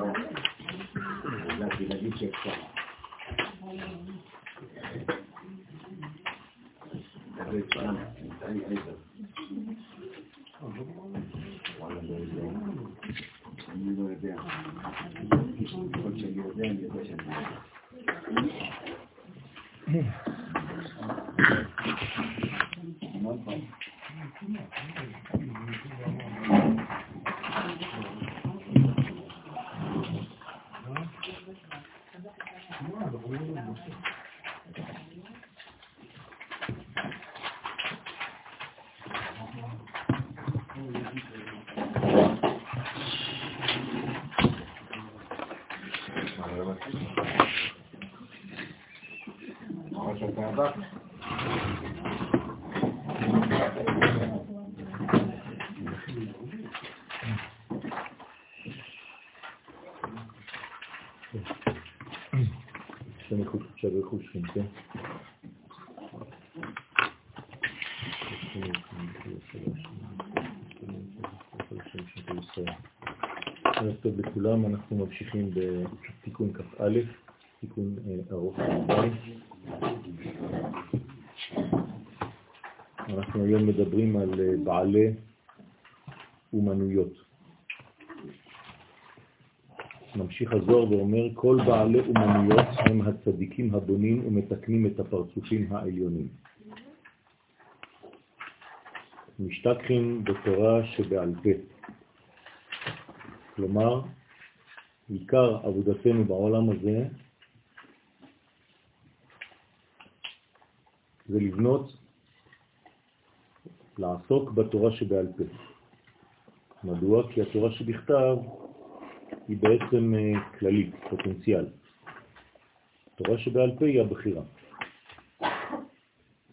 Thank you. חושים, כן? ערב טוב לכולם, אנחנו ממשיכים בתיקון כ"א, תיקון אה, ארוך מדי. אנחנו היום מדברים על אה, בעלי אומנויות. ממשיך הזוהר ואומר, כל בעלי אומנויות הם הצדיקים הבונים ומתקנים את הפרצופים העליונים. משתכחים בתורה שבעל פה. כלומר, עיקר עבודתנו בעולם הזה זה לבנות, לעסוק בתורה שבעל פה. מדוע? כי התורה שבכתב היא בעצם אה, כללית, פוטנציאל. תורה שבעל פה היא הבחירה.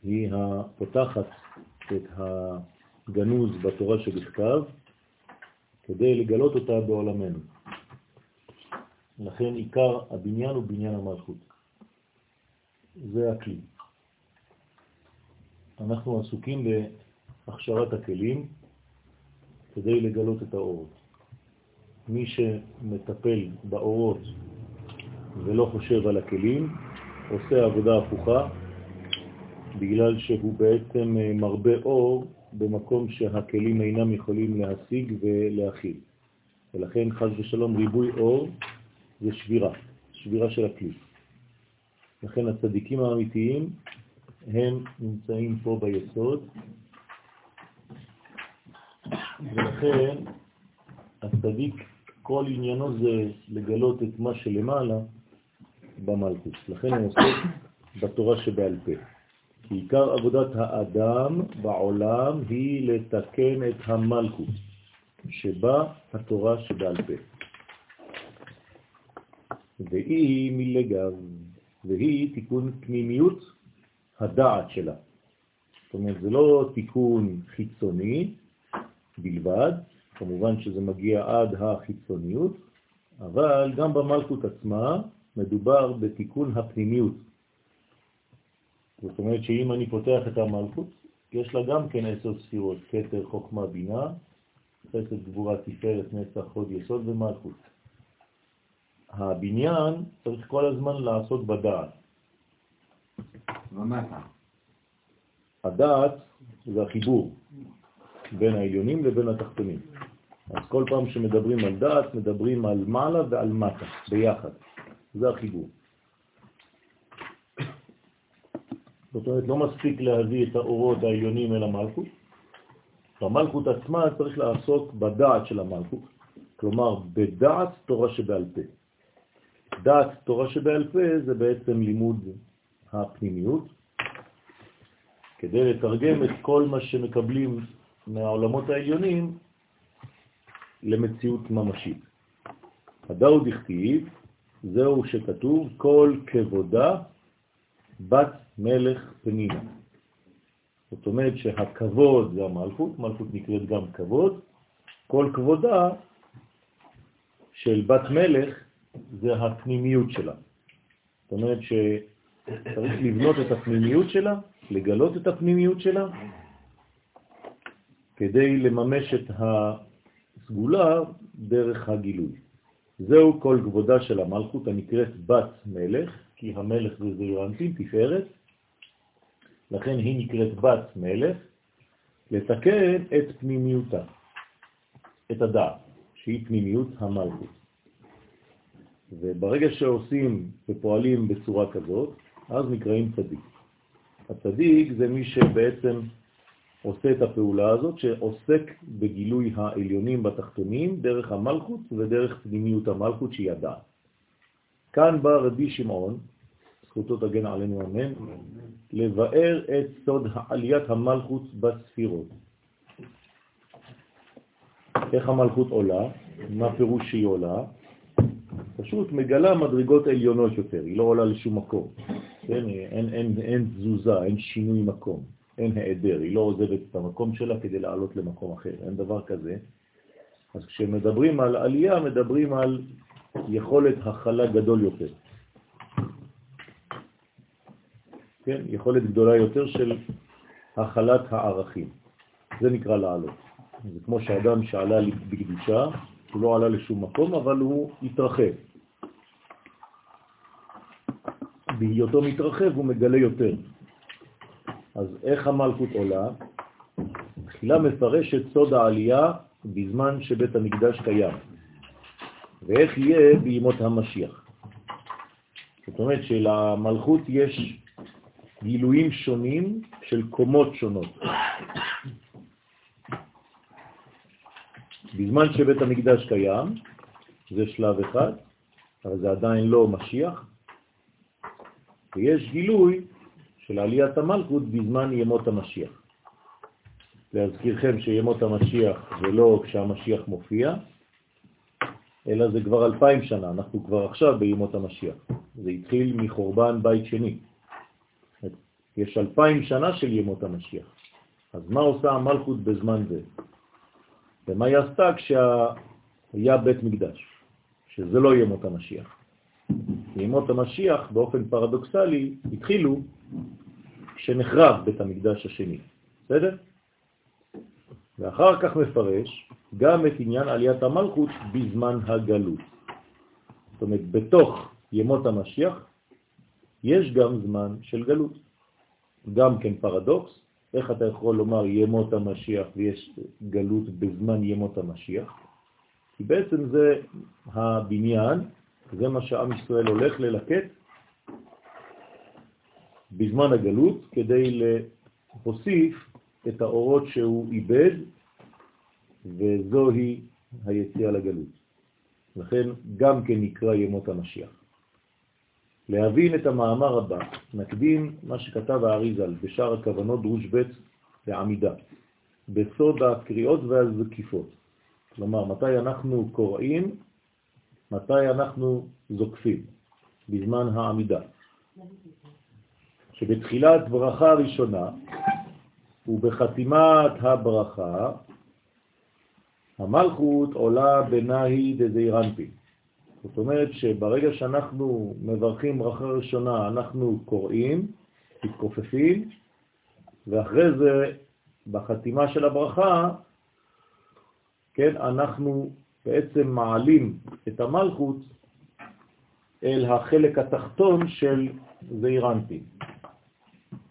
היא הפותחת את הגנוז בתורה שבכתב כדי לגלות אותה בעולמנו. לכן עיקר הבניין הוא בניין המלכות. זה הכלי. אנחנו עסוקים בהכשרת הכלים כדי לגלות את האורות. מי שמטפל באורות ולא חושב על הכלים, עושה עבודה הפוכה, בגלל שהוא בעצם אה, מרבה אור במקום שהכלים אינם יכולים להשיג ולהכיל. ולכן חז ושלום ריבוי אור זה שבירה, שבירה של הכלי. לכן הצדיקים האמיתיים הם נמצאים פה ביסוד, ולכן הצדיק כל עניינו זה לגלות את מה שלמעלה במלכות. לכן הוא עוסק בתורה שבעל פה. כי עיקר עבודת האדם בעולם היא לתקן את המלכות, שבה התורה שבעל פה. והיא מלגב, והיא תיקון פנימיות הדעת שלה. זאת אומרת, זה לא תיקון חיצוני בלבד, כמובן שזה מגיע עד החיצוניות, אבל גם במלכות עצמה מדובר בתיקון הפנימיות. זאת אומרת שאם אני פותח את המלכות, יש לה גם כן עשר ספירות, כתר, חוכמה, בינה, חסד, גבורה, תפארת, נצח, חוד, יסוד ומלכות. הבניין צריך כל הזמן לעשות בדעת. ומטה. הדעת זה החיבור בין העליונים לבין התחתונים. אז כל פעם שמדברים על דעת, מדברים על מעלה ועל מטה, ביחד. זה החיבור. זאת אומרת, לא מספיק להביא את האורות העליונים אל המלכות. במלכות עצמה צריך לעסוק בדעת של המלכות, כלומר בדעת תורה שבעל פה. דעת תורה שבעל פה זה בעצם לימוד הפנימיות, כדי לתרגם את כל מה שמקבלים מהעולמות העליונים למציאות ממשית. הדאו דכתיב, זהו שכתוב, כל כבודה בת מלך פנינה. זאת אומרת שהכבוד זה המלכות, מלכות נקראת גם כבוד, כל כבודה של בת מלך זה הפנימיות שלה. זאת אומרת שצריך לבנות את הפנימיות שלה, לגלות את הפנימיות שלה, כדי לממש את הסגולה דרך הגילוי. זהו כל כבודה של המלכות הנקראת בת מלך, כי המלך זה זעירנטין, תפארת, לכן היא נקראת בת מלך, לתקן את פנימיותה, את הדעת, שהיא פנימיות המלכות. וברגע שעושים ופועלים בצורה כזאת, אז נקראים צדיק. הצדיק זה מי שבעצם עושה את הפעולה הזאת, שעוסק בגילוי העליונים בתחתונים דרך המלכות ודרך פנימיות המלכות שהיא הדעת. כאן בא רבי שמעון, זכותו תגן עלינו אמן, לבאר את סוד עליית המלכות בספירות. איך המלכות עולה, מה פירוש שהיא עולה, פשוט מגלה מדרגות עליונות יותר, היא לא עולה לשום מקום. כן? אין, אין, אין תזוזה, אין שינוי מקום, אין העדר, היא לא עוזבת את המקום שלה כדי לעלות למקום אחר, אין דבר כזה. אז כשמדברים על עלייה, מדברים על יכולת הכלה גדול יותר. כן? יכולת גדולה יותר של הכלת הערכים. זה נקרא לעלות. זה כמו שאדם שעלה בקדושה, הוא לא עלה לשום מקום, אבל הוא התרחב. בהיותו מתרחב הוא מגלה יותר. אז איך המלכות עולה? תחילה מפרש את סוד העלייה בזמן שבית המקדש קיים, ואיך יהיה בימות המשיח. זאת אומרת שלמלכות יש גילויים שונים של קומות שונות. בזמן שבית המקדש קיים, זה שלב אחד, אבל זה עדיין לא משיח, ויש גילוי של עליית המלכות בזמן ימות המשיח. להזכירכם שימות המשיח זה לא כשהמשיח מופיע, אלא זה כבר אלפיים שנה, אנחנו כבר עכשיו בימות המשיח. זה התחיל מחורבן בית שני. יש אלפיים שנה של ימות המשיח. אז מה עושה המלכות בזמן זה? ומה היא עשתה כשהיה בית מקדש, שזה לא ימות המשיח. ימות המשיח באופן פרדוקסלי התחילו כשנחרב בית המקדש השני, בסדר? ואחר כך מפרש גם את עניין עליית המלכות בזמן הגלות. זאת אומרת, בתוך ימות המשיח יש גם זמן של גלות. גם כן פרדוקס, איך אתה יכול לומר ימות המשיח ויש גלות בזמן ימות המשיח? כי בעצם זה הבניין זה מה שעם ישראל הולך ללקט בזמן הגלות כדי להוסיף את האורות שהוא איבד, וזוהי היציאה לגלות. לכן גם כן נקרא ימות המשיח. להבין את המאמר הבא, נקדים מה שכתב האריזל בשאר הכוונות דרוש ב' לעמידה, בסוד הקריאות והזקיפות. כלומר, מתי אנחנו קוראים מתי אנחנו זוקפים? בזמן העמידה. שבתחילת ברכה ראשונה ובחתימת הברכה המלכות עולה בנאי דזעירנפין. זאת אומרת שברגע שאנחנו מברכים ברכה ראשונה אנחנו קוראים, מתכופפים, ואחרי זה בחתימה של הברכה, כן, אנחנו בעצם מעלים את המלכות אל החלק התחתון של זעירנטי.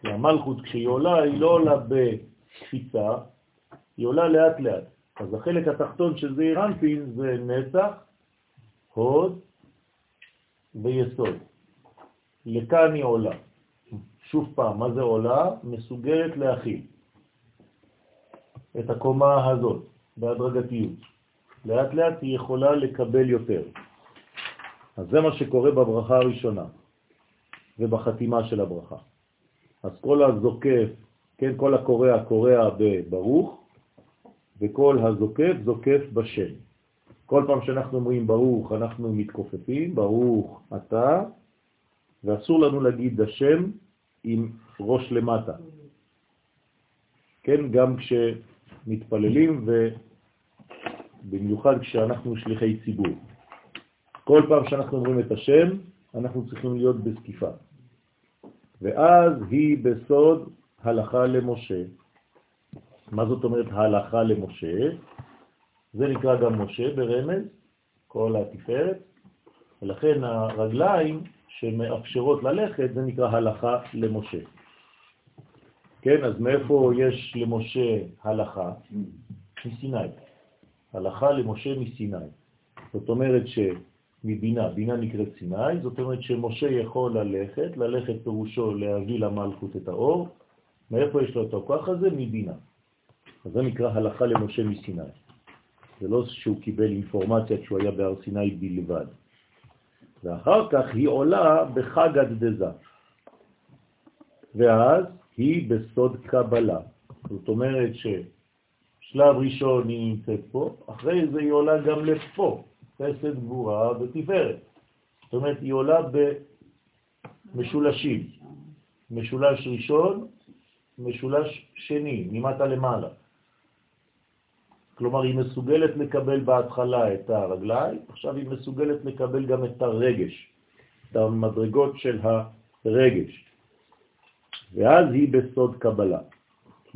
המלכות כשהיא עולה, היא לא עולה בקפיצה, היא עולה לאט לאט. אז החלק התחתון של זעירנטין זה נצח, הוד ויסוד. לכאן היא עולה. שוב פעם, מה זה עולה? מסוגלת להכיל את הקומה הזאת בהדרגתיות. לאט לאט היא יכולה לקבל יותר. אז זה מה שקורה בברכה הראשונה ובחתימה של הברכה. אז כל הזוקף, כן, כל הקורא קורא בברוך, וכל הזוקף זוקף בשם. כל פעם שאנחנו אומרים ברוך אנחנו מתכופפים, ברוך אתה, ואסור לנו להגיד השם עם ראש למטה. כן, גם כשמתפללים. במיוחד כשאנחנו שליחי ציבור. כל פעם שאנחנו אומרים את השם, אנחנו צריכים להיות בסקיפה. ואז היא בסוד הלכה למשה. מה זאת אומרת הלכה למשה? זה נקרא גם משה ברמז, כל התפארת, ולכן הרגליים שמאפשרות ללכת זה נקרא הלכה למשה. כן, אז מאיפה יש למשה הלכה? מסיני. הלכה למשה מסיני. זאת אומרת שמבינה, בינה נקראת סיני, זאת אומרת שמשה יכול ללכת, ללכת פירושו להביא למלכות את האור, מאיפה יש לו את הכוח הזה? מבינה. אז זה נקרא הלכה למשה מסיני. זה לא שהוא קיבל אינפורמציה כשהוא היה בהר סיני בלבד. ואחר כך היא עולה בחגת דזה. ואז היא בסוד קבלה. זאת אומרת ששלב ראשון היא נמצאת פה, אחרי זה היא עולה גם לפה, חסד גבורה ותפארת. זאת אומרת, היא עולה במשולשים. משולש ראשון, משולש שני, ממטה למעלה. כלומר, היא מסוגלת לקבל בהתחלה את הרגליים, עכשיו היא מסוגלת לקבל גם את הרגש, את המדרגות של הרגש. ואז היא בסוד קבלה,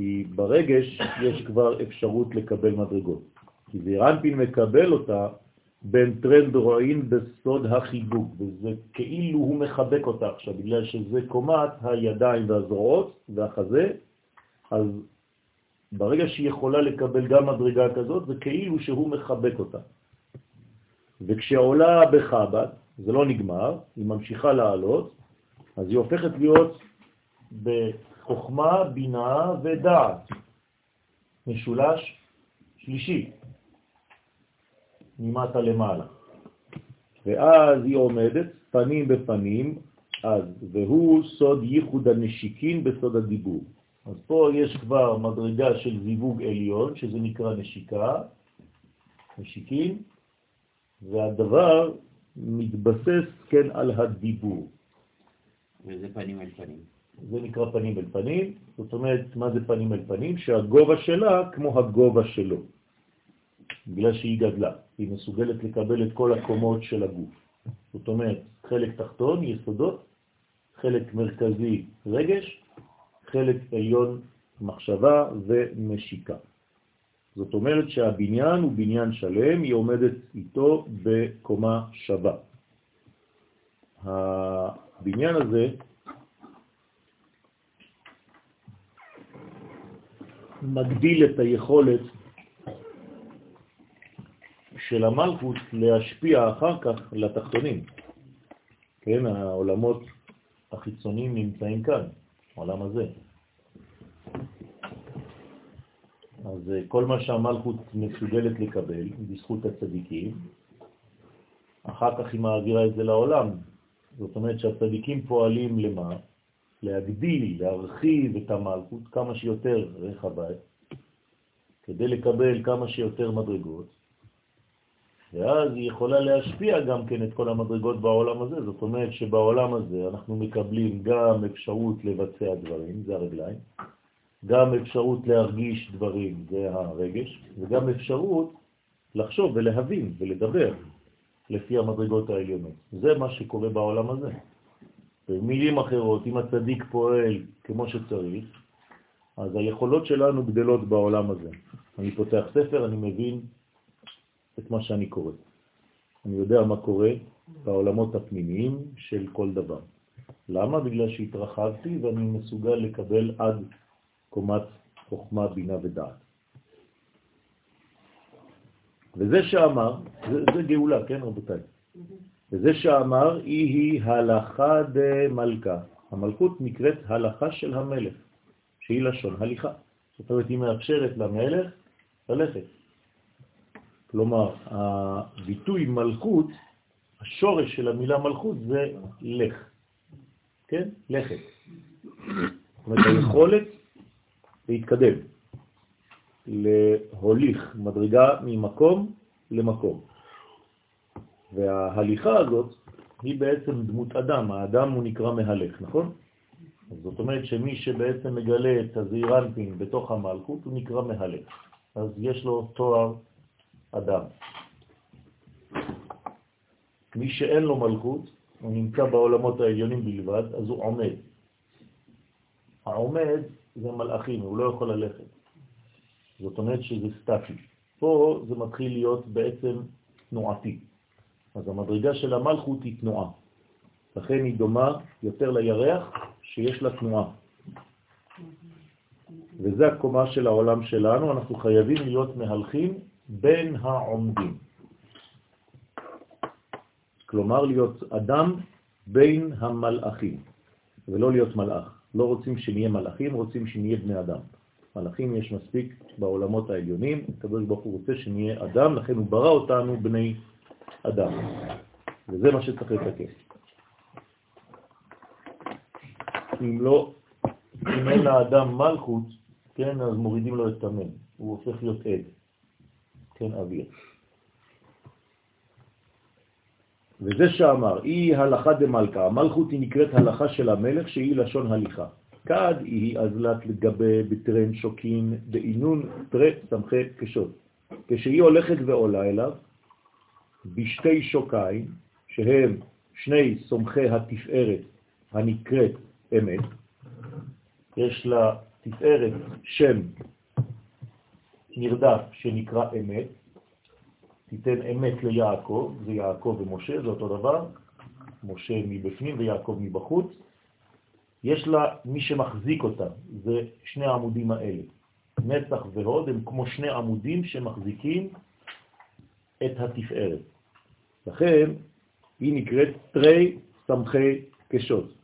כי ברגש יש כבר אפשרות לקבל מדרגות. כי זירנפין מקבל אותה בין טרנד רועין בסוד החיבוק, וזה כאילו הוא מחבק אותה עכשיו, בגלל שזה קומת הידיים והזרועות והחזה, אז ברגע שהיא יכולה לקבל גם מדרגה כזאת, זה כאילו שהוא מחבק אותה. וכשעולה בחב"ד, זה לא נגמר, היא ממשיכה לעלות, אז היא הופכת להיות בחוכמה, בינה ודעת, משולש שלישי, ממטה למעלה. ואז היא עומדת פנים בפנים, אז, והוא סוד ייחוד הנשיקין בסוד הדיבור. אז פה יש כבר מדרגה של זיווג עליון, שזה נקרא נשיקה, נשיקים, והדבר מתבסס כן על הדיבור. וזה פנים אל פנים. זה נקרא פנים אל פנים, זאת אומרת, מה זה פנים אל פנים? שהגובה שלה כמו הגובה שלו, בגלל שהיא גדלה, היא מסוגלת לקבל את כל הקומות של הגוף. זאת אומרת, חלק תחתון, יסודות, חלק מרכזי, רגש, חלק עליון מחשבה ומשיקה. זאת אומרת שהבניין הוא בניין שלם, היא עומדת איתו בקומה שווה. הבניין הזה מגדיל את היכולת של המלכות להשפיע אחר כך לתחתונים. כן, העולמות החיצוניים נמצאים כאן. העולם הזה. אז אה, כל מה שהמלכות מסוגלת לקבל בזכות הצדיקים, אחר כך היא מעבירה את זה לעולם. זאת אומרת שהצדיקים פועלים למה? להגדיל, להרחיב את המלכות כמה שיותר רחבה, כדי לקבל כמה שיותר מדרגות, ואז היא יכולה להשפיע גם כן את כל המדרגות בעולם הזה. זאת אומרת שבעולם הזה אנחנו מקבלים גם אפשרות לבצע דברים, זה הרגליים, גם אפשרות להרגיש דברים, זה הרגש, וגם אפשרות לחשוב ולהבין ולדבר לפי המדרגות העליונות. זה מה שקורה בעולם הזה. במילים אחרות, אם הצדיק פועל כמו שצריך, אז היכולות שלנו גדלות בעולם הזה. אני פותח ספר, אני מבין את מה שאני קורא. אני יודע מה קורה בעולמות הפנימיים של כל דבר. למה? בגלל שהתרחבתי ואני מסוגל לקבל עד קומת חוכמה, בינה ודעת. וזה שאמר, זה, זה גאולה, כן רבותיי? וזה שאמר, היא היא הלכה דמלכה. המלכות נקראת הלכה של המלך, שהיא לשון הליכה. זאת אומרת, היא מאפשרת למלך ללכת. כלומר, הביטוי מלכות, השורש של המילה מלכות זה לך, כן? לכת. זאת אומרת, היכולת להתקדם, להוליך מדרגה ממקום למקום. וההליכה הזאת היא בעצם דמות אדם, האדם הוא נקרא מהלך, נכון? זאת אומרת שמי שבעצם מגלה את הזעירנטים בתוך המלכות הוא נקרא מהלך. אז יש לו תואר אדם. מי שאין לו מלכות, הוא נמצא בעולמות העליונים בלבד, אז הוא עומד. העומד זה מלאכים, הוא לא יכול ללכת. זאת אומרת שזה סטטי. פה זה מתחיל להיות בעצם תנועתי. אז המדרגה של המלכות היא תנועה. לכן היא דומה יותר לירח שיש לה תנועה. וזה הקומה של העולם שלנו, אנחנו חייבים להיות מהלכים בין העומדים. כלומר, להיות אדם בין המלאכים, ולא להיות מלאך. לא רוצים שנהיה מלאכים, רוצים שנהיה בני אדם. מלאכים יש מספיק בעולמות העליונים, הקדוש ברוך רוצה שנהיה אדם, לכן הוא ברא אותנו בני אדם. וזה מה שצריך לתקן. אם לא, אם אין לאדם מלכות, כן, אז מורידים לו את המן, הוא הופך להיות עד, כן, אוויר. וזה שאמר, אי הלכה דמלכה, המלכות היא נקראת הלכה של המלך שהיא לשון הליכה. כד היא אזלת לגבי בטרן שוקין בעינון תרי סמכי קשות. כשהיא הולכת ועולה אליו, בשתי שוקיים, שהם שני סומכי התפארת הנקראת אמת, יש לה תפארת שם נרדף שנקרא אמת, תיתן אמת ליעקב, זה יעקב ומשה, זה אותו דבר, משה מבפנים ויעקב מבחוץ. יש לה מי שמחזיק אותה, זה שני העמודים האלה. נצח והוד הם כמו שני עמודים שמחזיקים את התפארת. לכן היא נקראת תרי סמכי קשות.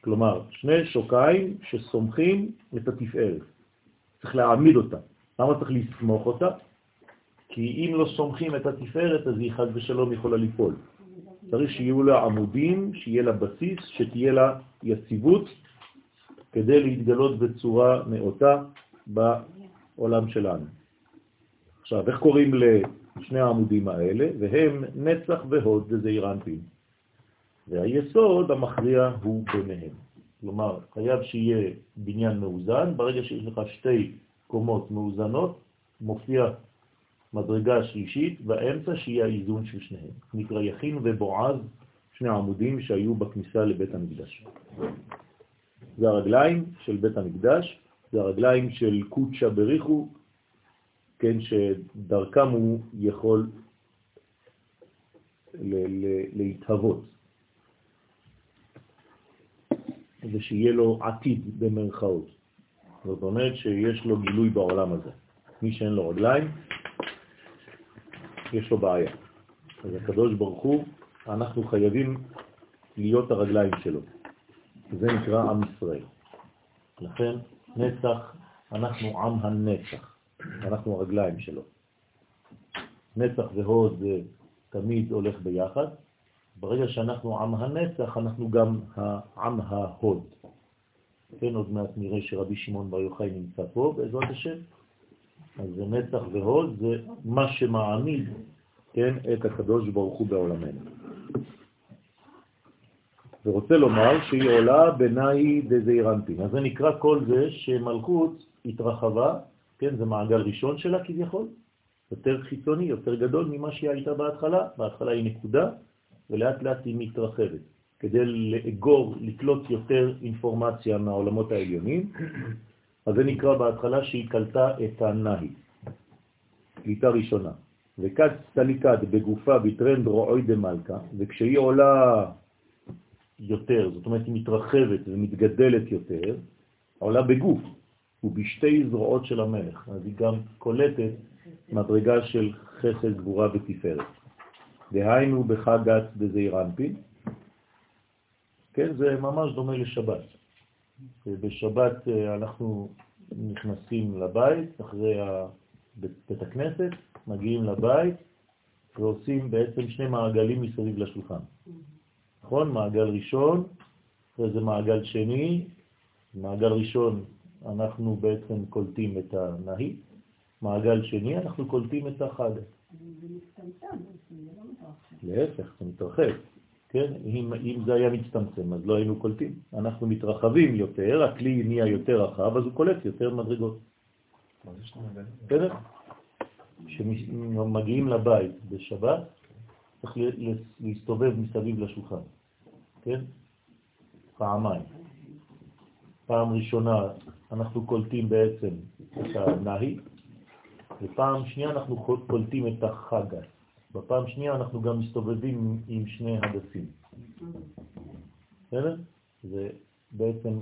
כלומר, שני שוקיים שסומכים את התפארת. צריך להעמיד אותה. למה צריך לסמוך אותה? כי אם לא סומכים את התפארת, אז היא חד ושלום יכולה ליפול. צריך שיהיו לה עמודים, שיהיה לה בסיס, שתהיה לה יציבות, כדי להתגלות בצורה נאותה בעולם שלנו. עכשיו, איך קוראים לשני העמודים האלה? והם נצח והוד וזעיר אנפין. והיסוד המכריע הוא ביניהם. כלומר, חייב שיהיה בניין מאוזן, ברגע שיש לך שתי קומות מאוזנות, מופיע מדרגה שלישית, באמצע שיהיה האיזון של שניהם. נקרא יכין ובועז, שני עמודים שהיו בכניסה לבית המקדש. זה הרגליים של בית המקדש, זה הרגליים של קודשא בריחו, כן, שדרכם הוא יכול להתהוות. ושיהיה לו עתיד במרכאות. זאת אומרת שיש לו גילוי בעולם הזה. מי שאין לו רגליים, יש לו בעיה. אז הקדוש ברוך הוא, אנחנו חייבים להיות הרגליים שלו. זה נקרא עם ישראל. לכן נצח, אנחנו עם הנצח, אנחנו הרגליים שלו. נצח והוד זה תמיד הולך ביחד. ברגע שאנחנו עם הנצח, אנחנו גם העם ההוד. כן, עוד מעט נראה שרבי שמעון בר יוחאי נמצא פה, בעזרת השם. אז זה נצח והוד, זה מה שמעמיד, כן, את הקדוש ברוך הוא בעולמנו. ורוצה לומר שהיא עולה בנאי דזעירנטין. אז זה נקרא כל זה שמלכות התרחבה, כן, זה מעגל ראשון שלה כביכול, יותר חיצוני, יותר גדול ממה שהיא הייתה בהתחלה. בהתחלה היא נקודה, ולאט לאט היא מתרחבת. כדי לאגור, לקלוט יותר אינפורמציה מהעולמות העליונים, אז זה נקרא בהתחלה שהיא קלטה את הנהי, קליטה ראשונה. וכד סטליקד בגופה בטרנד רועוי דמלכה, וכשהיא עולה יותר, זאת אומרת היא מתרחבת ומתגדלת יותר, עולה בגוף ובשתי זרועות של המלך. אז היא גם קולטת מדרגה של חסד גבורה ותפארת. דהיינו בחגת בזעיר אנפין, כן, זה ממש דומה לשבת. בשבת אה, אנחנו נכנסים לבית, אחרי בית הכנסת, מגיעים לבית ועושים בעצם שני מעגלים מסביב לשולחן. נכון? מעגל ראשון, אחרי זה מעגל שני, מעגל ראשון אנחנו בעצם קולטים את הנהי, מעגל שני אנחנו קולטים את החג. זה מצטמצם, זה לא מתרחב. להפך, זה מתרחב. כן? אם, אם זה היה מצטמצם, אז לא היינו קולטים. אנחנו מתרחבים יותר, הכלי נהיה יותר רחב, אז הוא קולט יותר מדרגות. בסדר? כשמגיעים לבית בשבת, צריך להסתובב מסביב לשולחן, כן? פעמיים. פעם ראשונה אנחנו קולטים בעצם את הנהי, ופעם שנייה אנחנו קולטים את החגת. בפעם שנייה אנחנו גם מסתובבים עם שני הדסים. בסדר? זה בעצם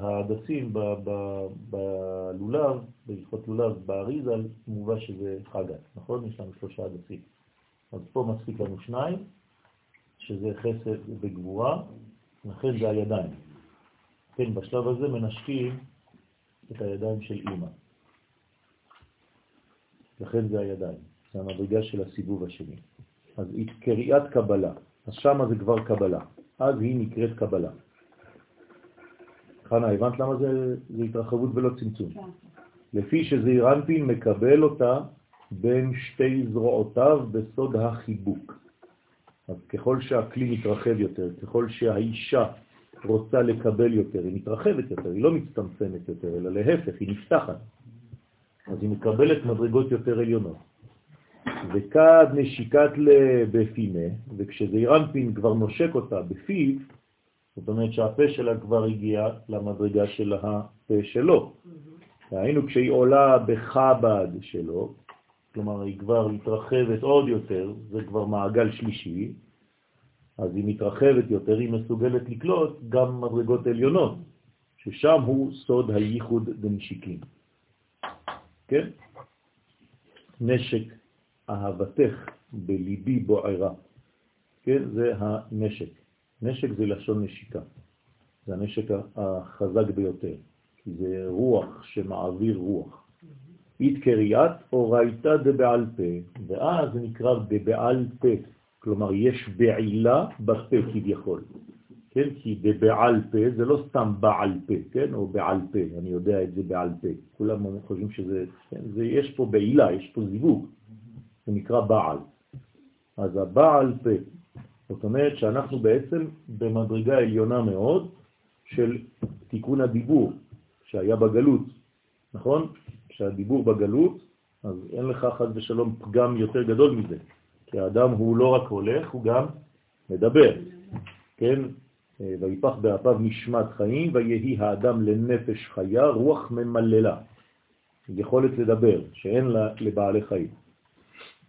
ההדסים בלולב, בהלכות לולב, באריזה, מובא שזה חגת, נכון? יש לנו שלושה הדסים. אז פה מספיק לנו שניים, שזה חסד וגבורה, לכן זה הידיים. כן, בשלב הזה מנשקים את הידיים של אימא. לכן זה הידיים, זה המדרגה של הסיבוב השני. אז היא קריאת קבלה, אז שמה זה כבר קבלה, אז היא נקראת קבלה. חנה, הבנת למה זה, זה התרחבות ולא צמצום? כן. לפי שזעיר אנפין מקבל אותה בין שתי זרועותיו בסוד החיבוק. אז ככל שהכלי מתרחב יותר, ככל שהאישה רוצה לקבל יותר, היא מתרחבת יותר, היא לא מצטמצמת יותר, אלא להפך, היא נפתחת. אז היא מקבלת מדרגות יותר עליונות. וכד נשיקת לבפימה, וכשזעיר אנפין כבר נושק אותה בפיו, זאת אומרת שהפה שלה כבר הגיע למדרגה של הפה שלו. היינו כשהיא עולה בחב"ד שלו, כלומר היא כבר מתרחבת עוד יותר, זה כבר מעגל שלישי, אז היא מתרחבת יותר, היא מסוגלת לקלוט גם מדרגות עליונות, ששם הוא סוד הייחוד דנשיקים. כן? נשק אהבתך בליבי בוערה. כן? זה הנשק. נשק זה לשון נשיקה. זה הנשק החזק ביותר, כי זה רוח שמעביר רוח. אית קריאת אורייתא דבעל פה, ואז זה נקרא דבעל פה, כלומר יש בעילה בפה כביכול, כן? כי דבעל פה זה לא סתם בעל פה, כן? או בעל פה, אני יודע את זה בעל פה. כולם חושבים שזה, כן? זה, יש פה בעילה, יש פה זיווג, זה נקרא בעל. אז הבעל פה, זאת אומרת שאנחנו בעצם במדרגה עליונה מאוד של תיקון הדיבור שהיה בגלות, נכון? כשהדיבור בגלות, אז אין לך חד ושלום פגם יותר גדול מזה, כי האדם הוא לא רק הולך, הוא גם מדבר, כן? ויפח באפיו נשמת חיים, ויהי האדם לנפש חיה, רוח ממללה, יכולת לדבר, שאין לה לבעלי חיים.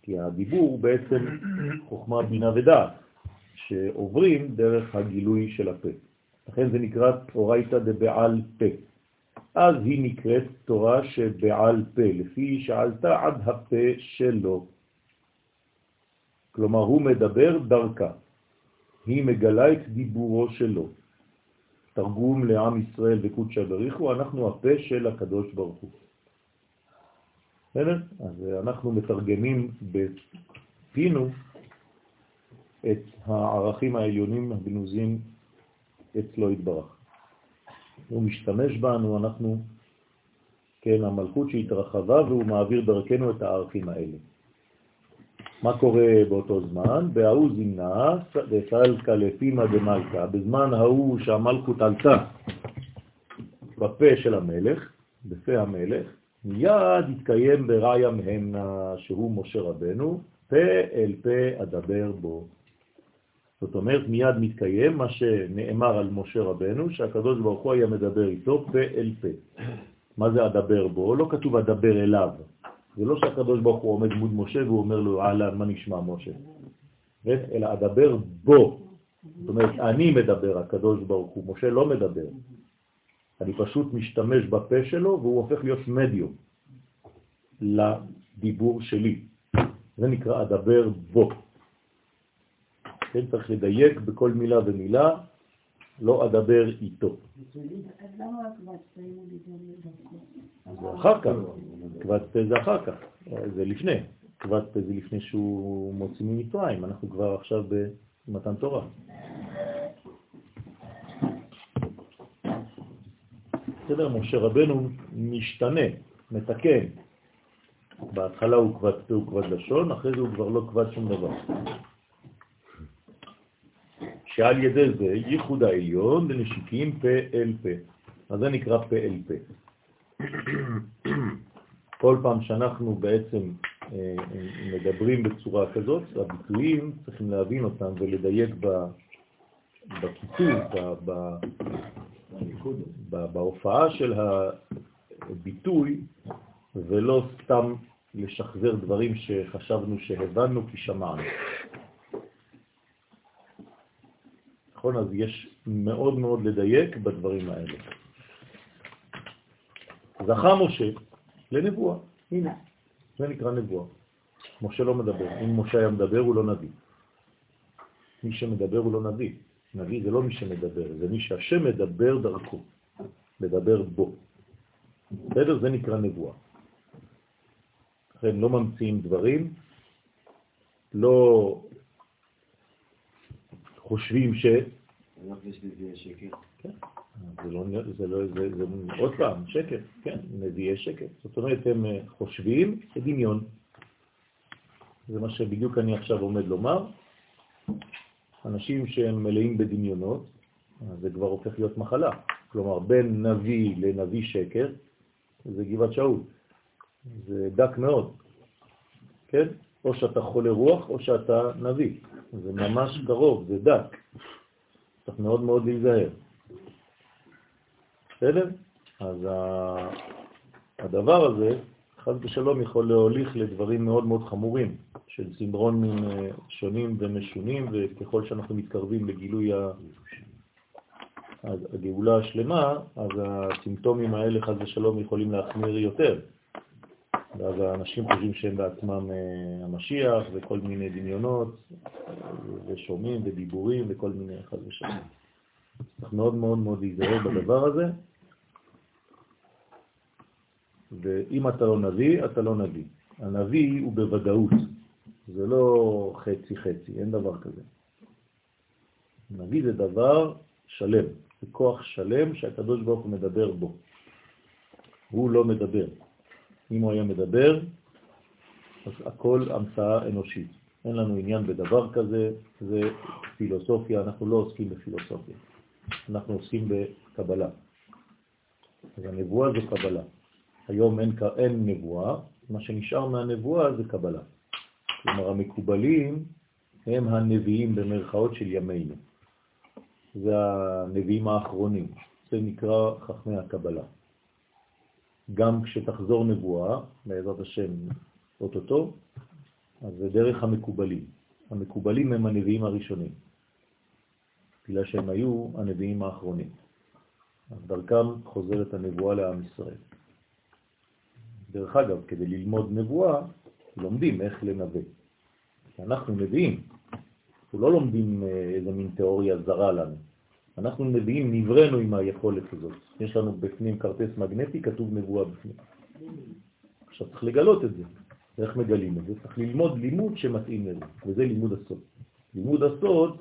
כי הדיבור הוא בעצם חוכמה, בינה ודעת. שעוברים דרך הגילוי של הפה. לכן זה נקרא אורייתא דבעל פה. אז היא נקראת תורה שבעל פה, לפי שעלתה עד הפה שלו. כלומר, הוא מדבר דרכה. היא מגלה את דיבורו שלו. תרגום לעם ישראל וקודשא בריחו, אנחנו הפה של הקדוש ברוך הוא. בסדר? אז אנחנו מתרגמים בפינו את הערכים העליונים הגנוזים אצלו התברך. הוא משתמש בנו, אנחנו, כן, המלכות שהתרחבה והוא מעביר דרכנו את הערכים האלה. מה קורה באותו זמן? בהאו זימנה וסלקה לפימה דמלכה, בזמן ההוא שהמלכות עלתה בפה של המלך, בפה המלך, מיד התקיים ברעיה מהמנה שהוא משה רבנו, פה אל פה אדבר בו. זאת אומרת, מיד מתקיים מה שנאמר על משה רבנו, שהקדוש ברוך הוא היה מדבר איתו פה אל פה. מה זה אדבר בו? לא כתוב אדבר אליו. זה לא שהקדוש ברוך הוא עומד מוד משה והוא אומר לו, אהלן, מה נשמע משה? אלא אדבר בו. זאת אומרת, אני מדבר, הקדוש ברוך הוא, משה לא מדבר. אני פשוט משתמש בפה שלו והוא הופך להיות מדיום לדיבור שלי. זה נקרא אדבר בו. כן, צריך לדייק בכל מילה ומילה, לא אדבר איתו. זה אחר כך, כבד פה זה אחר כך, זה לפני. כבד פה זה לפני שהוא מוציא ממצרים, אנחנו כבר עכשיו במתן תורה. בסדר, משה רבנו משתנה, מתקן. בהתחלה הוא כבד פה, הוא כבד לשון, אחרי זה הוא כבר לא כבד שום דבר. שעל ידי זה ייחוד העליון לנשיקים פה אל פה. אז זה נקרא פה אל פה. כל פעם שאנחנו בעצם אה, מדברים בצורה כזאת, הביטויים צריכים להבין אותם ולדייק בכיתוב, בהופעה של הביטוי, ולא סתם לשחזר דברים שחשבנו שהבנו כי שמענו. נכון? אז יש מאוד מאוד לדייק בדברים האלה. זכה משה לנבואה. הנה, זה נקרא נבואה. משה לא מדבר. אם משה היה מדבר, הוא לא נביא. מי שמדבר הוא לא נביא. נביא זה לא מי שמדבר, זה מי שהשם מדבר דרכו, מדבר בו. בסדר? זה נקרא נבואה. לכן לא ממציאים דברים, לא חושבים ש... כן. זה לא, זה לא, זה, זה עוד פעם, שקר, כן, נביאי שקר. זאת אומרת, הם אה, חושבים כדמיון. זה מה שבדיוק אני עכשיו עומד לומר. אנשים שהם מלאים בדמיונות, זה כבר הופך להיות מחלה. כלומר, בין נביא לנביא שקר, זה גבעת שאול. זה דק מאוד, כן? או שאתה חולה רוח או שאתה נביא. זה ממש קרוב, זה דק. צריך מאוד מאוד להיזהר. בסדר? אז הדבר הזה, חס ושלום, יכול להוליך לדברים מאוד מאוד חמורים, של סימברונים אה, שונים ומשונים, וככל שאנחנו מתקרבים לגילוי הגאולה השלמה, אז הסימפטומים האלה, חס ושלום, יכולים להחמיר יותר. ואז האנשים חושבים שהם בעצמם אה, המשיח, וכל מיני דמיונות, ושומעים ודיבורים וכל מיני חס ושלום. צריך מאוד מאוד מאוד להיזהר בדבר הזה, ואם אתה לא נביא, אתה לא נביא. הנביא הוא בוודאות, זה לא חצי חצי, אין דבר כזה. נביא זה דבר שלם, זה כוח שלם שהקדוש ברוך הוא מדבר בו. הוא לא מדבר. אם הוא היה מדבר, אז הכל המצאה אנושית. אין לנו עניין בדבר כזה, זה פילוסופיה, אנחנו לא עוסקים בפילוסופיה, אנחנו עוסקים בקבלה. אז הנבואה זה קבלה. היום אין, אין נבואה, מה שנשאר מהנבואה זה קבלה. כלומר, המקובלים הם הנביאים במרכאות של ימינו. זה הנביאים האחרונים, זה נקרא חכמי הקבלה. גם כשתחזור נבואה, בעזרת השם, אוטוטו, אז זה דרך המקובלים. המקובלים הם הנביאים הראשונים, בגלל שהם היו הנביאים האחרונים. אז דרכם חוזרת הנבואה לעם ישראל. דרך אגב, כדי ללמוד נבואה, לומדים איך לנבא. אנחנו נביאים, אנחנו לא לומדים אה, איזה מין תיאוריה זרה לנו. אנחנו נביאים, נברנו עם היכולת הזאת. יש לנו בפנים קרטס מגנטי, כתוב נבואה בפנים. עכשיו צריך לגלות את זה. איך מגלים את זה? צריך ללמוד לימוד שמתאים לזה, וזה לימוד הסוד. לימוד הסוד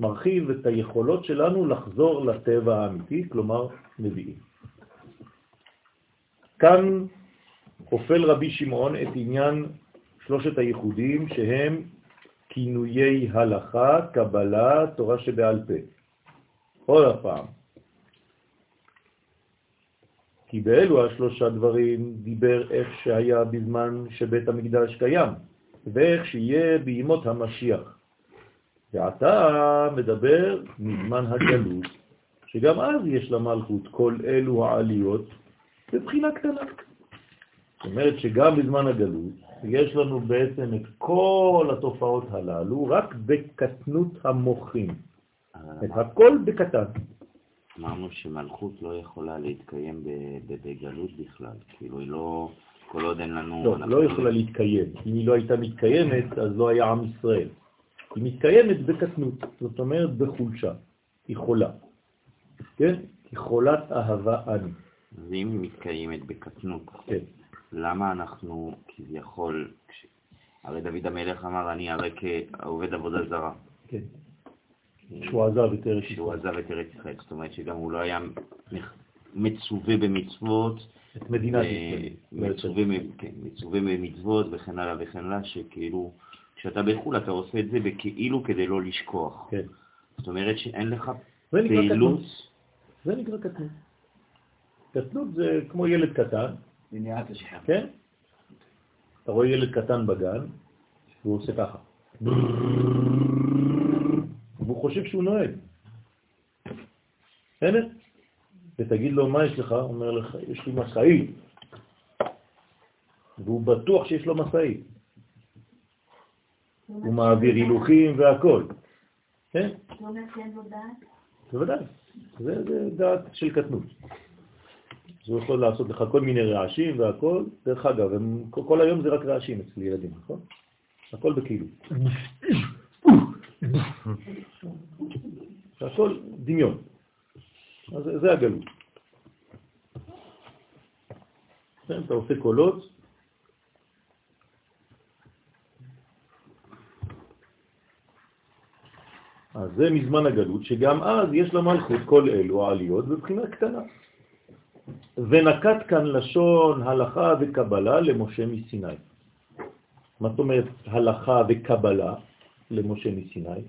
מרחיב את היכולות שלנו לחזור לטבע האמיתי, כלומר נביאים. כאן חופל רבי שמעון את עניין שלושת הייחודים שהם כינויי הלכה, קבלה, תורה שבעל פה. עוד הפעם. כי באלו השלושה דברים דיבר איך שהיה בזמן שבית המקדש קיים, ואיך שיהיה בימות המשיח. ועתה מדבר מזמן הגלות, שגם אז יש למלכות כל אלו העליות בבחינה קטנה. זאת אומרת שגם בזמן הגלות יש לנו בעצם את כל התופעות הללו רק בקטנות המוחים. את הכל בקטן. אמרנו שמלכות לא יכולה להתקיים בגלות בכלל, כאילו היא לא, כל עוד אין לנו... לא, לא יכולה להתקיים. אם היא לא הייתה מתקיימת, אז לא היה עם ישראל. היא מתקיימת בקטנות, זאת אומרת בחולשה. היא חולה. כן? היא חולת אהבה אני. ואם היא מתקיימת בקטנות, כן. למה אנחנו כביכול, כש... הרי דוד המלך אמר, אני הרי כעובד עבודה זרה. כן. שהוא עזב את ארץ ישראל. שהוא עזב את ארץ ישראל, זאת אומרת שגם הוא לא היה מצווה במצוות. את מדינת ישראל. מצווה, כן, מצווה במצוות וכן הלאה וכן הלאה, שכאילו, כשאתה בחו"ל אתה עושה את זה בכאילו כדי לא לשכוח. כן. זאת אומרת שאין לך פעילות. זה נקרא קטנות. קטנות זה כמו ילד קטן. מניעת השחר. כן. אתה רואה ילד קטן בגן, והוא עושה ככה. והוא חושב שהוא נוהג. בסדר? ותגיד לו, מה יש לך? הוא אומר לך, יש לי משאית. והוא בטוח שיש לו מסעית. הוא מעביר הילוכים והכל. כן? הוא אומר שאין לו דעת? בוודאי. זה דעת של קטנות. זה יכול לעשות לך כל מיני רעשים והכל. דרך אגב, הם, כל היום זה רק רעשים אצל ילדים, נכון? הכל בכאילו. הכל דמיון. אז זה הגלות. כן, אתה עושה קולות, אז זה מזמן הגלות, שגם אז יש למלכות כל אלו העליות בבחינה קטנה. ונקט כאן לשון הלכה וקבלה למשה מסיני. מה זאת אומרת הלכה וקבלה למשה מסיני?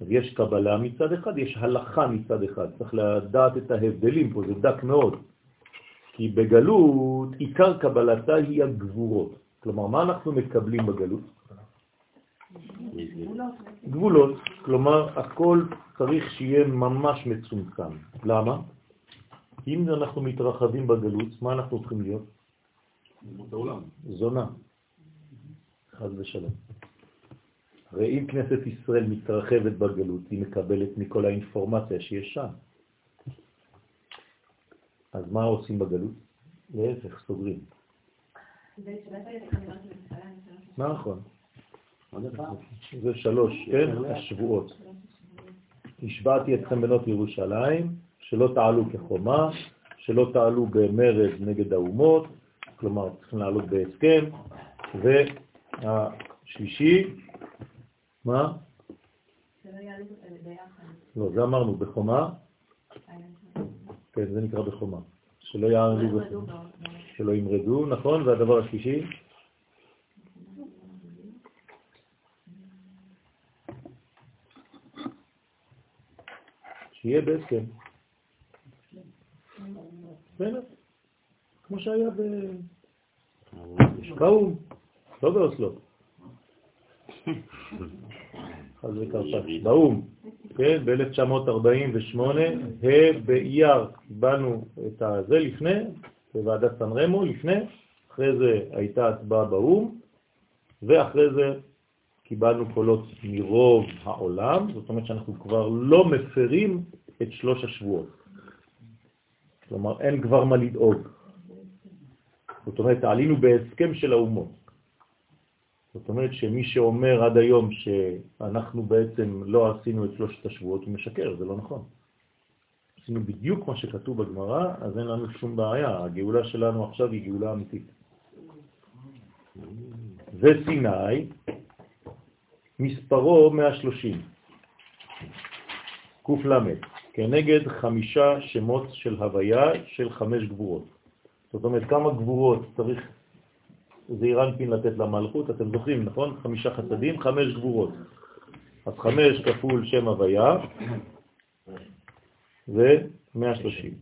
אז יש קבלה מצד אחד, יש הלכה מצד אחד. צריך לדעת את ההבדלים פה, זה דק מאוד. כי בגלות עיקר קבלתה היא הגבורות. כלומר, מה אנחנו מקבלים בגלות? גבולות. כלומר, הכל צריך שיהיה ממש מצומצם. למה? אם אנחנו מתרחבים בגלות, מה אנחנו צריכים להיות? זונה. חז ושלום. הרי אם כנסת ישראל מתרחבת בגלות, היא מקבלת מכל האינפורמציה שיש שם. אז מה עושים בגלות? להפך, סוגרים. נכון. זה שלוש, כן? השבועות. השבעתי אתכם בנות ירושלים, שלא תעלו כחומה, שלא תעלו במרד נגד האומות, כלומר צריכים לעלות בהסכם, והשלישי, מה? לא, זה אמרנו, בחומה. כן, זה נקרא בחומה. שלא יעלו. שלא ימרדו, נכון? והדבר השלישי? שיהיה בהסכם. כמו שהיה באום, לא באוסלו. חז וקרפ"ש, באום, כן, ב-1948, ה' באייר קיבלנו את זה לפני, בוועדת סן רמו לפני, אחרי זה הייתה הצבעה באום, ואחרי זה קיבלנו קולות מרוב העולם, זאת אומרת שאנחנו כבר לא מפרים את שלוש השבועות. כלומר, אין כבר מה לדאוג. זאת אומרת, עלינו בהסכם של האומות. זאת אומרת שמי שאומר עד היום שאנחנו בעצם לא עשינו את שלושת השבועות, הוא משקר, זה לא נכון. עשינו בדיוק מה שכתוב בגמרא, אז אין לנו שום בעיה. הגאולה שלנו עכשיו היא גאולה אמיתית. וסיני, מספרו 130, ק"ל, כנגד חמישה שמות של הוויה של חמש גבורות. זאת אומרת, כמה גבורות צריך זעיר אנפין לתת למלכות, אתם זוכרים, נכון? חמישה חסדים, חמש גבורות. אז חמש כפול שם הוויה זה 130.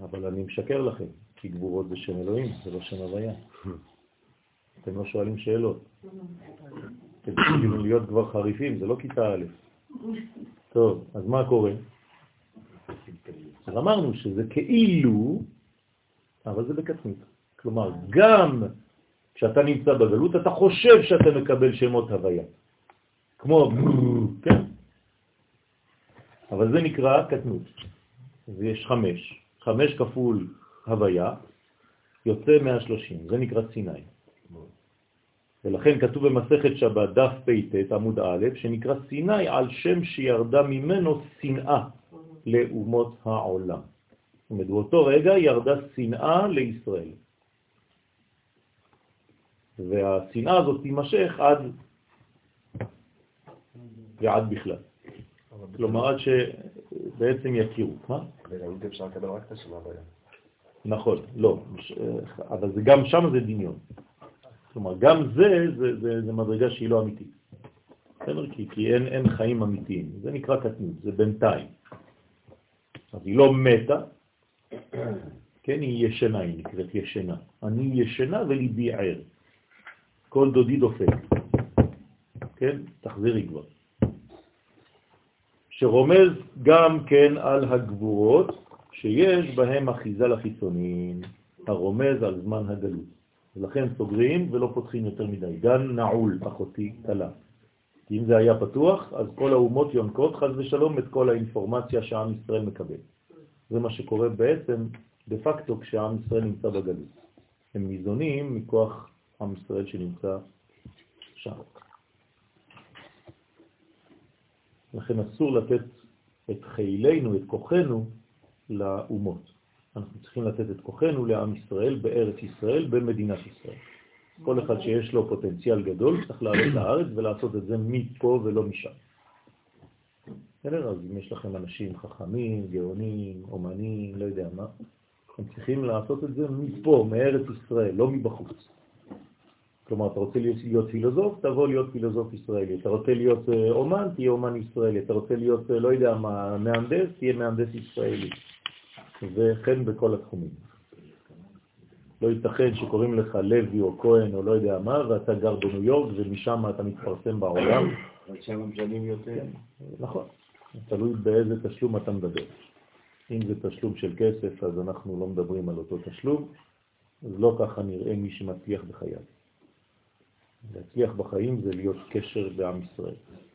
אבל אני משקר לכם, כי גבורות זה שם אלוהים, זה לא שם הוויה. אתם לא שואלים שאלות. אתם צריכים להיות כבר חריפים, זה לא כיתה א'. טוב, אז מה קורה? אז אמרנו שזה כאילו, אבל זה בקטנות. כלומר, גם כשאתה נמצא בגלות, אתה חושב שאתה מקבל שמות הוויה. כמו, כן? אבל זה נקרא קטנות. ויש חמש. חמש כפול הוויה, יוצא 130. זה נקרא סיני. ולכן כתוב במסכת שבת, דף פ"ט, עמוד א', שנקרא סיני על שם שירדה ממנו שנאה לאומות העולם. זאת אומרת, באותו רגע ירדה שנאה לישראל. והשנאה הזאת תימשך עד ועד בכלל. כלומר, עד שבעצם יכירו. מה? בגלות אפשר לקבל רק את השם הבעיה. נכון, לא, אבל זה גם שם זה דמיון. כלומר, גם זה, זה, זה, זה מדרגה שהיא לא אמיתית. בסדר? כי, כי אין, אין חיים אמיתיים. זה נקרא קטנות, זה בינתיים. היא לא מתה, כן, היא ישנה, היא נקראת ישנה. אני ישנה וליבי ער. כל דודי דופק. כן, תחזירי כבר. שרומז גם כן על הגבורות שיש בהם אחיזה לחיצונים, הרומז על זמן הגלות. לכן סוגרים ולא פותחים יותר מדי. גן נעול, אחותי, קלה. כי אם זה היה פתוח, אז כל האומות יונקות חז ושלום את כל האינפורמציה שעם ישראל מקבל. זה מה שקורה בעצם דה פקטו כשעם ישראל נמצא בגלות. הם ניזונים מכוח עם ישראל שנמצא שם. לכן אסור לתת את חילנו, את כוחנו, לאומות. אנחנו צריכים לתת את כוחנו לעם ישראל, בארץ ישראל, במדינת ישראל. כל אחד שיש לו פוטנציאל גדול צריך לעלות לארץ ולעשות את זה מפה ולא משם. בסדר? אז אם יש לכם אנשים חכמים, גאונים, אומנים, לא יודע מה, הם צריכים לעשות את זה מפה, מארץ ישראל, לא מבחוץ. כלומר, אתה רוצה להיות, להיות פילוסוף, תבוא להיות פילוסוף ישראלי. אתה רוצה להיות אה, אומן, תהיה אומן ישראלי. אתה רוצה להיות, אה, לא יודע מה, מהנדס, תהיה מהנדס ישראלי. וכן בכל התחומים. לא ייתכן שקוראים לך לוי או כהן או לא יודע מה, ואתה גר בניו יורק ומשם אתה מתפרסם בעולם. אבל שם משלמים יותר. נכון, תלוי באיזה תשלום אתה מדבר. אם זה תשלום של כסף, אז אנחנו לא מדברים על אותו תשלום, אז לא ככה נראה מי שמצליח בחייו. להצליח בחיים זה להיות קשר בעם ישראל.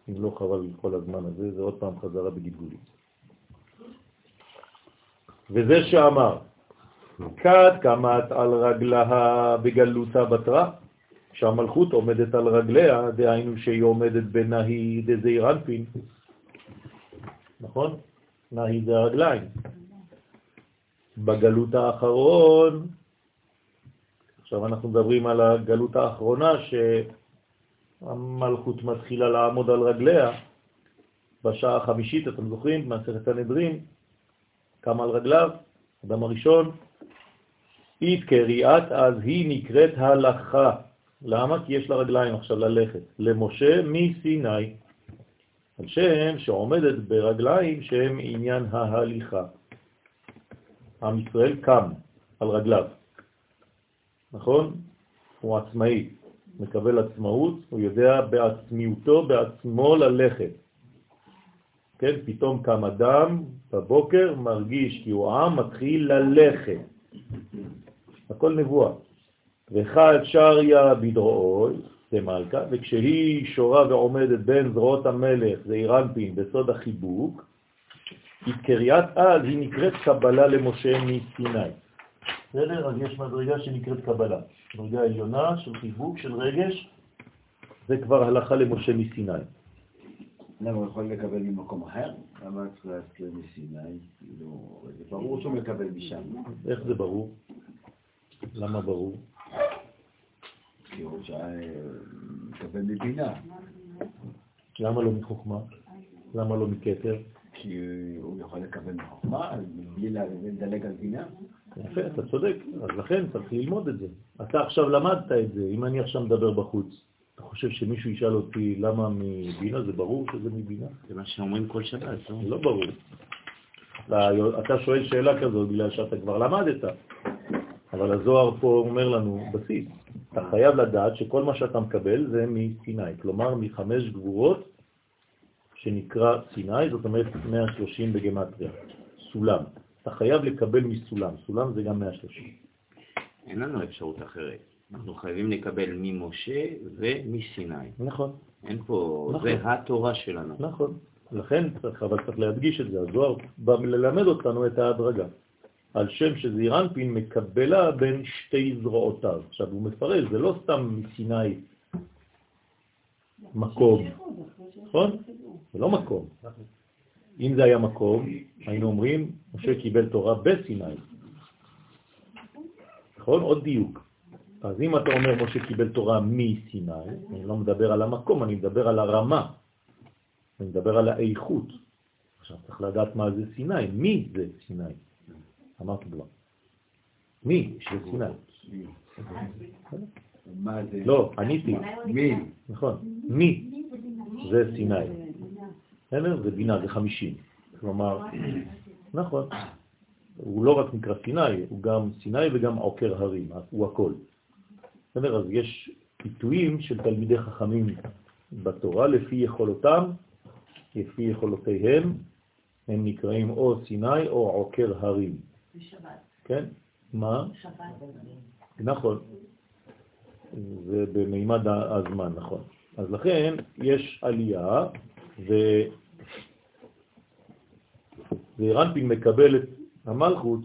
אם לא חבל כל הזמן הזה, זה עוד פעם חזרה בגלגולים. וזה שאמר, כת קמת על רגלה בגלותה בתרה, שהמלכות עומדת על רגליה, דהיינו שהיא עומדת בנהי דזעיר אנפין, נכון? נהי זה הרגליים. בגלות האחרון, עכשיו אנחנו מדברים על הגלות האחרונה שהמלכות מתחילה לעמוד על רגליה בשעה החמישית, אתם זוכרים, מעשרת הנדרים, קם על רגליו, אדם הראשון, אית קריאת, אז היא נקראת הלכה. למה? כי יש לה רגליים עכשיו ללכת. למשה מסיני, שם שעומדת ברגליים שהם עניין ההליכה. עם ישראל קם על רגליו, נכון? הוא עצמאי, מקבל עצמאות, הוא יודע בעצמיותו, בעצמו ללכת. כן, פתאום קם אדם בבוקר, מרגיש כי הוא עם, מתחיל ללכת. הכל נבואה. וחד שריה בדרועוי, זה מלכה, וכשהיא שורה ועומדת בין זרועות המלך ואירנפין בסוד החיבוק, היא קריאת אז, היא נקראת קבלה למשה מסיני. בסדר? אז יש מדרגה שנקראת קבלה. מדרגה עליונה של חיבוק, של רגש, זה כבר הלכה למשה מסיני. למה הוא יכול לקבל ממקום אחר? למה צריך להזכיר מסיני? כאילו, זה ברור שהוא מקבל משם. איך זה ברור? למה ברור? כי הוא מקבל מבינה. למה לא מחוכמה? למה לא מכתר? כי הוא יכול לקבל מחוכמה, בלי לדלג על בינה. יפה, אתה צודק, אז לכן צריך ללמוד את זה. אתה עכשיו למדת את זה, אם אני עכשיו מדבר בחוץ, אתה חושב שמישהו ישאל אותי למה מבינה? זה ברור שזה מבינה? זה מה שאומרים כל שבת, לא? לא ברור. אתה, אתה שואל שאלה כזאת בגלל שאתה כבר למדת, אבל הזוהר פה אומר לנו בסיס. אתה חייב לדעת שכל מה שאתה מקבל זה מסיני, כלומר מחמש גבורות שנקרא סיני, זאת אומרת 130 בגמטריה, סולם. אתה חייב לקבל מסולם, סולם זה גם 130. אין לנו אפשרות אחרת. אנחנו חייבים לקבל ממשה ומסיני. נכון. אין פה, נכון. זה התורה שלנו. נכון. לכן צריך, אבל צריך להדגיש את זה. הזוהר בא ללמד אותנו את ההדרגה. על שם שזעיר אנפין מקבלה בין שתי זרועותיו. עכשיו הוא מפרש, זה לא סתם מסיני מקום, נכון? זה לא מקום. אם זה היה מקום, היינו אומרים, משה קיבל תורה בסיני. נכון? עוד דיוק. אז אם אתה אומר משה קיבל תורה מסיני, אני לא מדבר על המקום, אני מדבר על הרמה, אני מדבר על האיכות. עכשיו צריך לדעת מה זה סיני, מי זה סיני. אמרתי כבר. מי של סיני? מה זה? לא, עניתי. מי? נכון. מי זה סיני. בסדר? זה בינה, זה חמישים. כלומר, נכון. הוא לא רק נקרא סיני, הוא גם סיני וגם עוקר הרים, הוא הכל. בסדר? אז יש פיתויים של תלמידי חכמים בתורה לפי יכולותם, לפי יכולותיהם, הם נקראים או סיני או עוקר הרים. כן? מה? נכון. זה במימד הזמן, נכון. אז לכן יש עלייה, ו... ורנפין מקבל את המלכות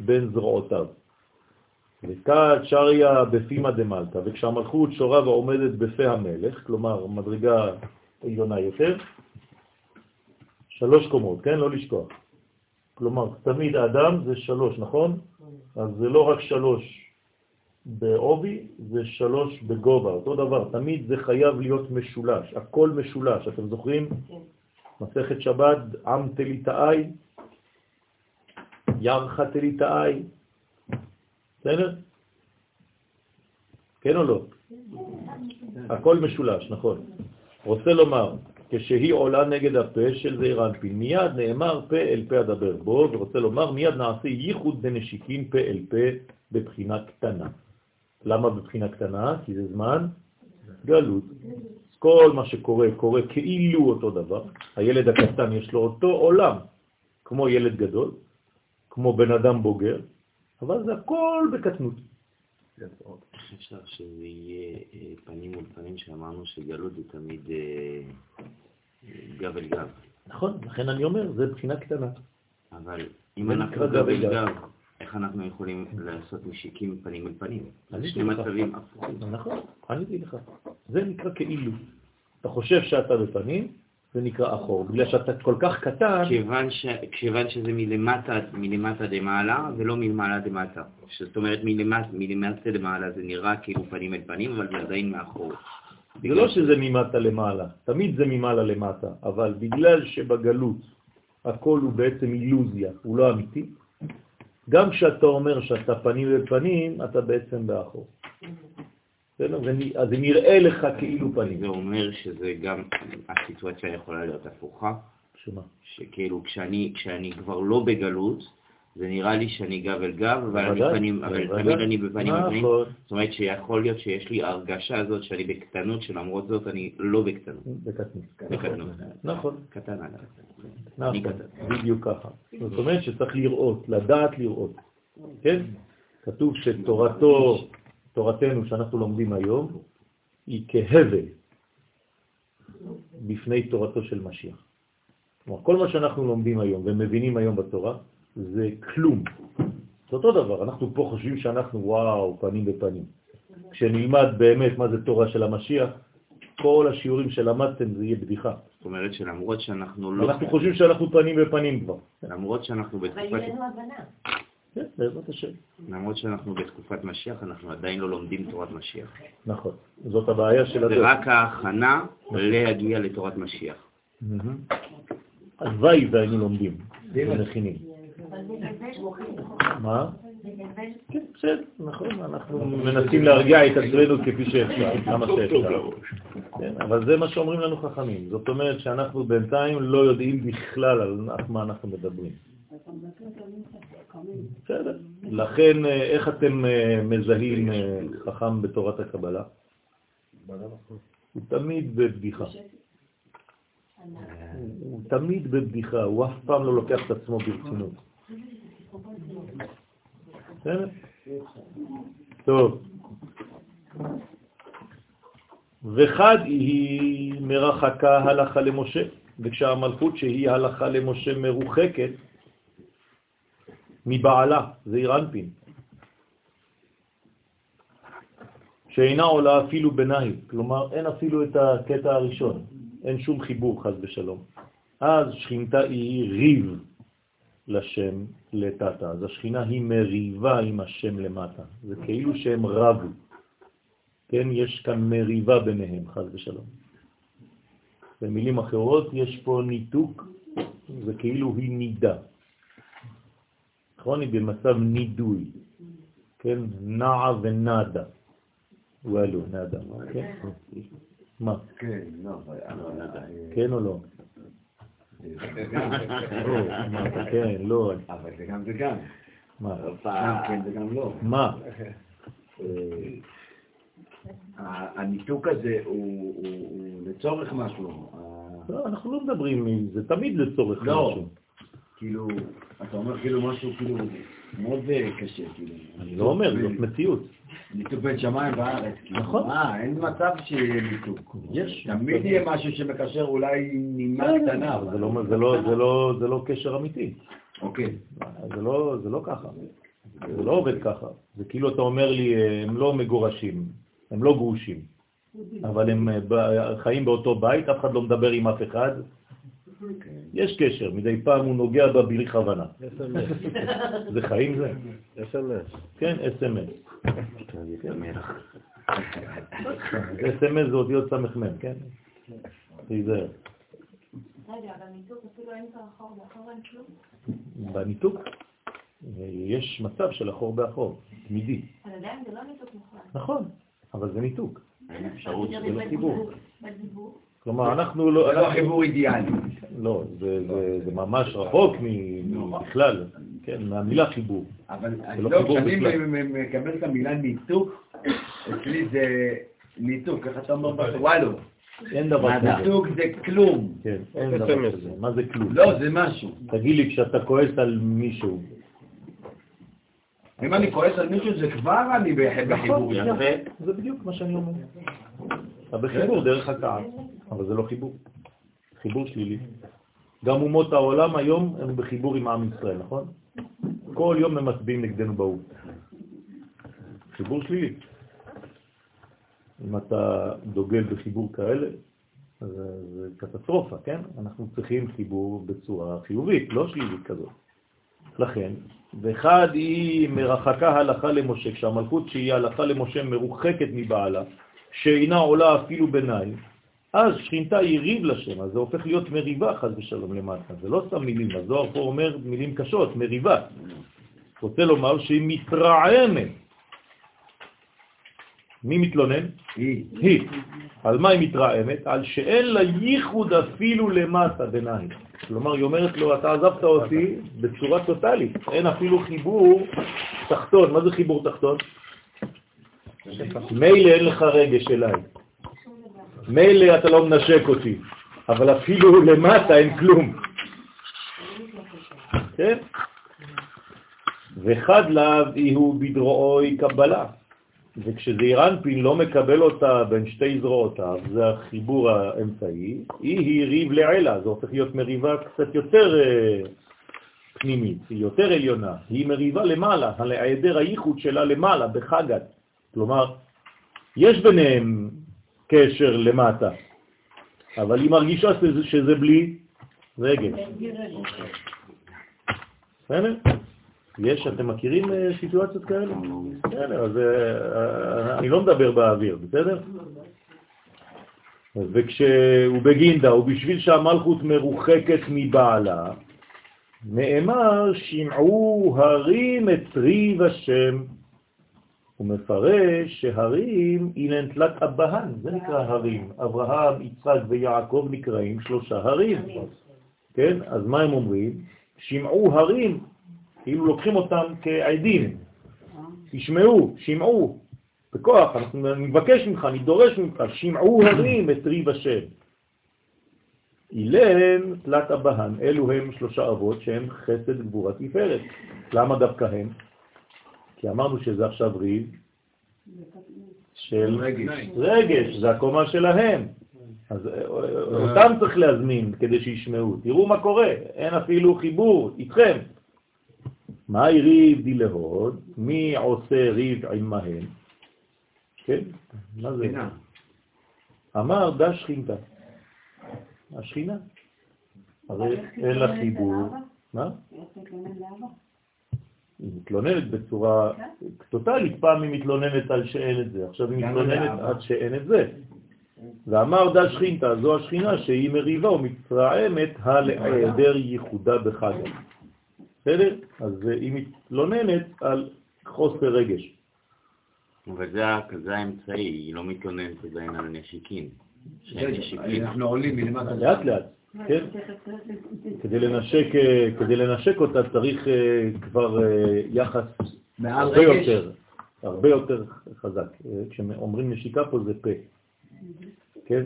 בין זרועותיו. וכת שריה בפימה דמלטה, וכשהמלכות שורה ועומדת בפה המלך, כלומר מדרגה עליונה יותר, שלוש קומות, כן? לא לשכוח. כלומר, תמיד האדם זה שלוש, נכון? אז זה לא רק שלוש בעובי, זה שלוש בגובה, אותו דבר. תמיד זה חייב להיות משולש, הכל משולש. אתם זוכרים? מסכת שבת, עם תליטאי, ירחה תליטאי, בסדר? כן או לא? הכל משולש, נכון. רוצה לומר, כשהיא עולה נגד הפה של זעיר אנפין, מיד נאמר פה אל פה אדבר בו, ורוצה לומר מיד נעשה ייחוד בנשיקין פה אל פה בבחינה קטנה. למה בבחינה קטנה? כי זה זמן גלות. כל מה שקורה, קורה כאילו אותו דבר. הילד הקטן יש לו אותו עולם, כמו ילד גדול, כמו בן אדם בוגר, אבל זה הכל בקטנות. איך אפשר שזה יהיה אה, פנים מול פנים, שאמרנו שגלות זה תמיד אה, גב אל גב. נכון, לכן אני אומר, זה בחינה קטנה. אבל אם אנחנו גב אל גב. איך אנחנו יכולים לעשות משיקים פנים אל פנים? זה שני. מצבים הפוכים. נכון, עניתי לך. זה נקרא כאילו. אתה חושב שאתה בפנים, זה נקרא אחור. בגלל שאתה כל כך קטן, כיוון, ש... כיוון שזה מלמטה, מלמטה דמעלה ולא מלמעלה דמטה. זאת אומרת מלמטה, מלמטה דמעלה זה נראה כאילו פנים אל פנים, אבל זה עדיין מאחור. זה לא שזה ממטה למעלה, תמיד זה ממעלה למטה, אבל בגלל שבגלות הכל הוא בעצם אילוזיה, הוא לא אמיתי, גם כשאתה אומר שאתה פנים אל פנים, אתה בעצם באחור. זה נ- אז זה נראה לך כאילו פנים. זה אומר שזה גם, הסיטואציה יכולה להיות הפוכה, שמה? שכאילו כשאני, כשאני כבר לא בגלות, זה נראה לי שאני גב אל גב, אבל. תמיד אני בפנים אל פנים. נכון, זאת אומרת שיכול להיות שיש לי הרגשה הזאת שאני בקטנות, שלמרות זאת אני לא בקטנות. בקטנות. בקטנות. נכון, קטן עליי. נכון. בדיוק ככה. זאת אומרת שצריך לראות, לדעת לראות. כן? כתוב שתורתו, תורתנו שאנחנו לומדים היום, היא כהבל בפני תורתו של משיח. כלומר, כל מה שאנחנו לומדים היום ומבינים היום בתורה, זה כלום. זה אותו דבר, אנחנו פה חושבים שאנחנו וואו, פנים בפנים. כשנלמד באמת מה זה תורה של המשיח, כל השיעורים שלמדתם זה יהיה בדיחה. זאת אומרת שלמרות שאנחנו לא... אנחנו חושבים שאנחנו פנים בפנים כבר. למרות שאנחנו אבל בתקופת... יהיה לנו הבנה. כן, בעזרת השם. למרות שאנחנו בתקופת משיח, אנחנו עדיין לא לומדים תורת משיח. נכון. זאת הבעיה של זה הדרך. רק ההכנה להגיע לתורת משיח. מהמם. הלוואי והיינו לומדים ומכינים. זה מה? זה כן, בסדר, נכון, אנחנו מנסים להרגיע את עצמנו כפי שאפשר, כמה שאפשר. כן, אבל זה מה שאומרים לנו חכמים. זאת אומרת שאנחנו בינתיים לא יודעים בכלל על מה אנחנו מדברים. בסדר. לכן, אה, איך אתם אה, מזהים אה, חכם בתורת הקבלה? הוא תמיד בבדיחה. הוא תמיד בבדיחה, הוא אף פעם לא לוקח את עצמו ברצינות. טוב. וחד היא מרחקה הלכה למשה, וכשהמלכות שהיא הלכה למשה מרוחקת מבעלה, זה אירנפין, שאינה עולה אפילו בנאי, כלומר אין אפילו את הקטע הראשון, אין שום חיבור חז ושלום. אז שכינתה היא ריב לשם לטאטה, אז השכינה היא מריבה עם השם למטה, זה כאילו שהם רבו, כן, יש כאן מריבה ביניהם, חז ושלום. במילים אחרות יש פה ניתוק, זה כאילו היא נידה. נכון? היא במצב נידוי, כן? נעה ונדה. וואלו, נדה, כן? מה? כן, לא, אבל... אבל- כן או לא? לא, מה, כן, לא, אבל זה גם וגם. מה? גם כן וגם לא. מה? אה, הניתוק הזה הוא לצורך משהו. לא, אנחנו לא מדברים, זה תמיד לצורך לא. משהו. כאילו, אתה אומר כאילו משהו כאילו מאוד אה, קשה, כאילו. אני לא אומר, זאת מציאות. ניתוק בין שמיים וארץ. כאילו. נכון. אה, אין מצב שיהיה ניתוק. יש. תמיד יהיה משהו שמקשר אולי נימה קטנה. זה לא- קשר אמיתי. אוקיי. זה לא, זה לא ככה. זה לא עובד ככה. זה כאילו אתה אומר לי, אה, הם לא מגורשים, הם לא גרושים, אבל הם אה, חיים באותו בית, אף אחד לא מדבר עם אף אחד. יש קשר, מדי פעם הוא נוגע בה בלי כוונה. זה חיים זה? אס.אם.אס. כן, אס.אם.אס. אס.אם.אס זה אותיות סמ"ם, כן? תיזהר. רגע, אבל ניתוק אפילו אין כבר אחור ואחור אין כלום. בניתוק יש מצב של אחור באחור, תמידי. אבל עדיין זה לא ניתוק מוחלט. נכון, אבל זה ניתוק. אין אפשרות זה לא חיבור. בדיבור. כלומר, אנחנו לא... זה לא חיבור אידיאלי. לא, זה, זה, זה ממש רחוק מ- בכלל, כן, מהמילה חיבור. אבל לא לא, כשאני. מ- מ- מקבל את המילה ניתוק, אצלי זה ניתוק, איך אתה אומר בסוף? וואלו. אין דבר כזה. ניתוק זה כלום. כן, אין דבר כזה. מה זה כלום? לא, זה משהו. תגיד לי, כשאתה כועס על מישהו, אם אני כועס על מישהו זה כבר אני בחיבור. נכון, איתו. זה בדיוק מה שאני אומר. אתה בחיבור דרך הכעס, אבל זה לא חיבור. חיבור שלילי. גם אומות העולם היום הם בחיבור עם עם ישראל, נכון? כל יום הם מצביעים נגדנו באו"ם. חיבור שלילי. אם אתה דוגל בחיבור כאלה, זה זה קטסטרופה, כן? אנחנו צריכים חיבור בצורה חיובית, לא שלילית כזאת. לכן, ואחד היא מרחקה הלכה למשה, כשהמלכות שהיא הלכה למשה מרוחקת מבעלה, שאינה עולה אפילו ביניים, אז שכינתה היא ריב לשם, אז זה הופך להיות מריבה חז ושלום למטה. זה לא סתם מילים, הזוהר פה אומר מילים קשות, מריבה. רוצה לומר שהיא מתרעמת. מי מתלונן? היא. היא. על מה היא מתרעמת? על שאין לה ייחוד אפילו למטה ביניים. כלומר, היא אומרת לו, אתה עזבת אותי בצורה טוטלית, אין אפילו חיבור תחתון. מה זה חיבור תחתון? מילא אין לך רגש אליי, מילא אתה לא מנשק אותי, אבל אפילו למטה אין כלום. כן? וחד לאו הוא בדרועוי קבלה. וכשזעיר אנפין לא מקבל אותה בין שתי זרועותיו, זה החיבור האמצעי, היא היא ריב לעילה, זה הופך להיות מריבה קצת יותר אה, פנימית, היא יותר עליונה, היא מריבה למעלה, על היעדר הייחוד שלה למעלה, בחגת. כלומר, יש ביניהם קשר למטה, אבל היא מרגישה שזה, שזה בלי רגש. בסדר? יש, אתם מכירים אה, סיטואציות כאלה? בסדר, אז אה, אני לא מדבר באוויר, בסדר? וכשהוא בגינדה, ובשביל שהמלכות מרוחקת מבעלה, נאמר, שמעו הרים את ריב השם. הוא מפרש שהרים אילן תלת אבהן, זה נקרא הרים. אברהם, יצחק ויעקב נקראים שלושה הרים. כן? אז מה הם אומרים? שמעו הרים, כאילו לוקחים אותם כעדים. תשמעו, שמעו, בכוח, אנחנו אני מבקש ממך, אני דורש ממך, שמעו הרים את ריב השם. אילן תלת אבהן, אלו הם שלושה אבות שהם חסד גבורה תפארת. למה דווקא הם? כי אמרנו שזה עכשיו ריב של רגש. רגש, זה הקומה שלהם. אז אה, אותם צריך להזמין כדי שישמעו. תראו מה קורה, אין אפילו חיבור איתכם. מה ריב דילהוד? מי עושה ריב עמהם? כן? מה זה? אמר דה שכינתה. השכינה. הרי אין לה חיבור. מה? היא מתלוננת בצורה טוטלית, פעם היא מתלוננת על שאין את זה, עכשיו היא מתלוננת. עד שאין את זה. ואמר דה שכינתה, זו השכינה שהיא מריבה ומתרעמת על היעדר ייחודה בחגה. בסדר? אז היא מתלוננת על חוסר רגש. אבל זה האמצעי, היא לא מתלוננת עדיין על נשיקין. אנחנו עולים מלמטה. לאט לאט, כן? כדי לנשק, אה, כדי לנשק אותה צריך אה, כבר אה, יחס הרבה רגש. יותר, הרבה יותר חזק. כשאומרים נשיקה פה זה פה, כן?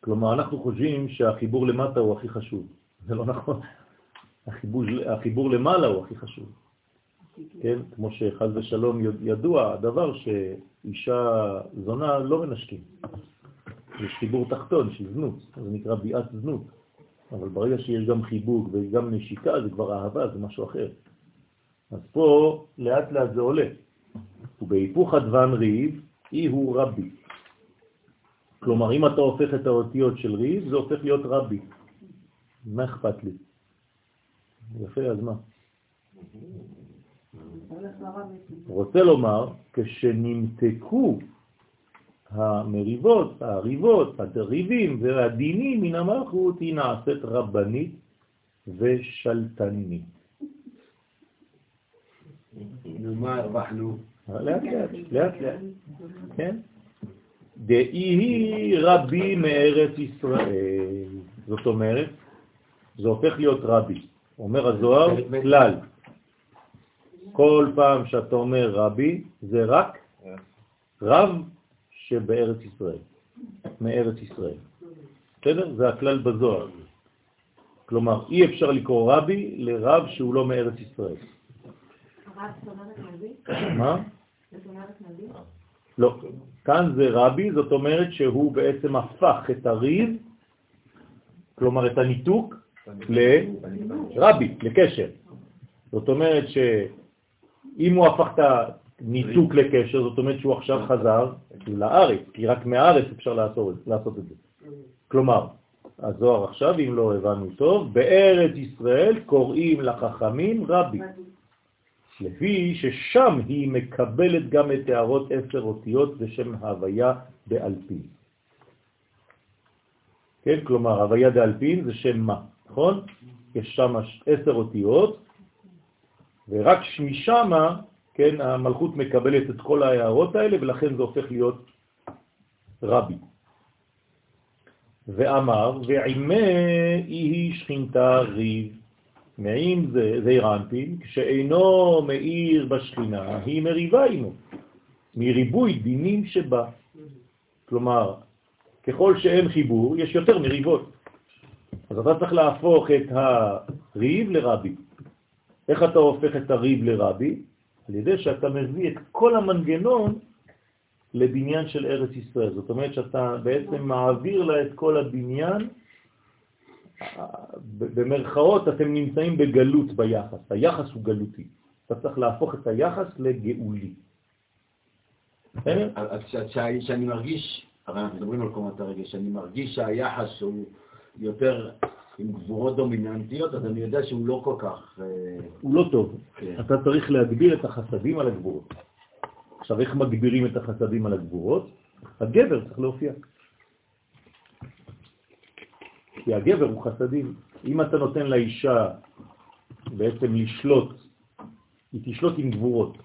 כלומר, אנחנו חושבים שהחיבור למטה הוא הכי חשוב. זה לא נכון. החיבור, החיבור למעלה הוא הכי חשוב. כן? כמו שחז ושלום ידוע, הדבר שאישה זונה לא מנשקים. יש חיבור תחתון של זנות, זה נקרא ביאת זנות. אבל ברגע שיש גם חיבוק וגם נשיקה, זה כבר אהבה, זה משהו אחר. אז פה לאט לאט זה עולה. ובהיפוך הדוון ריב, אי הוא רבי. כלומר, אם אתה הופך את האותיות של ריב, זה הופך להיות רבי. מה אכפת לי? יפה, אז מה? רוצה לומר, כשנמתקו המריבות, הריבות, הריבים והדינים מן המלכות, היא נעשית רבנית ושלטנית. ומה הרווחנו? לאט לאט, לאט לאט, כן? דאי רבי מארץ ישראל. זאת אומרת, זה הופך להיות רבי. אומר הזוהר, כלל. כל פעם שאתה אומר רבי, זה רק רב שבארץ ישראל, מארץ ישראל. בסדר? זה הכלל בזוהר. כלומר, אי אפשר לקרוא רבי לרב שהוא לא מארץ ישראל. מה? לא. כאן זה רבי, זאת אומרת שהוא בעצם הפך את הריב, כלומר את הניתוק, לרבי, לקשר. זאת אומרת שאם הוא הפך את הניתוק לקשר, זאת אומרת שהוא עכשיו חזר לארץ, כי רק מהארץ אפשר לעשות, לעשות את זה. כלומר, הזוהר עכשיו, אם לא הבנו טוב, בארץ ישראל קוראים לחכמים רבי. לפי ששם היא מקבלת גם את הערות עשר אותיות בשם הוויה באלפין. כן, כלומר, הוויה באלפין זה שם מה, נכון? יש שם עשר אותיות, ורק משם, כן, המלכות מקבלת את כל ההערות האלה, ולכן זה הופך להיות רבי. ואמר, ועימה היא שכינתה ריב. מעין זה, זה רנפין, כשאינו מאיר בשכינה, היא מריבה עימו, מריבוי דינים שבה. כלומר, ככל שאין חיבור, יש יותר מריבות. אז אתה צריך להפוך את הריב לרבי. איך אתה הופך את הריב לרבי? על ידי שאתה מביא את כל המנגנון לבניין של ארץ ישראל. זאת אומרת שאתה בעצם מעביר לה את כל הבניין במרכאות אתם נמצאים בגלות ביחס, היחס הוא גלותי. אתה צריך להפוך את היחס לגאולי. אז כשאני מרגיש, הרי אנחנו מדברים על קומת הרגש, שאני מרגיש שהיחס הוא יותר עם גבורות דומיננטיות, אז אני יודע שהוא לא כל כך... אה, הוא לא טוב. כן. אתה צריך להגביר את החסדים על הגבורות. עכשיו, איך מגבירים את החסדים על הגבורות? הגבר צריך להופיע. כי הגבר הוא חסדים. אם אתה נותן לאישה בעצם לשלוט, היא תשלוט עם גבורות.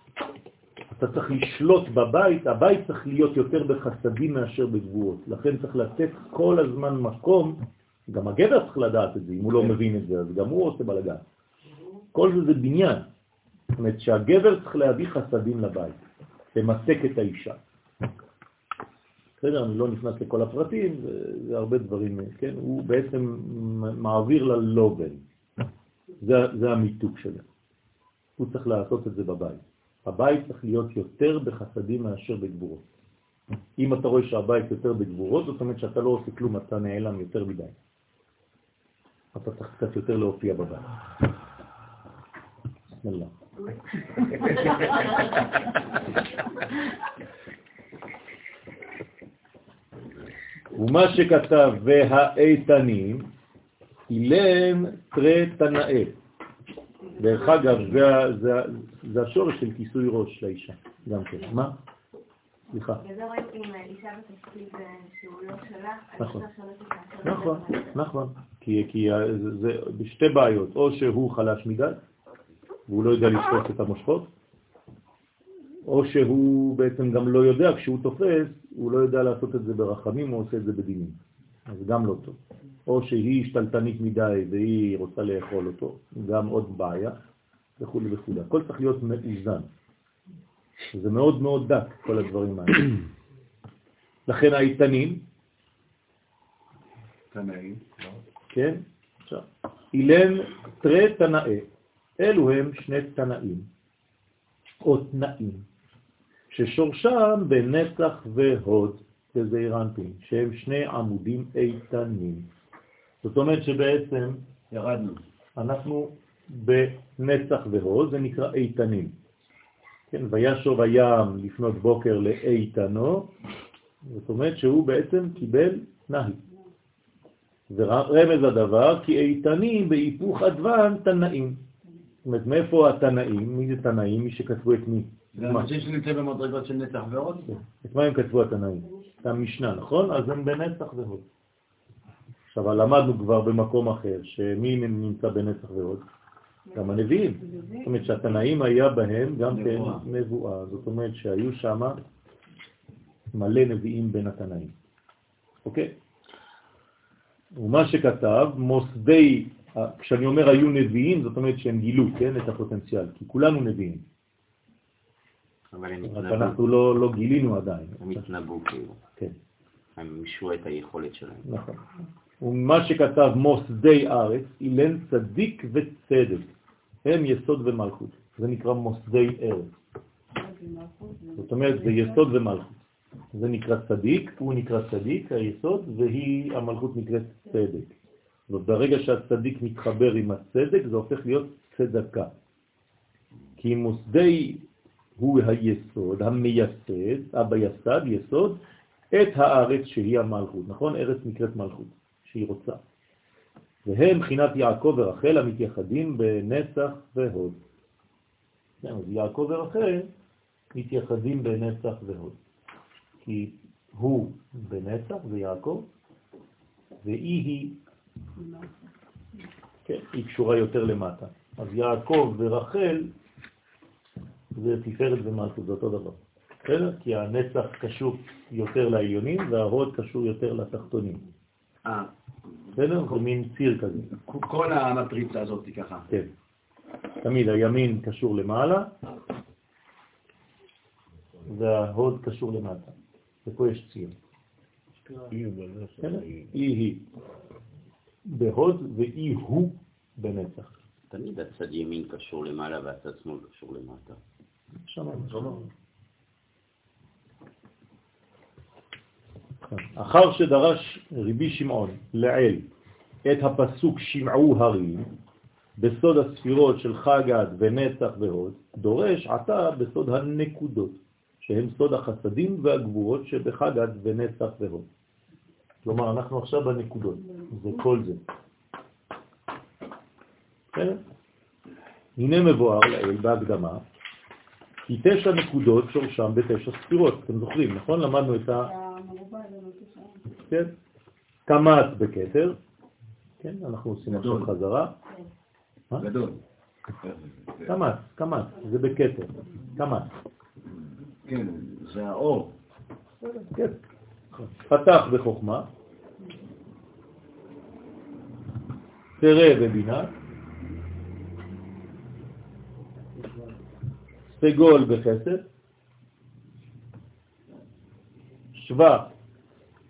אתה צריך לשלוט בבית, הבית צריך להיות יותר בחסדים מאשר בגבורות. לכן צריך לתת כל הזמן מקום, גם הגבר צריך לדעת את זה, אם הוא לא כן. מבין את זה, אז גם הוא עושה בלגן. כל זה זה בניין. זאת אומרת שהגבר צריך להביא חסדים לבית, למסק את האישה. בסדר, אני לא נכנס לכל הפרטים, זה הרבה דברים, כן? הוא בעצם מעביר ללובן. זה, זה המיתוק שלו. הוא צריך לעשות את זה בבית. הבית צריך להיות יותר בחסדים מאשר בגבורות. אם אתה רואה שהבית יותר בגבורות, זאת אומרת שאתה לא עושה כלום, אתה נעלם יותר מדי. אתה צריך קצת יותר להופיע בבית. ומה שכתב והאיתנים, אילם תרי תנאי. דרך אגב, זה, זה, זה השורש של כיסוי ראש לאישה, גם כן. מה? סליחה. נכון, נכון, נכון. כי, כי זה בשתי בעיות, או שהוא חלש מדי, והוא לא יודע לשפוט את המושכות, או שהוא בעצם גם לא יודע, כשהוא תופס, הוא לא יודע לעשות את זה ברחמים, הוא עושה את זה בדינים. אז גם לא טוב. או שהיא השתלטנית מדי והיא רוצה לאכול אותו, גם עוד בעיה, וכו' וכו'. הכל צריך להיות מאוזן. זה מאוד מאוד דק, כל הדברים האלה. לכן האיתנים, תנאים, כן, עכשיו, אילן תרי תנאי, אלו הם שני תנאים. או תנאים, ששורשם בנצח והוד, בזעיר אנפין, שהם שני עמודים איתנים. זאת אומרת שבעצם ירדנו. אנחנו בנצח והוד, זה נקרא איתנים. כן, וישוב הים לפנות בוקר לאיתנו, זאת אומרת שהוא בעצם קיבל נהי. ורמז הדבר, כי איתנים בהיפוך אדוון תנאים. זאת אומרת, מאיפה התנאים? מי זה תנאים? מי שכתבו את מי? זה? אנשים שנמצאים במדרגות של נצח ועוד? את מה הם כתבו התנאים? את המשנה, נכון? אז הם בנצח והוד. עכשיו, למדנו כבר במקום אחר, שמי נמצא בנצח והוד? גם הנביאים. זאת אומרת שהתנאים היה בהם גם כן. נבואה. זאת אומרת שהיו שם מלא נביאים בין התנאים. אוקיי? ומה שכתב, מוסדי, כשאני אומר היו נביאים, זאת אומרת שהם גילו, כן, את הפוטנציאל, כי כולנו נביאים. אבל הם התנבאו, אנחנו לא, לא גילינו עדיין. הם התנבאו כאילו, כן. הם מישרו את היכולת שלהם. נכון. ומה שכתב מוסדי ארץ, אילן צדיק וצדק, הם יסוד ומלכות. זה נקרא מוסדי ארץ. זאת אומרת, זה יסוד ומלכות. זה נקרא צדיק, הוא נקרא צדיק, היסוד, והיא, המלכות נקראת צדק. וברגע שהצדיק מתחבר עם הצדק, זה הופך להיות צדקה. כי מוסדי הוא היסוד, המייסד, אבא יסד, יסוד, את הארץ שהיא המלכות, נכון? ארץ נקראת מלכות, שהיא רוצה. והם מבחינת יעקב ורחל המתייחדים בנצח והוד. אז יעקב ורחל מתייחדים בנצח והוד. כי הוא בנצח, זה יעקב, והיא היא, כן, היא קשורה יותר למטה. אז יעקב ורחל זה תפארת ומלכות, זה אותו דבר. בסדר? כי הנצח קשור יותר לעליונים וההוד קשור יותר לתחתונים. אה, בסדר? זה מין ציר כזה. כל המטריצה הזאת ככה. כן. תמיד הימין קשור למעלה וההוד קשור למטה. ופה יש ציר. בסדר? היא היא בהוד ואי הוא בנצח. תמיד הצד ימין קשור למעלה והצד שמאל קשור למטה. שמענו. אחר שדרש רבי שמעון לעיל את הפסוק שמעו הרים בסוד הספירות של חגד ונצח והוד, דורש עתה בסוד הנקודות, שהם סוד החסדים והגבורות שבחגד ונצח והוד. כלומר, אנחנו עכשיו בנקודות, זה כל זה. הנה מבואר לעיל בהקדמה, כי תשע נקודות שורשם בתשע ספירות, אתם זוכרים, נכון? למדנו את ה... כן? קמ"ט בכתר, כן? אנחנו עושים עכשיו. חזרה. גדול. קמ"ט, קמ"ט, זה בכתר, קמ"ט. כן, זה האור. כן. פתח בחוכמה, תראה בבינה, סגול בחסד, שווה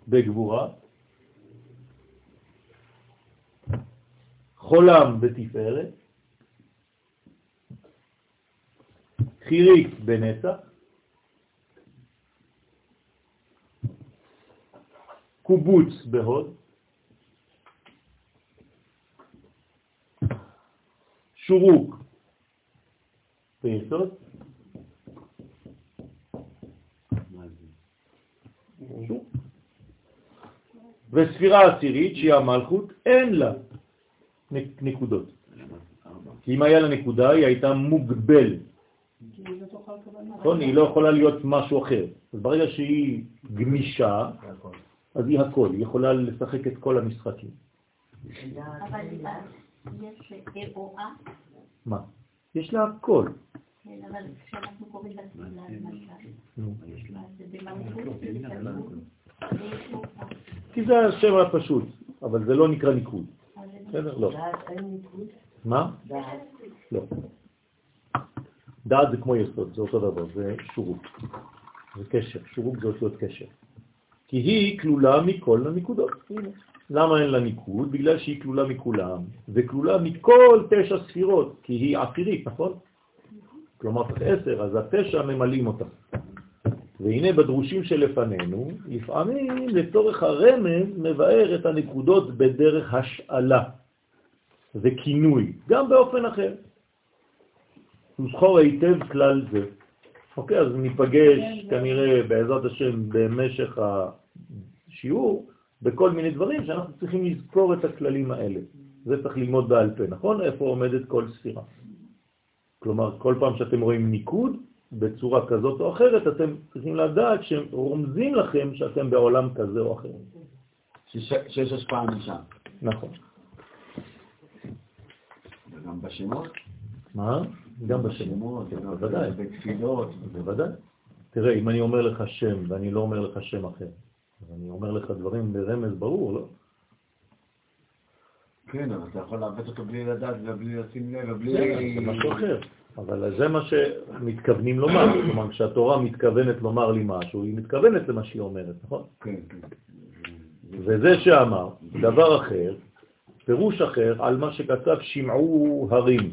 בגבורה, חולם בתפארת, חיריק בנצח, קובוץ בהוד, שורוק ביסוד. וספירה עשירית, שהיא המלכות, אין לה נק- נקודות. כי אם היה לה נקודה, היא הייתה מוגבלת. נכון? היא לא יכולה להיות משהו אחר. אז ברגע שהיא גמישה, אז היא הכל, היא יכולה לשחק את כל המשחקים. אבל יש או אה, מה? יש לה הכל. כן, אבל כשאנחנו קוראים לתפילה למשל. כי זה השם הפשוט, אבל זה לא נקרא ניקוד. בסדר? לא. מה? לא. דעת זה כמו יסוד, זה אותו דבר, זה שורוק. זה קשר, שורוק זה אותיות קשר. כי היא כלולה מכל הנקודות. הנה. למה אין לה ניקוד? בגלל שהיא כלולה מכולם, וכלולה מכל תשע ספירות, כי היא עשירית, נכון? כלומר צריך עשר, אז התשע ממלאים אותה. והנה בדרושים שלפנינו, לפעמים לצורך הרמז מבאר את הנקודות בדרך השאלה וכינוי, גם באופן אחר. זכור היטב כלל זה. אוקיי, אז ניפגש כנראה בעזרת השם במשך השיעור בכל מיני דברים שאנחנו צריכים לזכור את הכללים האלה. זה צריך ללמוד בעל פה, נכון? איפה עומדת כל ספירה. כלומר, כל פעם שאתם רואים ניקוד, בצורה כזאת או אחרת, אתם צריכים לדעת שהם רומזים לכם שאתם בעולם כזה או אחר. שיש השפעה משם. נכון. וגם בשמות? מה? גם בשמות, כן, בוודאי. בתפילות. בוודאי. תראה, אם אני אומר לך שם ואני לא אומר לך שם אחר, אני אומר לך דברים ברמז ברור, לא? כן, אבל אתה יכול לעבד אותו בלי לדעת ובלי לשים לב ובלי... זה משהו אחר. אבל זה מה שמתכוונים לומר. כלומר, כשהתורה מתכוונת לומר לי משהו, היא מתכוונת למה שהיא אומרת, נכון? כן, כן. וזה שאמר, דבר אחר, פירוש אחר על מה שכתב שמעו הרים.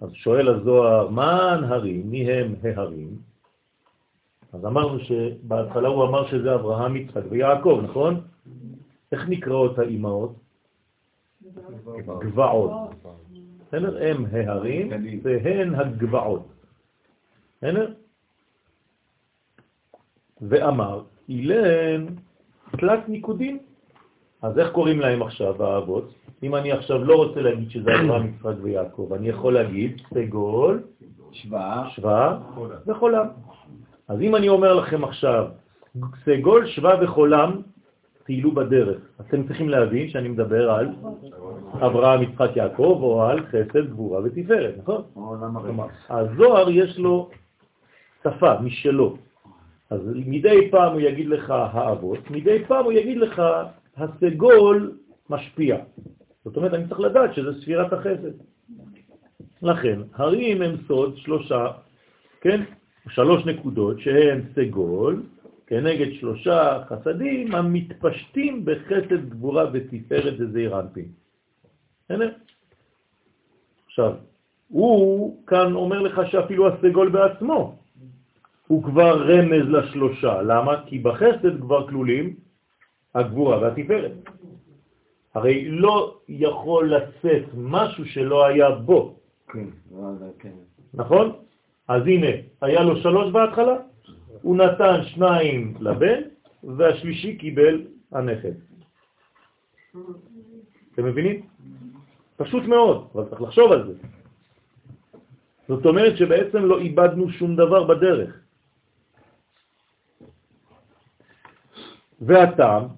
אז שואל הזוהר, מה הרים? מי הם ההרים? אז אמרנו שבהתחלה הוא אמר שזה אברהם, יצחק ויעקב, נכון? איך נקראות האימהות? גבעות. בסדר? הם ההרים והן הגבעות. בסדר? ואמר, אילן תלת ניקודים. אז איך קוראים להם עכשיו האבות? אם אני עכשיו לא רוצה להגיד שזה אברהם, יצחק ויעקב, אני יכול להגיד סגול, שווה, שווה וחולם. אז אם אני אומר לכם עכשיו, סגול, שווה וחולם, טיילו בדרך. אתם צריכים להבין שאני מדבר על אברהם, יצחק, יעקב, או על חסד, גבורה ותפארת, נכון? כלומר, הזוהר יש לו שפה משלו. אז מדי פעם הוא יגיד לך האבות, מדי פעם הוא יגיד לך הסגול משפיע. זאת אומרת, אני צריך לדעת שזה ספירת החסד. לכן, הרים הם סוד שלושה, כן? שלוש נקודות שהן סגול, כנגד שלושה חסדים המתפשטים בחסד גבורה ותפארת וזעיר אנפין. עכשיו, הוא כאן אומר לך שאפילו הסגול בעצמו הוא כבר רמז לשלושה. למה? כי בחסד כבר כלולים הגבורה והתפארת. הרי לא יכול לצאת משהו שלא היה בו. כן, כן. נכון? אז הנה, היה לו שלוש בהתחלה, הוא נתן שניים לבן, והשלישי קיבל הנכד. אתם מבינים? פשוט מאוד, אבל צריך לחשוב על זה. זאת אומרת שבעצם לא איבדנו שום דבר בדרך. והטעם,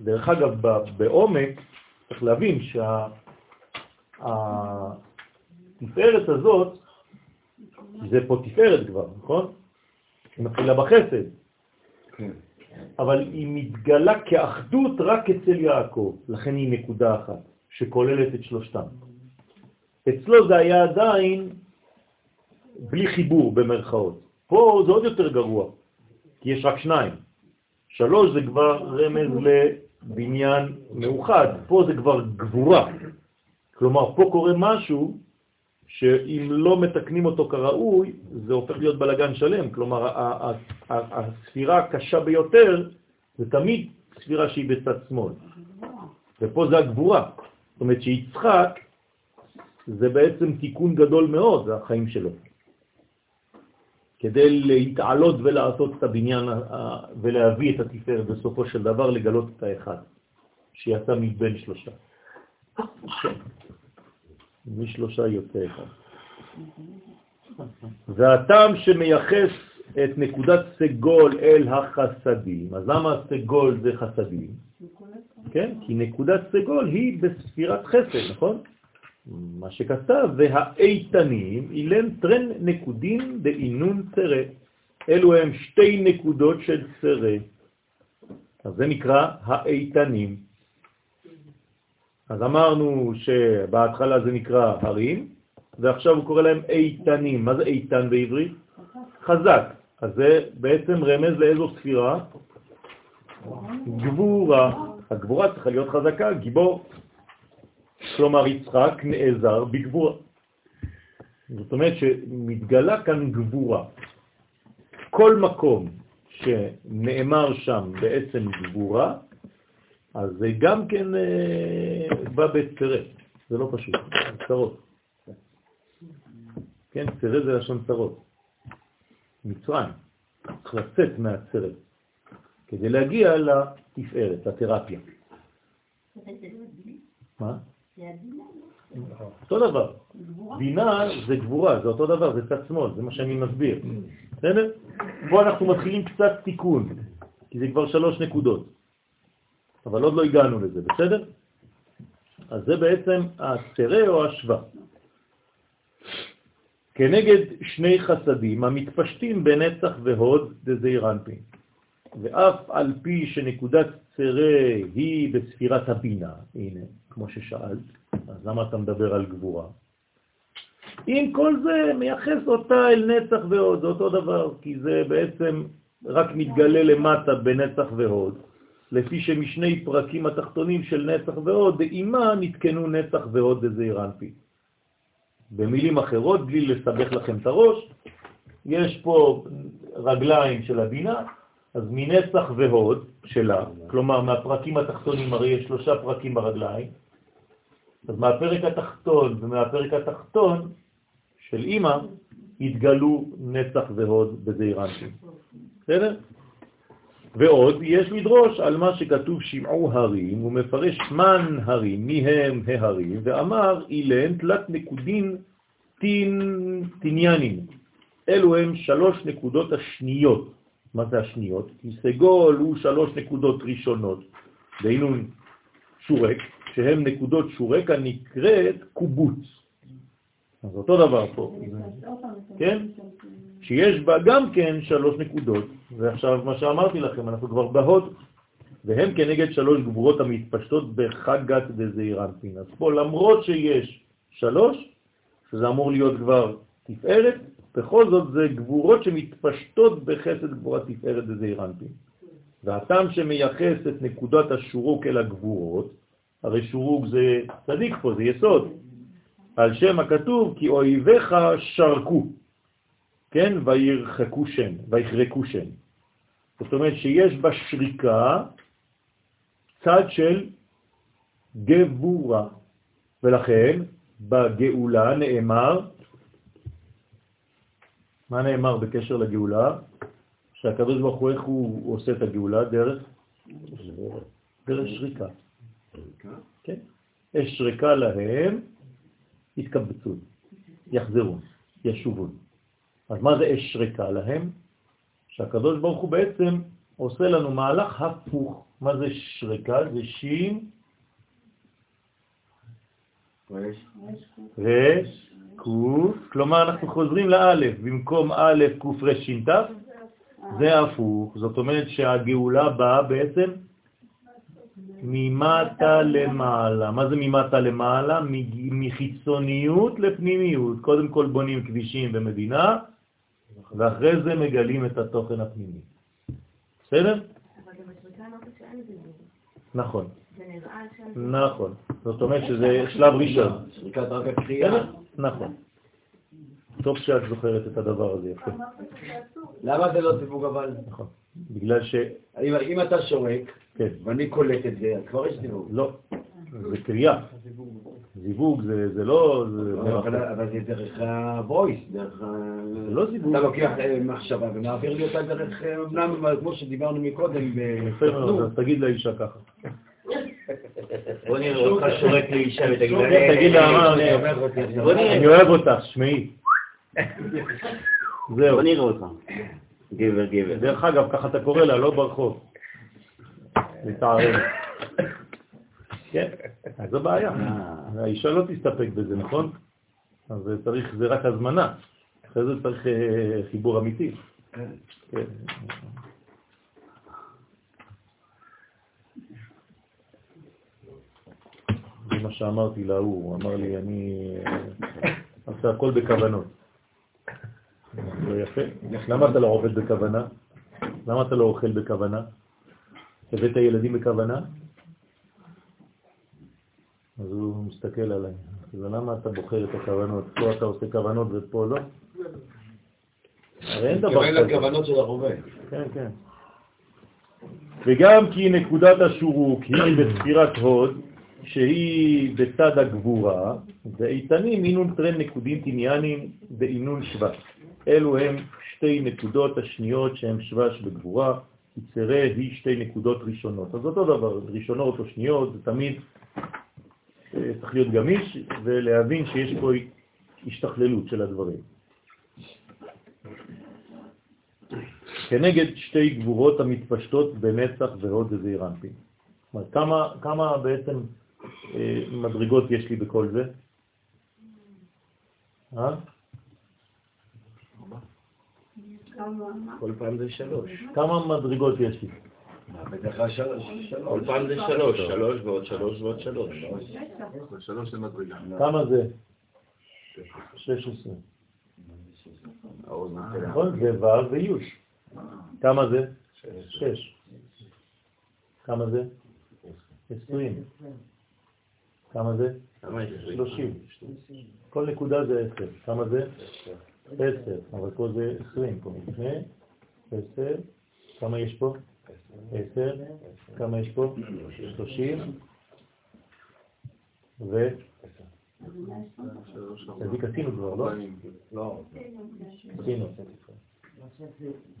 דרך אגב, בעומק, צריך להבין שהתפארת הזאת, זה פה תפארת כבר, נכון? היא מתחילה בחסד. כן. אבל היא מתגלה כאחדות רק אצל יעקב, לכן היא נקודה אחת, שכוללת את שלושתם. אצלו זה היה עדיין בלי חיבור במרכאות. פה זה עוד יותר גרוע, כי יש רק שניים. שלוש זה כבר רמז לבניין מאוחד, פה זה כבר גבורה. כלומר, פה קורה משהו שאם לא מתקנים אותו כראוי, זה הופך להיות בלגן שלם. כלומר, הספירה הקשה ביותר זה תמיד ספירה שהיא בצד שמאל. ופה זה הגבורה. זאת אומרת שיצחק זה בעצם תיקון גדול מאוד, זה החיים שלו. כדי להתעלות ולעשות את הבניין ולהביא את התפארת בסופו של דבר לגלות את האחד, שיצא מבין שלושה. משלושה יוצא אחד. והטעם שמייחס את נקודת סגול אל החסדים, אז למה סגול זה חסדים? כן, כי נקודת סגול היא בספירת חסד, נכון? מה שכתב, והאיתנים אילן טרן נקודים באינון צרה. אלו הם שתי נקודות של צרה. אז זה נקרא האיתנים. אז אמרנו שבהתחלה זה נקרא הרים, ועכשיו הוא קורא להם איתנים. מה זה איתן בעברית? חזק. אז זה בעצם רמז לאיזו ספירה? גבורה. הגבורה צריכה להיות חזקה, גיבור. כלומר, יצחק נעזר בגבורה. זאת אומרת שמתגלה כאן גבורה. כל מקום שנאמר שם בעצם גבורה, אז זה גם כן אה, בא בצרה, זה לא פשוט, צרות. כן, צרה זה לשון צרות. מצרים, צריך לצאת מהצרת, כדי להגיע לתפארת, לתרפיה. מה? אותו דבר. בינה זה גבורה, זה אותו דבר, זה צד שמאל, זה מה שאני מסביר. בסדר? פה אנחנו מתחילים קצת תיקון, כי זה כבר שלוש נקודות. אבל עוד לא הגענו לזה, בסדר? אז זה בעצם הצרה או השווה. כנגד שני חסדים המתפשטים בנצח והוד דזעיר אנפין. ואף על פי שנקודת צרה היא בספירת הבינה, הנה, כמו ששאלת, אז למה אתה מדבר על גבורה? אם כל זה מייחס אותה אל נצח והוד, זה אותו דבר, כי זה בעצם רק מתגלה למטה בנצח והוד, לפי שמשני פרקים התחתונים של נצח והוד, דאימה נתקנו נצח והוד בזעיר אנפין. במילים אחרות, בלי לסבך לכם את הראש, יש פה רגליים של הבינה, אז מנצח והוד שלה, כלומר מהפרקים התחתונים, הרי יש שלושה פרקים ברגליים, אז מהפרק התחתון ומהפרק התחתון של אימא התגלו נצח והוד בזעיר אנפין. בסדר? ועוד יש לדרוש על מה שכתוב שמעו הרים, הוא מפרש מן הרים, מי הם ההרים, ואמר אילן תלת נקודין תניאנים. אלו הם שלוש נקודות השניות. מה זה השניות? כי סגול הוא שלוש נקודות ראשונות, דהיינו שורק, שהם נקודות שורק הנקראת קובוץ. אז אותו דבר פה, כן? שיש בה גם כן שלוש נקודות, ועכשיו מה שאמרתי לכם, אנחנו כבר בהוד, והם כנגד שלוש גבורות המתפשטות בחגת דזעיר אנפין. אז פה למרות שיש שלוש, שזה אמור להיות כבר תפארת, בכל זאת זה גבורות שמתפשטות בחסד גבורת תפארת דזעיר אנפין. והטעם שמייחס את נקודת השורוק אל הגבורות, הרי שורוק זה צדיק פה, זה יסוד, על שם הכתוב כי אויביך שרקו. כן? וירחקו שם, ויחרקו שם. זאת אומרת שיש בשריקה צד של גבורה, ולכן בגאולה נאמר, מה נאמר בקשר לגאולה? שהקדוש ברוך הוא איך הוא עושה את הגאולה? דרך? דרך שריקה. כן. יש שריקה להם, יתקבצו, יחזרו, ישובו. אז מה זה אש ריקה להם? שהקדוש ברוך הוא בעצם עושה לנו מהלך הפוך. מה זה שריקה? זה שין, רש, קוף, כלומר אנחנו חוזרים לאלף, במקום א' קוף רש שין ת', זה הפוך, זאת אומרת שהגאולה באה בעצם ממטה למעלה. מה זה ממטה למעלה? מחיצוניות לפנימיות. קודם כל בונים כבישים ומדינה, ואחרי זה מגלים את התוכן הפנימי. בסדר? נכון. נכון. זאת אומרת שזה שלב ראשון. שריקת רק הקריאה. נכון. טוב שאת זוכרת את הדבר הזה, יפה. למה זה לא סיווג אבל? נכון. בגלל ש... אם אתה שורק, כן. ואני קולט את זה, כבר יש סיווג. לא, זה קריאה. זיווג זה, זה לא... זה אבל אבל זה דרך ה-voice, דרך ה... זה לא זיווג. אתה לוקח אה, מחשבה ומעביר לי אותה דרך, אה, אמנם כמו שדיברנו מקודם, יפה מאוד, אז תגיד לאישה ככה. בוא נראה אותך שורק לאישה ותגיד לה... אני אוהב אותך, שמעי. זהו. בוא נראה אותך. גבר, גבר. דרך אגב, ככה אתה קורא לה, לא ברחוב. לצערנו. כן, אז זו בעיה. האישה לא תסתפק בזה, נכון? אז צריך, זה רק הזמנה. אחרי זה צריך אה, חיבור אמיתי. כן. זה מה שאמרתי להוא, הוא אמר לי, אני אה, עושה הכל בכוונות. לא יפה. למה אתה לא עובד בכוונה? למה אתה לא אוכל בכוונה? הבאת ילדים בכוונה? אז הוא מסתכל עליי. ולמה אתה בוחר את הכוונות? פה אתה עושה כוונות ופה לא? הרי אין דבר מתכוון כזה. לכוונות של הרובה. כן, כן. וגם כי נקודת השורוק היא בספירת הוד, שהיא בצד הגבורה, ואיתנים אינון טרן נקודים תניאנים באינון שבט. אלו הם שתי נקודות השניות שהן שבש בגבורה, יצרה היא שתי נקודות ראשונות. אז אותו דבר, ראשונות או שניות, זה תמיד אה, צריך להיות גמיש ולהבין שיש פה השתכללות של הדברים. כנגד שתי גבורות המתפשטות בנצח והוד וזעיר אנפין. זאת אומרת, כמה, כמה בעצם אה, מדרגות יש לי בכל זה? אה? כל פעם זה שלוש. כמה מדרגות יש לי? בדרך כלל שלוש. כל פעם זה שלוש, שלוש ועוד שלוש ועוד שלוש. שלוש זה מדרגה. כמה זה? 16. נכון? זה ו' וי'. כמה זה? 6. כמה זה? 20. כמה זה? כמה יש? 30. כל נקודה זה 10. כמה זה? 10. אבל פה זה 20. פה לפני. 10. כמה יש פה? 10. כמה יש פה? 30. ו... צדיק עשינו כבר, לא? לא. עשינו.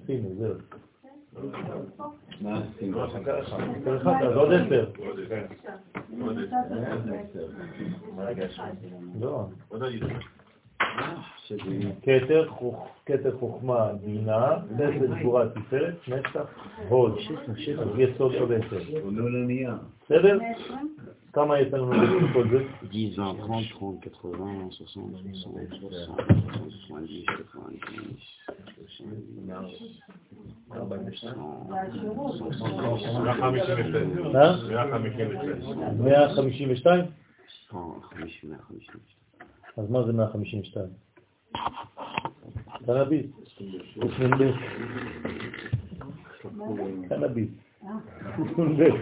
עשינו, זהו. מה עשינו? עשר אז עוד עשר. לא. כתר, חוכ- כתר חוכמה, בינה, חסד, גבורה, תפארת, נצח, הוד. אז יסוד עוד עשר. עונה לנייר. בסדר? כמה יש לנו בכל זה? 10, 20, 30, 80, 60, 70, 80, 70, 80, אה? 156. 152? 150, 150. אז מה זה 152? קנאביס. קנאביס. קנאביס.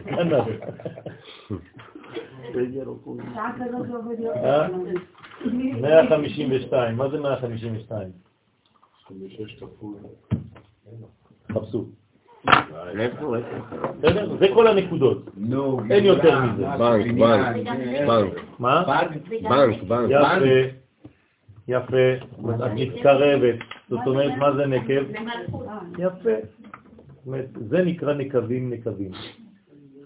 קנאביס. שעה כזאת לא עובד להיות... אה? 152, מה זה 152? חפשו. איפה, איפה? זה כל הנקודות. אין יותר מזה. בנק, בנק, בנק, מה? בנק, בנק. יפה, יפה, את מתקרבת. זאת אומרת, מה זה נקב? יפה. זה נקרא נקבים נקבים.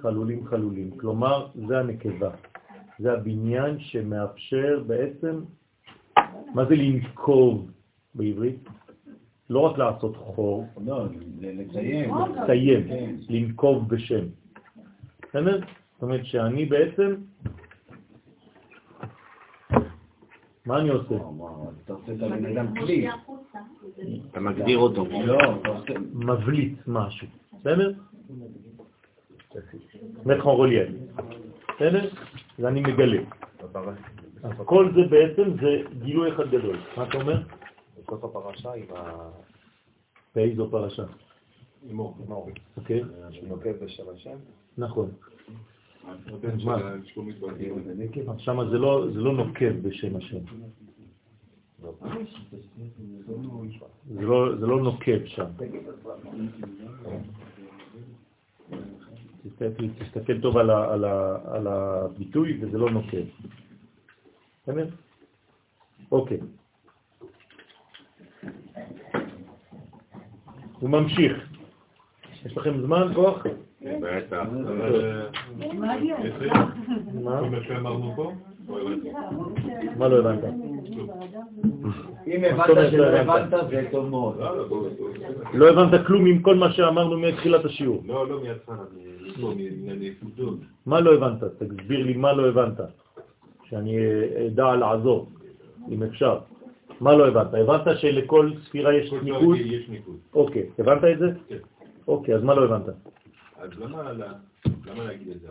חלולים חלולים. כלומר, זה הנקבה. זה הבניין שמאפשר בעצם, מה זה לנקוב בעברית? לא רק לעשות חור, לא, לציין. לסיים. לנקוב בשם. בסדר? זאת אומרת שאני בעצם, מה אני עושה? אתה עושה את הבן אדם כלי. אתה מגדיר אותו. לא. מבליט משהו, בסדר? מתחון רוליאל, בסדר? ואני מגלה. אז כל זה בעצם זה גילוי אחד גדול. מה אתה אומר? בסוף הפרשה עם ה... באיזו פרשה? הימור, הימור. אוקיי? שנוקב בשם השם. נכון. זה לא, זה לא נוקב בשם השם. זה לא, זה לא נוקב שם. תסתכל, טוב על, הביטוי וזה לא נוקב. אוקיי. הוא ממשיך. יש לכם זמן, כוח? בטח. מה? לא הבנת? אם הבנת שלא לא הבנת? זה טוב מאוד. לא, לא. לא הבנת כלום עם כל מה שאמרנו מתחילת השיעור. לא, לא מהנקודות. מה לא הבנת? תסביר לי מה לא הבנת, שאני אדע לעזור, אם אפשר. מה לא הבנת? הבנת שלכל ספירה יש ניקוד? יש ניקוד. אוקיי, הבנת את זה? כן. אוקיי, אז מה לא הבנת? אז למה להגיד את זה?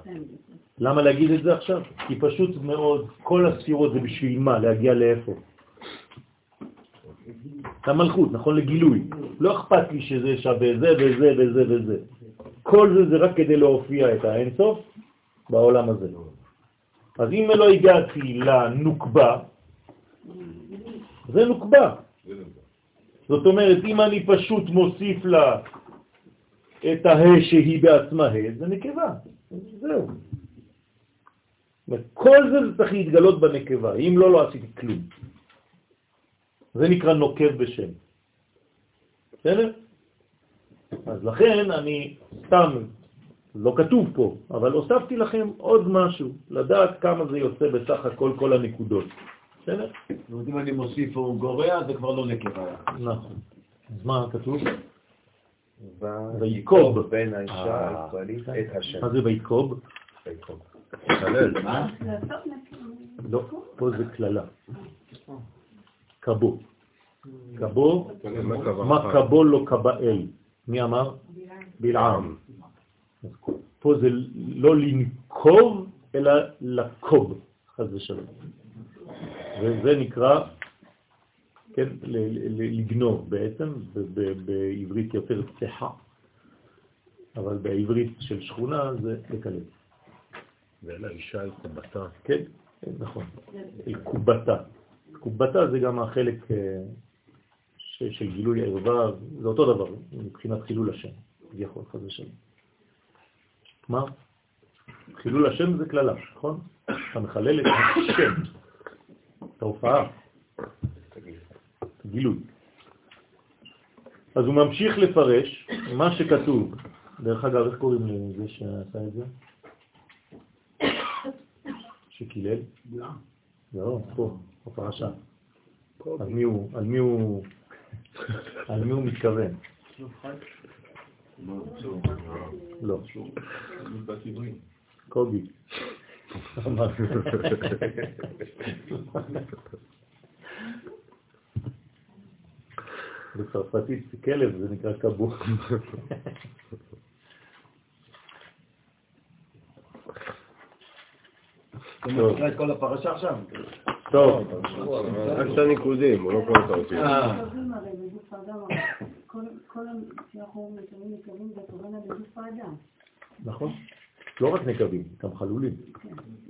למה להגיד את זה עכשיו? כי פשוט מאוד, כל הספירות זה בשביל מה? להגיע לאיפה? למלכות, נכון? לגילוי. לא אכפת לי שזה שווה זה וזה וזה וזה. כל זה זה רק כדי להופיע את האינסוף בעולם הזה. אז אם לא הגעתי לנוקבה, זה נוקבה. זאת אומרת, אם אני פשוט מוסיף לה את הה שהיא בעצמה ה', זה נקבה. זהו. כל זה צריך להתגלות בנקבה, אם לא, לא עשיתי כלום. זה נקרא נוקב בשם. בסדר? אז לכן אני סתם, לא כתוב פה, אבל הוספתי לכם עוד משהו, לדעת כמה זה יוצא בסך הכל כל הנקודות. בסדר? זאת אומרת, אם אני מוסיף או גורע, זה כבר לא נקבה. נכון. אז מה כתוב? ויקוב בין האישה אה, הישראלית את השם. מה זה ויקוב? ויקוב. מה? לא, פה זה כללה. קבו. קבו, מה קבו לא קבאל. מי אמר? בלעם. פה זה לא לנקוב, אלא לקוב, חז ושלום. וזה נקרא, כן, לגנוב בעצם, בעברית יותר צחה, אבל בעברית של שכונה זה לקלל. ואל האישה אל קובתה. כן, כן, נכון. אל קובתה. קובתה זה גם החלק אה, של גילוי ערווה, זה אותו דבר מבחינת חילול השם, כביכול, חס ושלום. מה? חילול השם זה כללה, נכון? אתה מחלל את השם, את ההופעה, את הגילוי. אז הוא ממשיך לפרש מה שכתוב. דרך אגב, איך קוראים לזה שעשה את זה? שקילל? לא, פה, בפרשה. על מי הוא, על מי הוא, על מי הוא מתכוון? לא. קובי. בצרפתית כלב זה נקרא קבו. אתה מקרא את כל הפרשה עכשיו? טוב, רק את הניקודים, הוא לא קורא את האותיות. אה, מקווים הרי בגוף האדם, כל כל ה- שאנחנו מקווים מקווים זה הכוונה בגוף האדם. נכון. לא רק נקבים, גם חלולים.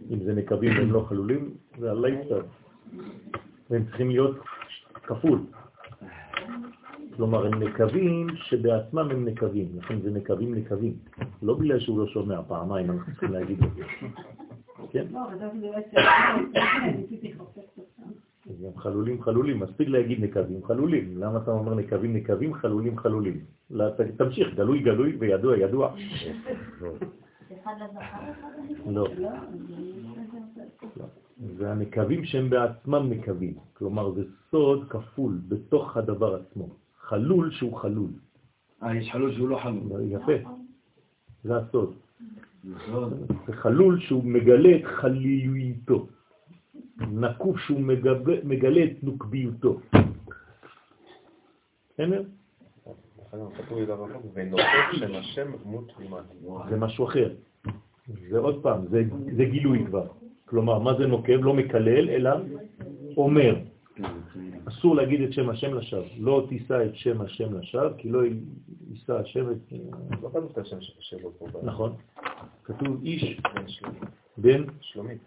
אם זה נקבים והם לא חלולים, זה עלי קצת. והם צריכים להיות כפול. כלומר, הם נקבים שבעצמם הם נקבים, לכן זה נקבים נקבים. לא בגלל שהוא לא שומע פעמיים, אנחנו צריכים להגיד את זה. כן? לא, חשבתי שזה ניסיתי לחפש אותם. אז גם חלולים חלולים, מספיק להגיד נקבים חלולים. למה אתה אומר נקבים נקבים, חלולים חלולים? לא, תמשיך, גלוי גלוי וידוע ידוע. לא. לא, זה- הנקבים שהם בעצמם נקבים. כלומר, זה סוד כפול בתוך הדבר עצמו. חלול שהוא חלול. אה, יש חלול שהוא לא חלול. יפה. זה הסוד. נכון. זה חלול שהוא מגלה את חליותו. נקוב שהוא מגלה את נוקביותו. בסדר? תמימה. זה משהו אחר. זה עוד פעם, זה, זה גילוי כבר. כלומר, מה זה נוקב? לא מקלל, אלא אומר. אסור להגיד את שם השם לשווא. לא תישא את שם השם לשווא, כי לא יישא השם את... לא כתוב את השם שלו פה. נכון. כתוב איש בן שלומית.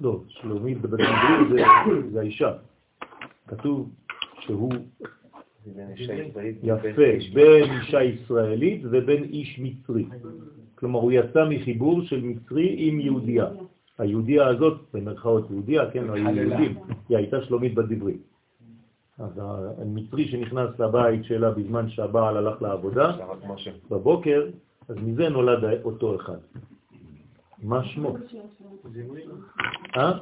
לא, שלומית בבית עברי זה, האישה. כתוב שהוא זה בן אישה ישראלית. יפה, ובין איש מצרי. כלומר, הוא יצא מחיבור של מצרי עם יהודייה. היהודייה הזאת, במרכאות יהודייה, כן, היו. יהודים, היא הייתה שלומית בדברי. אז המצרי שנכנס לבית שלה בזמן שהבעל הלך לעבודה. בבוקר, אז מזה נולד אותו אחד. מה שמו? אה?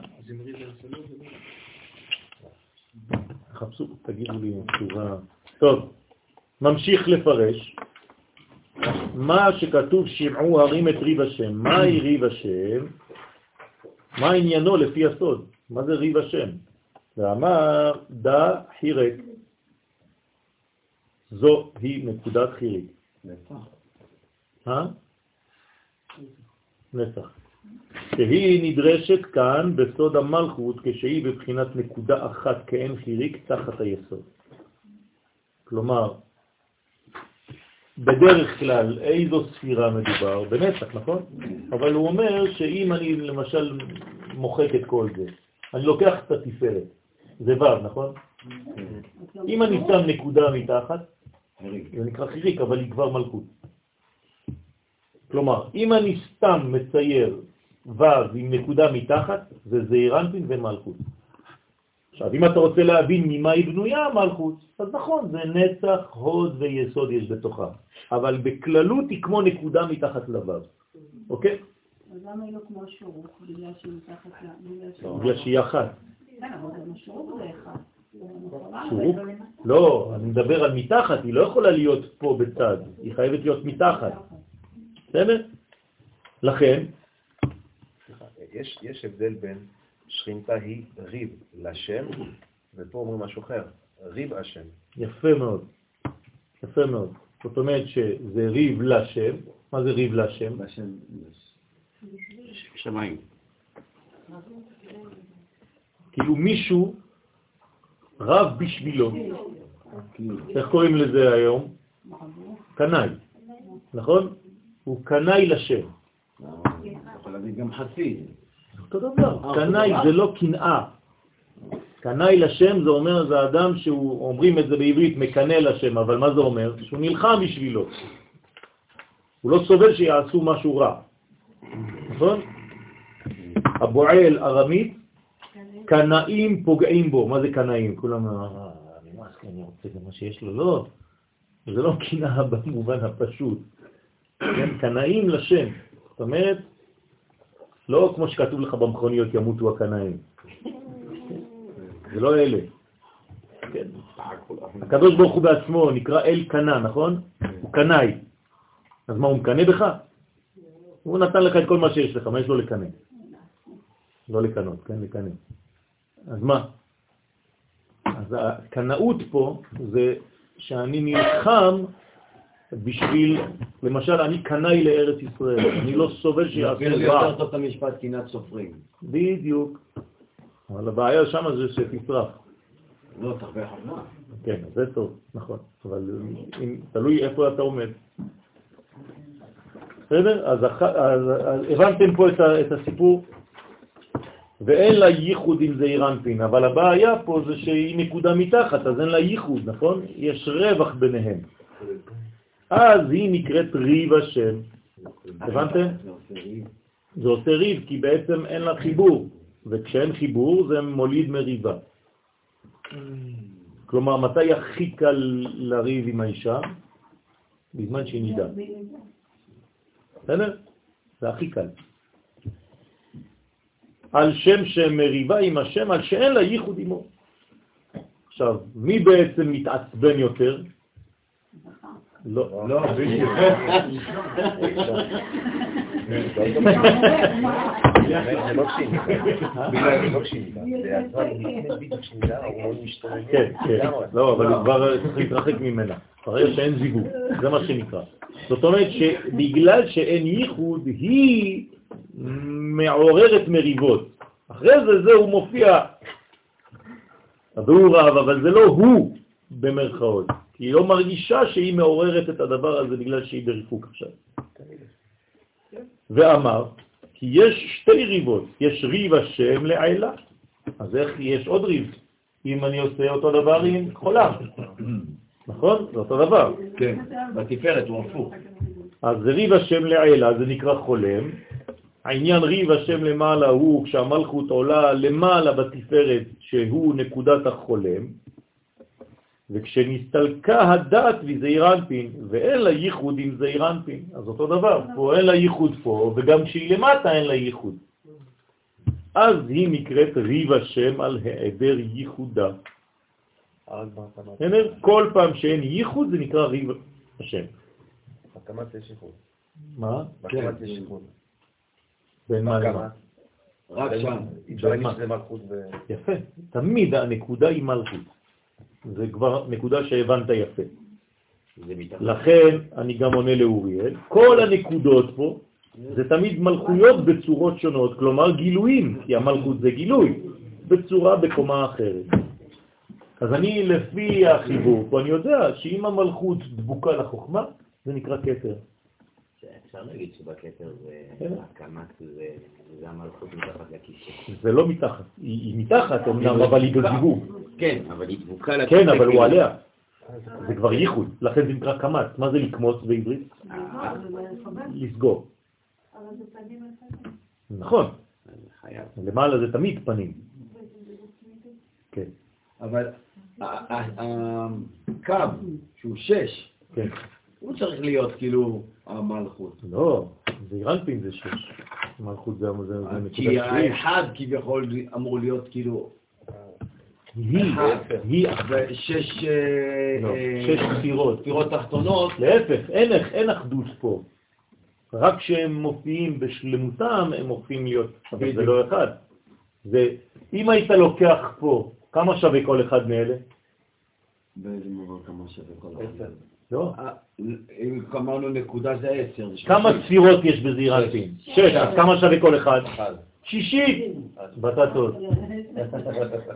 חפשו, תגידו לי תשובה. טוב, ממשיך לפרש. מה שכתוב שמעו הרים את ריב השם. מהי ריב השם? מה עניינו לפי הסוד? מה זה ריב השם? ואמר דה חירק. זו היא נקודת חיריק. אה? נצח. שהיא נדרשת כאן בסוד המלכות כשהיא בבחינת נקודה אחת כאין חיריק תחת היסוד. כלומר, בדרך כלל איזו ספירה מדובר? בנצח, נכון? אבל הוא אומר שאם אני למשל מוחק את כל זה. אני לוקח את התפארת, זה ו', נכון? אם אני שם נקודה מתחת, זה נקרא חיריק, אבל היא כבר מלכות. כלומר, אם אני סתם מצייר ו' עם נקודה מתחת, זה זעירנטין ומלכות. עכשיו, אם אתה רוצה להבין ממה היא בנויה המלכות, אז נכון, זה נצח, הוד ויסוד יש בתוכה, אבל בכללות היא כמו נקודה מתחת לו', אוקיי? אז למה היא לא כמו השורוק? בגלל שהיא מתחת ל... בגלל שהיא- אחת. כן, אבל גם השורוק זה אחד. זה נכון. שורוק? לא, אני מדבר על מתחת, היא לא יכולה להיות פה בצד, היא חייבת להיות מתחת, בסדר? לכן, יש הבדל בין שכינתה היא ריב לשם, ופה אומרים משהו אחר, ריב השם. יפה מאוד, יפה מאוד. זאת אומרת שזה ריב לשם, מה זה ריב לשם? בשם, שמיים. כאילו מישהו רב בשבילו, כאילו, איך קוראים לזה היום? קנאי, נכון? הוא קנאי לשם. יכול להגיד גם חסיד. אותו דבר, אה, קנאי אותו זה לא קנאה. קנאי לשם זה אומר, זה אדם שהוא, אומרים את זה בעברית, מקנא לשם, אבל מה זה אומר? שהוא נלחם בשבילו. הוא לא סובל שיעשו משהו רע. נכון? הבועל ארמית, קנאים פוגעים בו. מה זה קנאים? כולם, "אה, נמאס כי אני רוצה גם מה שיש לו. לא, זה לא קנאה במובן הפשוט. כן? קנאים לשם. זאת אומרת, לא כמו שכתוב לך במכוניות ימותו הקנאים. זה לא אלה. כן. הקדוש ברוך הוא בעצמו נקרא אל קנה, נכון? הוא קנאי. אז מה, הוא מקנא בך? הוא נתן לך את כל מה שיש לך, מה יש לו לקנא? לא לקנות, כן? לקנא. אז מה? אז הקנאות פה זה שאני נלחם בשביל, למשל, אני קנאי לארץ ישראל, אני לא סובל שיעשו רע. יותר המשפט קנאת סופרים. בדיוק. אבל הבעיה שם זה שתשרף. לא, תרבה חרמה. כן, זה טוב, נכון. אבל אם, תלוי איפה אתה עומד. בסדר? אז. אז, אז הבנתם פה את, ה... את הסיפור? ואין לה ייחוד עם זעיר אנפין, אבל הבעיה פה זה שהיא נקודה מתחת, אז אין לה ייחוד, נכון? יש רווח ביניהם. אז היא נקראת ריב השם. הבנתם? זה עושה ריב. כי בעצם אין לה חיבור, וכשאין חיבור זה מוליד מריבה. כלומר, מתי הכי קל לריב עם האישה? בזמן שהיא נידה. בסדר? זה הכי קל. על שם שמריבה עם השם, על שאין לה ייחוד עמו. עכשיו, מי בעצם מתעצבן יותר? לא. לא, בדיוק. זה לא זה לא זה משתוללים. כן, כן. לא, אבל הוא כבר צריך להתרחק ממנה. ברגע שאין זיווג, זה מה שנקרא. זאת אומרת שבגלל שאין ייחוד, היא מעוררת מריבות. אחרי זה זהו מופיע, והוא רב, אבל זה לא הוא במרכאות. כי היא לא מרגישה שהיא מעוררת את הדבר הזה בגלל שהיא בריחוק עכשיו. ואמר, כי יש שתי ריבות, יש ריב השם לעילה. אז איך יש עוד ריב? אם אני עושה אותו דבר עם חולם, נכון? זה אותו דבר. כן, בתפארת הוא הפוך. אז ריב השם לעילה, זה נקרא חולם. העניין ריב השם למעלה הוא כשהמלכות עולה למעלה בתפארת שהוא נקודת החולם, וכשנסתלקה הדת מזעיר אנפין, ואין לה ייחוד עם זעיר אנפין, אז אותו דבר, פה אין לה ייחוד פה, וגם כשהיא למטה אין לה ייחוד. אז היא נקראת ריב השם על העדר ייחודה. כל פעם שאין ייחוד זה נקרא ריב השם. בהקמת יש ייחוד. מה? בהקמת יש ייחוד. בין מה למה? רק שם. יפה. תמיד הנקודה היא מלכות. זה כבר נקודה שהבנת יפה. לכן אני גם עונה לאוריאל, כל הנקודות פה זה תמיד מלכויות בצורות שונות, כלומר גילויים, כי המלכות זה גילוי, בצורה בקומה אחרת. אז אני לפי החיבור פה, אני יודע שאם המלכות דבוקה לחוכמה, זה נקרא כתר. אפשר להגיד שבכתר זה כן. הקמת זה זה המלכות מתחת לכיסא. זה לא מתחת, היא מתחת אמנם, אבל היא בזיווג. כן, אבל היא דבוקה לכיסא. כן, אבל הוא כאילו. עליה. זה כבר ייחוד, לכן זה נקרא קמץ. מה זה לקמוץ בעברית? לסגור. נכון. למעלה זה תמיד פנים. כן, אבל הקו, שהוא שש, כן. הוא צריך להיות כאילו המלכות. לא, זה אירנפין זה שש. מלכות זה נקודה כי שביעית. האחד כביכול אמור להיות כאילו היא, היא אחת. ושש אה, לא, אה, שש ספירות. ספירות תחתונות, להפך, אין, אין אחדות פה. רק כשהם מופיעים בשלמותם, הם הופכים להיות, אבל זה. לא אחד. זה, אם היית לוקח פה, כמה שווה כל אחד מאלה? באיזה מובן כמה שווה כל אחד. לא. אה, אם אמרנו נקודה זה עשר. כמה. ספירות יש בזעירנטין? שש, אז כמה שווה כל אחד? שישית. בטטות.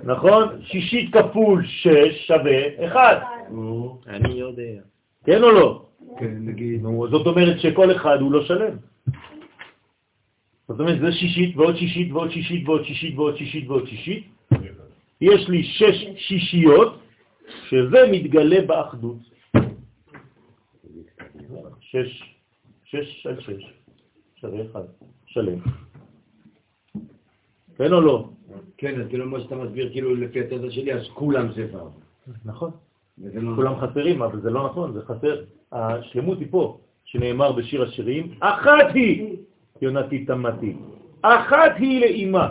נכון? שישית כפול שש שווה אחד. אני יודע. כן או לא? כן, נגיד. זאת אומרת שכל אחד הוא לא שלם. זאת אומרת, זה שישית ועוד שישית ועוד שישית ועוד שישית ועוד שישית ועוד שישית. יש לי שש שישיות, שזה מתגלה באחדות. שש, שש על שש, שווה אחד, שלם. כן או לא? כן, אז כאילו מה שאתה מסביר, כאילו לפי התזה שלי, אז כולם זה ו'. נכון. לא כולם חסרים, אבל זה לא נכון, זה חסר. השלמות היא פה, שנאמר בשיר השירים, אחת היא, יונתי תמתי, אחת היא לאימה.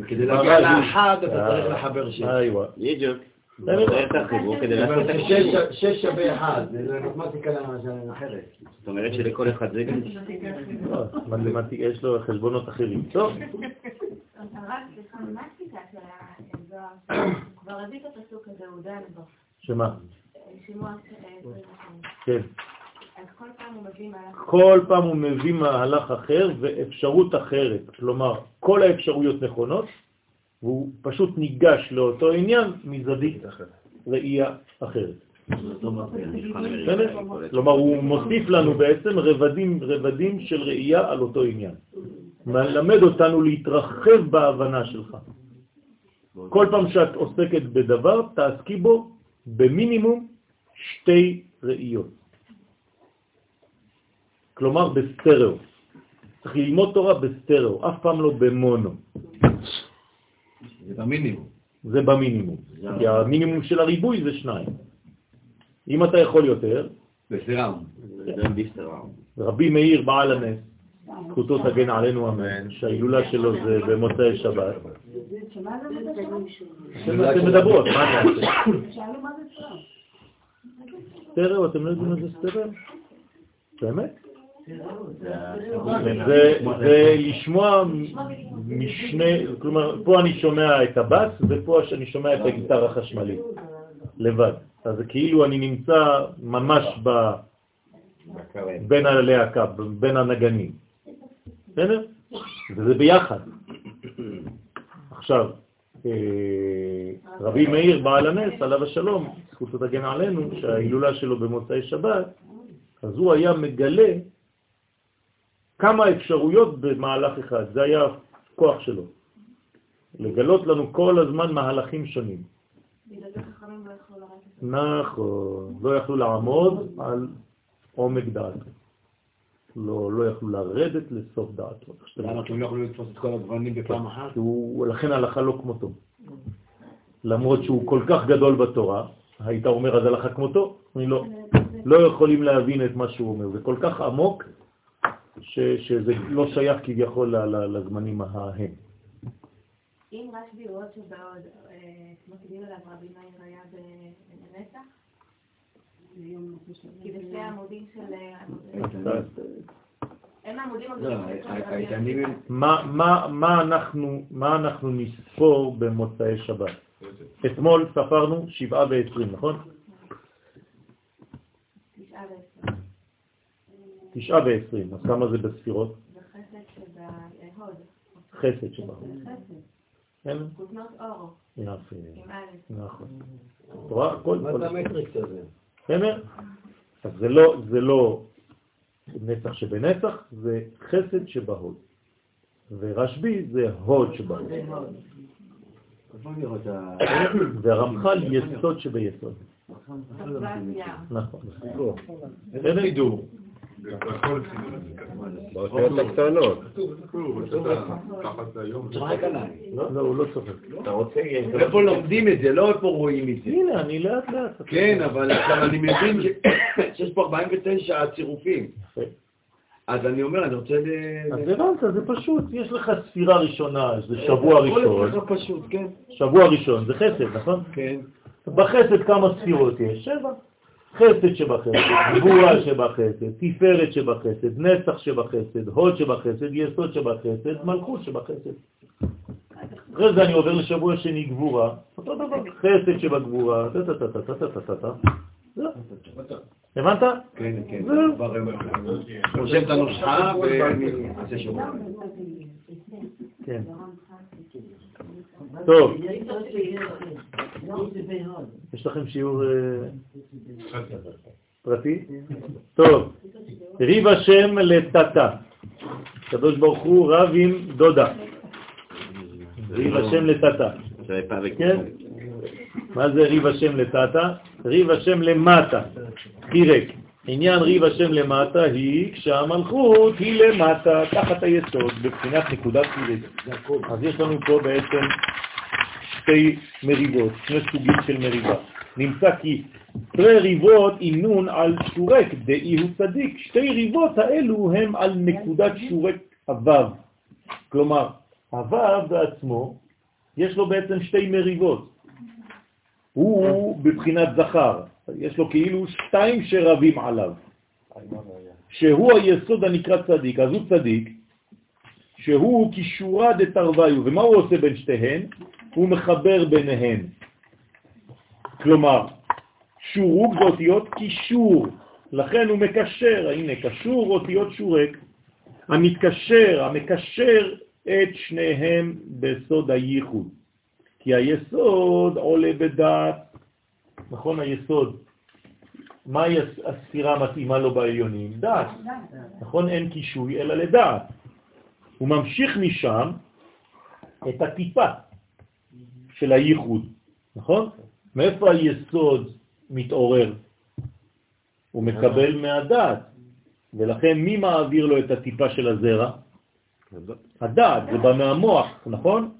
וכדי להגיע לאחד אתה צריך לחבר שש. איווה. בדיוק. לעשות אומרת, את שש- שווה אחד, זה מתמטיקה אחרת. זאת אומרת שלכל אחד זה גם... לא, מתמטי- יש לו חשבונות אחרים. טוב. שמה? שימוע אה, 22. כן. כל פעם הוא מביא מהלך אחר ואפשרות אחרת. כלומר, כל האפשרויות נכונות, והוא פשוט ניגש לאותו עניין מזווית ראייה אחרת. כלומר, הוא מוסיף לנו בעצם רבדים, רבדים של ראייה על אותו עניין. מלמד אותנו להתרחב בהבנה שלך. כל פעם שאת עוסקת בדבר, תעסקי בו במינימום שתי ראיות. כלומר, בסטריאו. צריך ללמוד תורה בסטריאו, אף פעם לא במונו. זה במינימום. זה במינימום. כי המינימום של הריבוי זה שניים. אם אתה יכול יותר, גם ביסטראום. רבי מאיר בעל הנס, זכותו תגן עלינו אמן, שההילולה שלו זה במוצאי שבת. אתם מדברות, מה אני אעשה? שאלו מה זה סרם. סטריאו, אתם לא יודעים מה זה סטריאו? באמת? זה, זה לשמוע משני, כלומר, פה אני שומע את הבאס ופה אני שומע את הגיטרה החשמלית, לבד. אז כאילו אני נמצא ממש ב, בין הלהקה, בין הנגנים. בסדר? וזה ביחד. עכשיו, אה, רבי מאיר בעל הנס, עליו השלום, זכותו תגן עלינו, שההילולה שלו במוצאי שבת, אז הוא היה מגלה כמה אפשרויות במהלך אחד, זה היה הכוח שלו. לגלות לנו כל הזמן מהלכים שונים. לא. נכון, לא יכלו לעמוד על עומק דעתו. לא, לא יכלו לרדת לסוף דעתו. למה כי הם לא יכולים לתפוס את כל הגוונים בפעם אחת? הוא, לכן הלכה לא כמותו. למרות שהוא כל כך גדול בתורה, היית אומר אז הלכה כמותו? אני לא. לא יכולים להבין את מה שהוא אומר, זה כל כך עמוק ש, שזה לא שייך כביכול ל- ל- לזמנים ההם. אם רשב"י הוא עוד שבעוד, אה, כמו שדיבר עליו רבי מאיר היה בנצח, כי בשני העמודים של... מה אנחנו נספור במוצאי שבת? אתמול ספרנו שבעה ועשרים, נכון? תשעה ועשרה. תשעה ועשרים, אז כמה זה בספירות? זה חסד שבהוד. חסד שבה. זה חסד. כן? כותנות אורו, יפה, עם א'. נכון. תורה, הכל, מה זה המטריקס הזה? בסדר? אז זה לא, זה לא נצח שבנצח זה חסד שבהוד. ורשב"י זה הוד שבהוד. והרמח"ל יסוד שביסוד. נכון. איזה סידור? באותיות הקטנות. צוחק עליי. לא, לא, הוא לא צוחק. אתה רוצה... איפה לומדים את זה, לא איפה רואים את זה. הנה, אני לאט לאט. כן, אבל אני מבין שיש פה 49 צירופים. אז אני אומר, אני רוצה ל... אז הבנת, זה פשוט, יש לך ספירה ראשונה, זה שבוע הכל ראשון, כן. שבוע ראשון, זה חסד, נכון? כן. בחסד כמה ספירות יש? שבע. חסד שבחסד, גבורה שבחסד, תפארת שבחסד, נצח שבחסד, הוד שבחסד, יסוד שבחסד, מלכות שבחסד. אחרי זה אני עובר לשבוע שני גבורה, אותו דבר, חסד שבגבורה, טה-טה-טה-טה-טה-טה-טה. הבנת? כן, כן. רושם את הנוסחה שבוע. כן. טוב, יש לכם שיעור אה, פרטי? טוב, ריב השם לטאטה. הקדוש ברוך הוא רב עם דודה. ריב השם לטאטה. כן? מה זה ריב השם לטאטה? ריב השם למטה, חירק. עניין ריב השם למטה היא כשהמלכות היא למטה, תחת היסוד, בבחינת נקודת חירק. אז יש לנו פה בעצם שתי מריבות, שני סוגים של מריבה. נמצא כי שתי ריבות אימנון על שורק, דאי הוא צדיק. שתי ריבות האלו הם על נקודת שורק הוו. כלומר, הוו בעצמו, יש לו בעצם שתי מריבות. הוא בבחינת זכר, יש לו כאילו שתיים שרבים עליו, שהוא היסוד הנקרא צדיק, אז הוא צדיק, שהוא קישורה דתרוויו, ומה הוא עושה בין שתיהן? הוא מחבר ביניהן. כלומר, שורוק זה אותיות קישור, לכן הוא מקשר, הנה, קשור אותיות שורק, המתקשר, המקשר את שניהם בסוד הייחוד. כי היסוד עולה בדעת, נכון היסוד, מהי הספירה המתאימה לו בעליונים? דעת, נכון? אין קישוי אלא לדעת. הוא ממשיך משם את הטיפה של הייחוד, נכון? מאיפה היסוד מתעורר? הוא מקבל מהדעת, ולכן מי מעביר לו את הטיפה של הזרע? הדעת, זה בא מהמוח, נכון?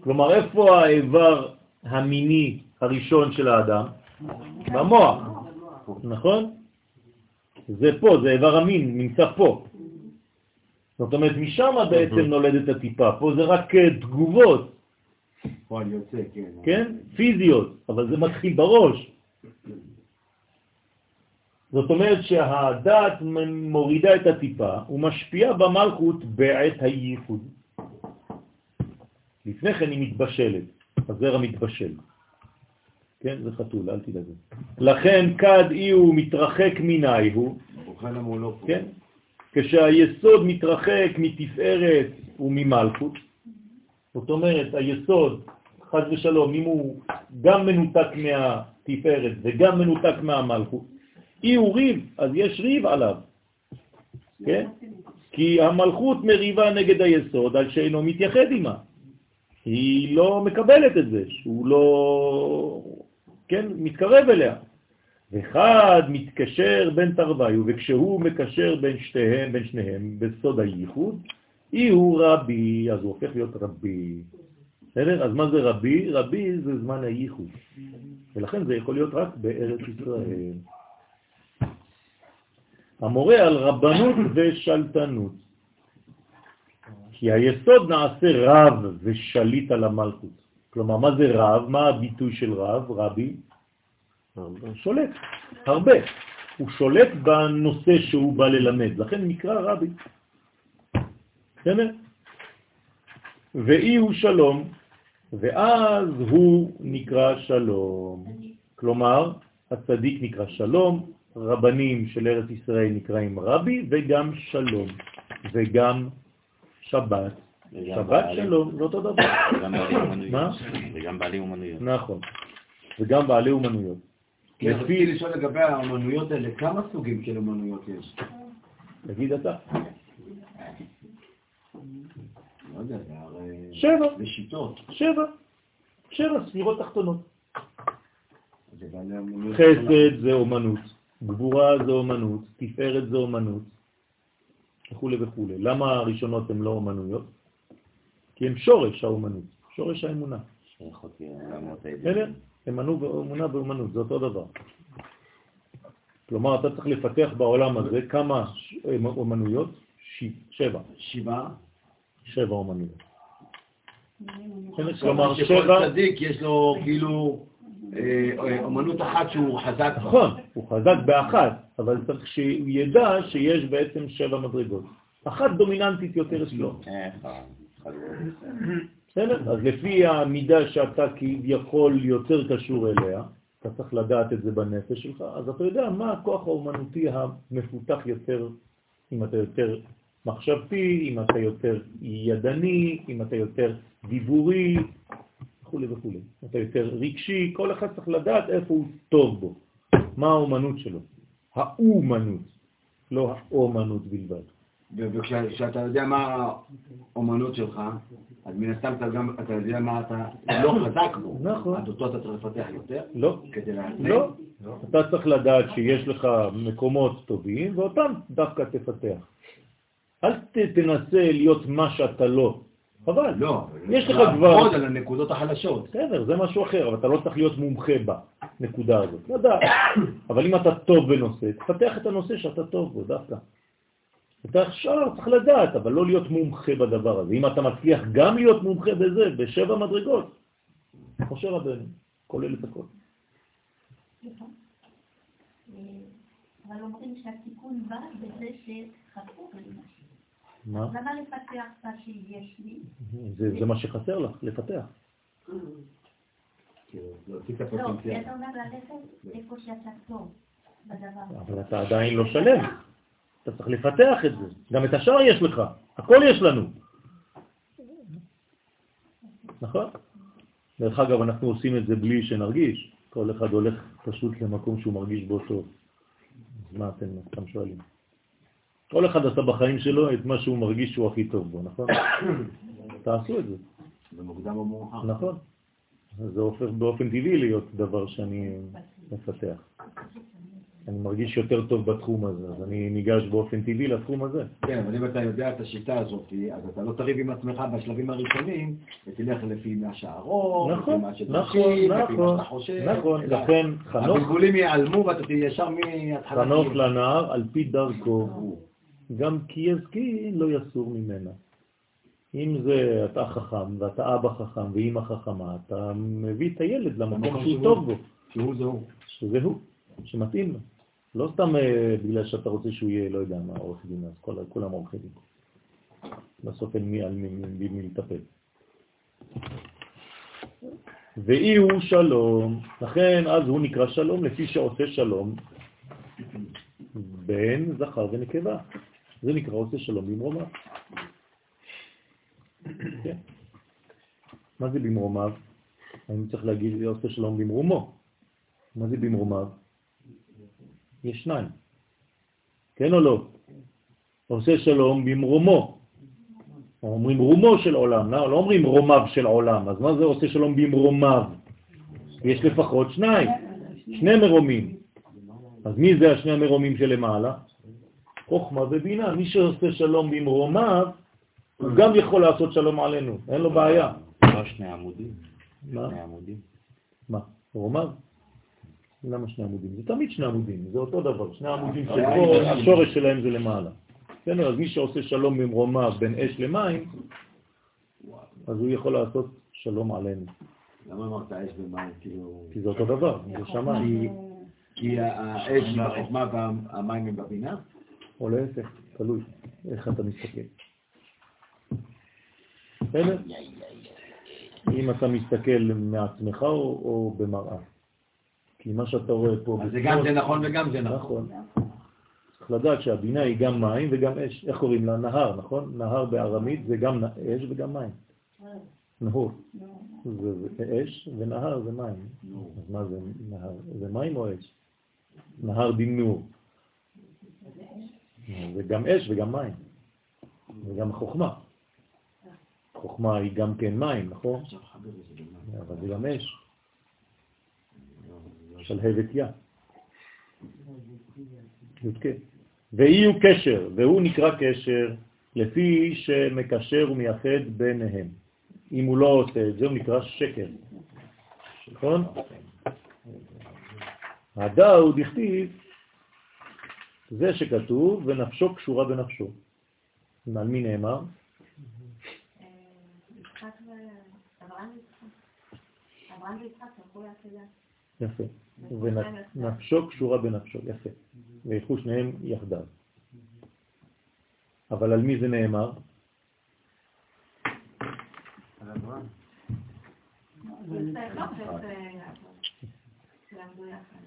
כלומר, איפה האיבר המיני הראשון של האדם? במוח, נכון? זה פה, זה איבר המין, נמצא פה. זאת אומרת, משם בעצם נולדת הטיפה, פה זה רק אה, תגובות, פועל יוצא, כן. כן? פיזיות, אבל זה מתחיל בראש. זאת אומרת שהדעת מורידה את הטיפה ומשפיעה במלכות בעת הייחוד. לפני כן היא מתבשלת, הזרע מתבשל. כן, זה חתול, אל תדאגו. לכן כד אי הוא מתרחק מיני הוא. כן? כשהיסוד מתרחק מתפארת וממלכות, זאת אומרת, היסוד, חז ושלום, אם הוא גם מנותק מהתפארת וגם מנותק מהמלכות, אי הוא ריב, אז יש ריב עליו, כן? כי המלכות מריבה נגד היסוד על שאינו מתייחד עימה. היא לא מקבלת את זה, שהוא לא, כן, מתקרב אליה. ואחד מתקשר בין תרוויו, וכשהוא מקשר בין שתיהם, בין שניהם, בסוד הייחוד, אי הוא רבי, אז הוא הופך להיות רבי. בסדר? אז מה זה רבי? רבי זה זמן הייחוד. ולכן זה יכול להיות רק בארץ ישראל. המורה על רבנות ושלטנות. כי היסוד נעשה רב ושליט על המלכות. כלומר, מה זה רב? מה הביטוי של רב, רבי? שולט, הרבה. הוא שולט בנושא שהוא בא ללמד, לכן נקרא רבי. בסדר? ואי הוא שלום, ואז הוא נקרא שלום. כלומר, הצדיק נקרא שלום, רבנים של ארץ ישראל נקראים רבי, וגם שלום, וגם שבת. שבת שלום, זה אותו דבר. וגם בעלי אומנויות. נכון. וגם בעלי אומנויות. כי רציתי לשאול לגבי האומנויות האלה, כמה סוגים של אומנויות יש? תגיד אתה. לא יודע, זה הרי... שבע. זה שיטות. שבע. שבע ספירות תחתונות. אומנויות. חסד זה אומנות, גבורה זה אומנות, תפארת זה אומנות, וכו' וכו'. למה הראשונות הן לא אומנויות? כי הן שורש האומנות, שורש האמונה. בסדר? אמנו ואמונה ואומנות, זה אותו דבר. כלומר, אתה צריך לפתח בעולם הזה כמה ש- אומנויות? שבע. שבעה. שבע אומנויות. כלומר שבע... צדיק יש לו כאילו אה, אומנות אחת שהוא חזק בה. נכון, הוא חזק באחת, אבל צריך שהוא ידע שיש בעצם שבע מדרגות. אחת דומיננטית יותר אצלו. חלום. בסדר? אז לפי המידה שאתה כביכול יותר קשור אליה, אתה צריך לדעת את זה בנפש שלך, אז אתה יודע מה הכוח האומנותי המפותח יותר, אם אתה יותר מחשבתי, אם אתה יותר ידני, אם אתה יותר דיבורי, וכו' וכו'. אתה יותר רגשי, כל אחד צריך לדעת איפה הוא טוב בו, מה האומנות שלו. האומנות, לא האומנות בלבד. וכשאתה יודע מה האומנות שלך, אז מן הסתם אתה גם, אתה יודע מה אתה לא חזק בו. נכון. אז אותו אתה צריך לפתח יותר, לא, כדי להצליח. לא. אתה צריך לדעת שיש לך מקומות טובים, ואותם דווקא תפתח. אל תנסה להיות מה שאתה לא. חבל. לא, יש לך לעבוד כבר... על הנקודות החלשות. בסדר, זה משהו אחר, אבל אתה לא צריך להיות מומחה בנקודה הזאת. לדעת. אבל אם אתה טוב בנושא, תפתח את הנושא שאתה טוב בו דווקא. אתה עכשיו צריך לדעת, אבל לא להיות מומחה בדבר הזה. אם אתה מצליח גם להיות מומחה בזה, בשבע מדרגות, משה רבנו, כולל את הכל. סליחה. אה, אבל אומרים שהתיקון בא בזה שחסר לי משהו. מה? למה לפתח מה שיש לי? זה, זה מה שחסר לך, לפתח. לא, כי. אתה אומר ללכת איפה שאתה טוב בדבר. אבל אתה עדיין לא שלם. אתה צריך לפתח את זה. גם את השאר יש לך, הכל יש לנו. נכון? דרך אגב, אנחנו עושים את זה בלי שנרגיש. כל אחד הולך פשוט למקום שהוא מרגיש בו טוב. אז מה אתם סתם שואלים? כל אחד עשה בחיים שלו את מה שהוא מרגיש שהוא הכי טוב בו, נכון? תעשו את זה, במוקדם או מאוחר. נכון? זה הופך באופן טבעי להיות דבר שאני מפתח. אני מרגיש יותר טוב בתחום הזה, אז אני ניגש באופן טבעי לתחום הזה. כן, אבל אם אתה יודע את השיטה הזאת, אז אתה לא תריב עם עצמך בשלבים הראשונים, ותלך לפי מה שהרוב, נכון, לפי מה נכון, שדורשים, לפי מה נכון, שאתה חושב. נכון, לכן חנוך, הבלבולים ייעלמו ואתה תהיה ישר מההתחלה. חנוך לנער על פי דרכו, גם כי יזקין לא יסור ממנה. אם זה אתה חכם ואתה אבא חכם ואמא חכמה, אתה מביא את הילד למקום שהוא. טוב בו, שהוא זה הוא. שזה הוא, שמתאים לו. לא סתם אה, בגלל שאתה רוצה שהוא יהיה, לא יודע מה, עורך דין, אז כל- כולם עורכי דין. בסוף אין מי על מי, מי, מי לטפל. ואי הוא שלום, לכן אז הוא נקרא שלום לפי שעושה שלום בין זכר ונקבה. זה נקרא עושה שלום במרומיו. כן. מה זה במרומיו? אני צריך להגיד עושה שלום במרומו. מה זה במרומיו? יש שניים. כן או לא? עושה שלום במרומו. אומרים רומו של עולם, לא, לא אומרים רומיו של עולם. אז מה זה עושה שלום במרומיו? יש לפחות שניים, שני מרומים. אז מי זה השני המרומים שלמעלה? חוכמה ובינה. מי שעושה שלום במרומיו, הוא גם יכול לעשות שלום עלינו, אין לו בעיה. לא שני עמודים. מה? שני עמודים. מה? רומיו? למה שני עמודים? זה תמיד שני עמודים, זה אותו דבר. שני עמודים שפה אה, השורש שלהם זה למעלה. בסדר, אז מי שעושה שלום במרומיו בין אש למים, אז הוא יכול לעשות שלום עלינו. למה אמרת אש ומים? כי זה אותו דבר, זה שמיים. כי- האש בחוכמה והמים הם בבינה? או להפך, תלוי איך אתה מסתכל. בסדר? אם אתה מסתכל מעצמך או, או במראה. כי מה שאתה רואה פה... אז זה גם זה נכון וגם זה נכון. נכון. צריך לדעת שהבינה היא גם מים וגם אש. איך קוראים לה? נהר, נכון? נהר בארמית זה גם אש וגם מים. נהור. זה אש, ונהר זה מים. אז מה זה נהר? זה מים או אש? נהר דינור. זה גם אש וגם מים. וגם חוכמה. חוכמה היא גם כן מים, נכון? אבל זה גם אש. שלהבת יא. י"ק. ואי הוא קשר, והוא נקרא קשר לפי שמקשר ומייחד ביניהם. אם הוא לא עושה את זה, הוא נקרא שקר. נכון? הדא הוא דכתיב, זה שכתוב, ונפשו קשורה בנפשו. על מי נאמר? אה. יפה. ונפשו קשורה בנפשו, יפה. וילכו שניהם יחדיו. אבל על מי זה נאמר?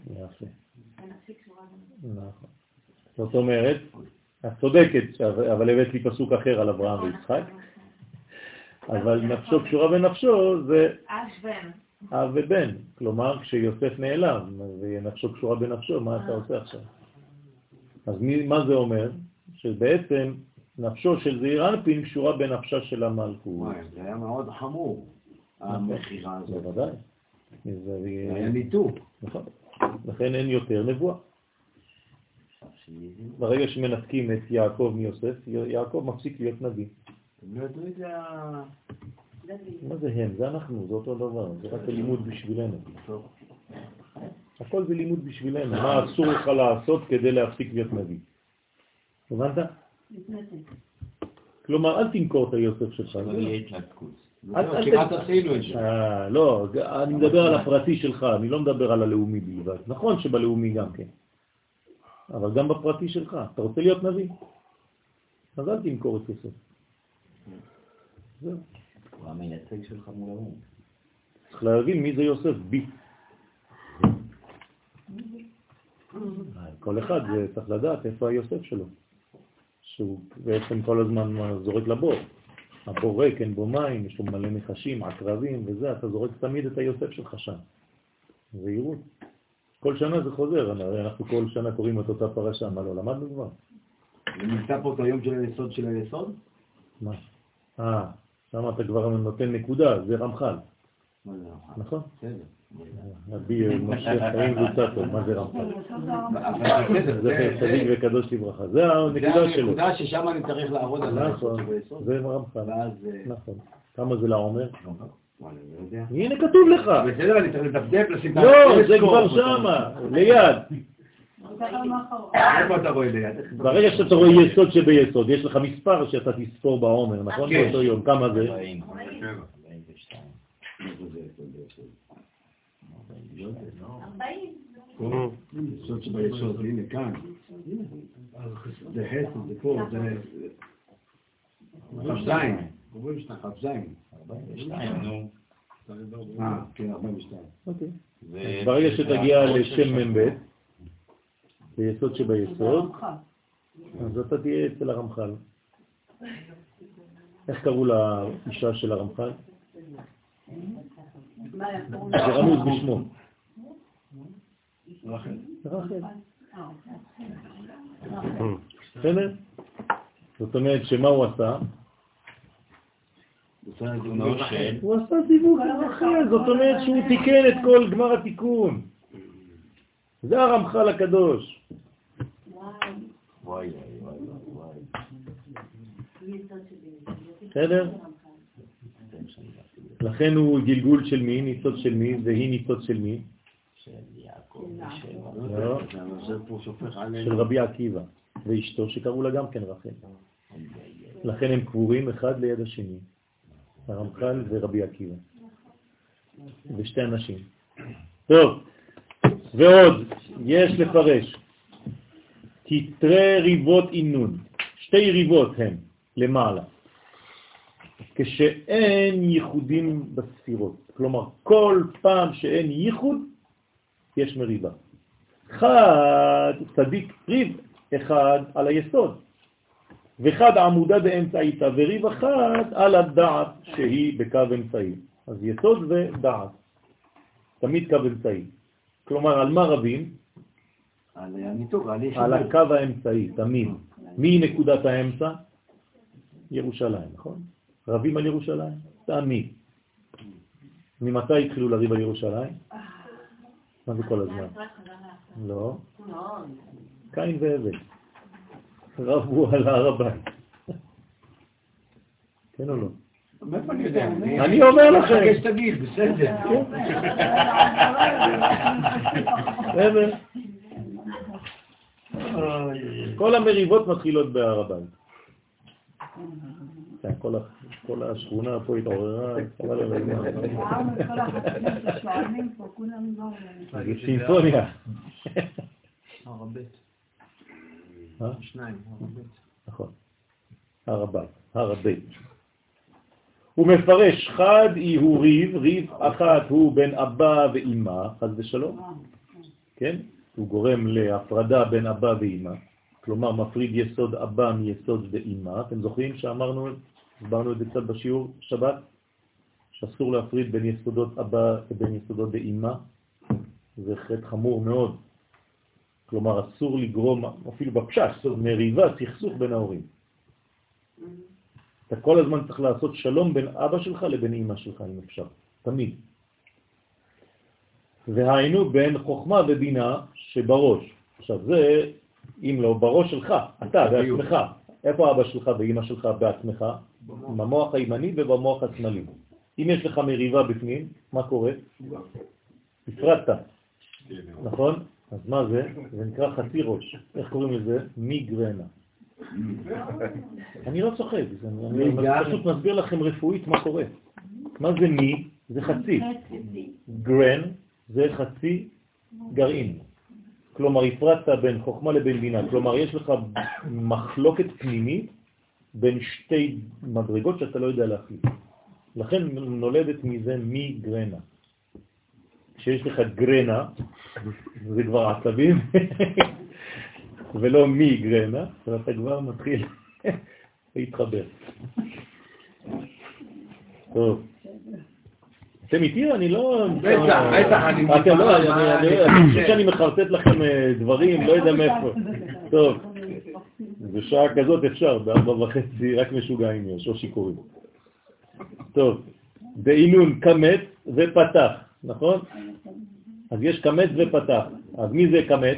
יפה. נכון. זאת אומרת, את צודקת, אבל הבאת לי פסוק אחר על אברהם ויצחק, אבל נפשו קשורה בנפשו זה אב בן. אב ובן. כלומר, כשיוסף נעלם ונפשו קשורה בנפשו, מה אתה עושה עכשיו? אז מי, מה זה אומר? שבעצם נפשו של זעיר אנפין קשורה בנפשה של המלכות. וואי, זה היה מאוד חמור, המכירה הזאת. בוודאי. זה- זה היה ניתוק. נכון. לכן אין יותר נבואה. ברגע שמנתקים את יעקב מיוסף, יעקב מפסיק להיות נביא. הם לא ידעו את זה ה... מה זה הם? זה אנחנו, זה אותו דבר, זה רק הלימוד בשבילנו. הכל זה לימוד בשבילנו, מה אסור לך לעשות כדי להפסיק להיות נביא. הבנת? כלומר, אל תמכור את היוסף שלך. לא כמעט עשינו את זה. אה, לא, אני מדבר על הפרטי שלך, אני לא מדבר על הלאומי בלבד. נכון שבלאומי גם כן, אבל גם בפרטי שלך. אתה רוצה להיות נביא? אז אל תמכור את יוסף. זהו. הוא המייצג שלך מול האו"ם. צריך להבין מי זה יוסף, בי. כל אחד צריך לדעת איפה היוסף שלו, שהוא בעצם כל הזמן זורק לבור. הבור ריק, אין בו מים, יש לו מלא נחשים, עקרבים וזה, אתה זורק תמיד את היוסף שלך שם. זהירות. כל שנה זה חוזר, אנחנו כל שנה קוראים את אותה פרשה, מה לא למדנו כבר? נמצא פה את היום של היסוד של היסוד? מה? אה, שם אתה כבר נותן נקודה, זה רמח"ל, זה? נכון? רבי משה חיים זוצתו, מה זה רמח"ל? זכר צדיק וקדוש לברכה, זה הנקודה זה שלו. הנקודה ששם אני צריך לעבוד על היסוד נכון, של היסוד. זה רמח"ל. אה, נכון. כמה זה לעומר? לא יודע. הנה כתוב לך. בסדר, אני צריך לדפדף, לשים לא, זה. כבר שמה, ליד. איפה אתה רואה ליד? ברגע שאתה רואה יסוד שביסוד, יש לך מספר שאתה תספור בעומר, נכון? כן. באותו יום, כמה זה? 40, 42. איפה זה יסוד ביסוד? ארבעים. יסוד שביסוד, הנה כאן. זה חסד, זה פה, זה... כ"ז. כ"ז. 42, נו. אה, כן, 42. אוקיי. ברגע שתגיע לשם מ"ב, ביסוד שביסוד, אז אתה תהיה אצל הרמח"ל. איך קראו לאישה של הרמח"ל? זה רמוז בשמו. רחל. רחל. בסדר? זאת אומרת שמה הוא עשה? בסדר, זה נו, של- הוא עשה על רחל, זאת אומרת שהוא תיקן את כל גמר התיקון. זה הרמח"ל הקדוש. בסדר? לכן הוא גלגול של מי? ניצוץ של מי? והיא ניצוץ של מי? של יעקב ושל... לא. שופך של. רבי עקיבא, ואשתו שקראו לה גם כן רחל. לכן הם קבורים אחד ליד השני, הרמח"ל ורבי עקיבא. ושתי אנשים. טוב, ועוד, יש לפרש, כתרי ריבות אינון, שתי ריבות הם למעלה, כשאין ייחודים בספירות. כלומר, כל פעם שאין ייחוד, יש מריבה. חד, צדיק, ריב אחד על היסוד, וחד עמודה באמצעיתה, וריב אחד על הדעת שהיא בקו אמצעי. אז יסוד ודעת. תמיד קו אמצעי. כלומר, על מה רבים? על הניתוק, על יש... על הקו האמצעי, תמיד. מי נקודת האמצע? ירושלים, נכון? רבים על ירושלים? תמיד. ממתי התחילו לריב על ירושלים? מה זה כל הזמן? לא. קין והבל. רבו על הר הבית. כן או לא? מאיפה אני יודע? אני אומר לכם. חכה שתגיד, בסדר. בסדר. כל המריבות מתחילות בהר הבית. כן, כל השכונה פה התעוררה, חבל על הזמן. העם שניים, הר הבית. נכון. הר הבית, הר הבית. הוא מפרש חד היא הוא ריב, ריב אחת הוא בין אבא ואימא, חד ושלום, כן? הוא גורם להפרדה בין אבא ואימא, כלומר מפריד יסוד אבא מיסוד ואימא. אתם זוכרים שאמרנו, הסברנו את זה קצת בשיעור שבת, שאסור להפריד בין יסודות אבא לבין יסודות ואימא, זה חטא חמור מאוד. כלומר, אסור לגרום, אפילו בפשט, מריבה, סכסוך בין ההורים. אתה כל הזמן צריך לעשות שלום בין אבא שלך לבין אמא שלך, אם אפשר, תמיד. והיינו בין חוכמה ובינה שבראש. עכשיו זה, אם לא בראש שלך, אתה בעצמך. איפה אבא שלך ואמא שלך בעצמך? במוח הימני ובמוח השמאלי. אם יש לך מריבה בפנים, מה קורה? הפרדת, נכון? אז מה זה? זה נקרא חצי ראש. איך קוראים לזה? מיגרנה. אני לא צוחק, אני פשוט מסביר לכם רפואית מה קורה. מה זה מי? זה חצי. גרן זה חצי גרעין. כלומר, הפרדת בין חוכמה לבין בינה. כלומר, יש לך מחלוקת פנימית בין שתי מדרגות שאתה לא יודע להחליט. לכן נולדת מזה מיגרנה. כשיש לך גרנה, זה כבר עצבים, ולא מיגרנה, ואתה כבר מתחיל להתחבר. טוב. אתם איתי? אני לא... בטח, בטח, אני לא, מוכן, מה, אני- חושב שאני מחרטט לכם אה, דברים, לא יודע מאיפה. טוב, בשעה כזאת אפשר, בארבע וחצי רק משוגעים יש, או שיכורים. טוב, דאינון קמץ ופתח, נכון? אז יש קמץ ופתח. אז מי זה קמץ?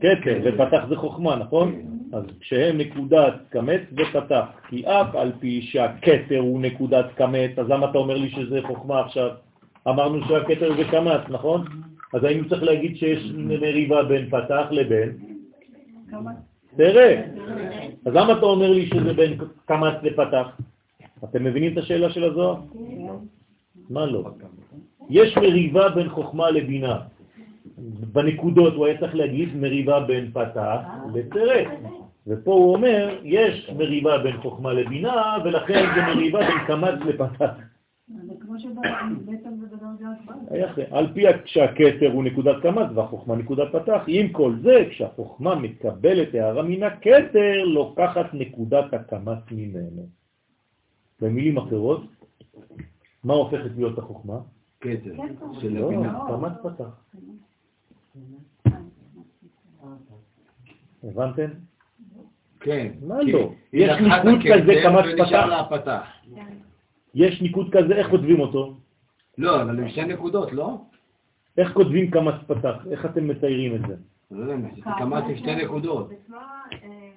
כתר, ופתח זה חוכמה, נכון? אז כשהם נקודת קמץ ופתח, כי אף על פי שהכתר הוא נקודת קמץ, אז למה אתה אומר לי שזה חוכמה עכשיו? אמרנו שהכתר זה קמץ, נכון? אז היינו צריך להגיד שיש מריבה בין פתח לבין תראה. אז למה אתה אומר לי שזה בין קמץ לפתח? אתם מבינים את השאלה של הזוהר? מה לא? יש מריבה בין חוכמה לבינה. בנקודות הוא היה צריך להגיד מריבה בין פתח לתראה. ופה הוא אומר, יש מריבה בין חוכמה לבינה, ולכן זה מריבה בין קמץ לפתח. על פי שהכתר הוא נקודת קמץ והחוכמה נקודת פתח, עם כל זה, כשהחוכמה מקבלת הערה מן הכתר, לוקחת נקודת הקמץ ממנו. במילים אחרות, מה הופכת להיות החוכמה? כתר של לא, הבינה. קמץ פתח. הבנתם? כן. מה לא? יש ניקוד כזה, קמץ ונשאר פתח? יש ניקוד כזה, איך כותבים אותו? לא, אבל עם שתי נקודות, לא? איך כותבים קמץ פתח? איך אתם מציירים את זה? לא יודע, זה קמ"ט עם שתי נקודות. אה,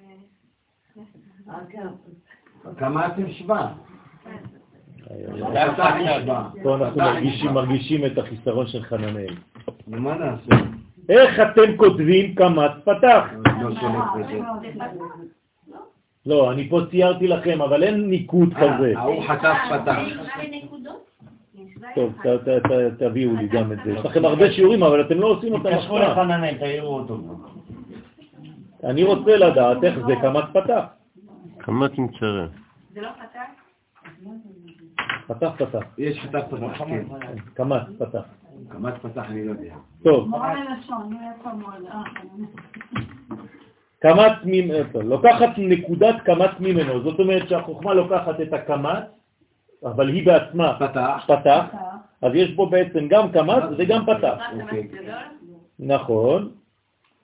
קמ"ט עם שבא. פה עם. אנחנו מרגישים, מרגישים את החיסרון של חננאל. מה נעשה? איך אתם כותבים קמץ פתח? לא. לא, אני פה ציירתי לכם, אבל אין ניקוד כזה. אה, ההוא חטף פתח. טוב, ת- ת- ת- תביאו לי גם את זה. יש לכם הרבה שיעורים, אבל אתם לא עושים אותם תתקשרו עכשיו. לחננאל, תעירו אותו. אני רוצה לדעת איך זה קמץ פתח. כמה תמצרה? זה לא פתח? פתח פתח. יש חטף פתח, כן. קמץ פתח. קמ"ט פתח אני לא יודע. טוב, מורה? אה, קמץ ממנו, לוקחת נקודת קמץ ממנו, זאת אומרת שהחוכמה לוקחת את הקמץ אבל היא בעצמה פתח. פתח, אז יש פה בעצם גם קמץ וגם פתח. אוקיי. קמץ נכון.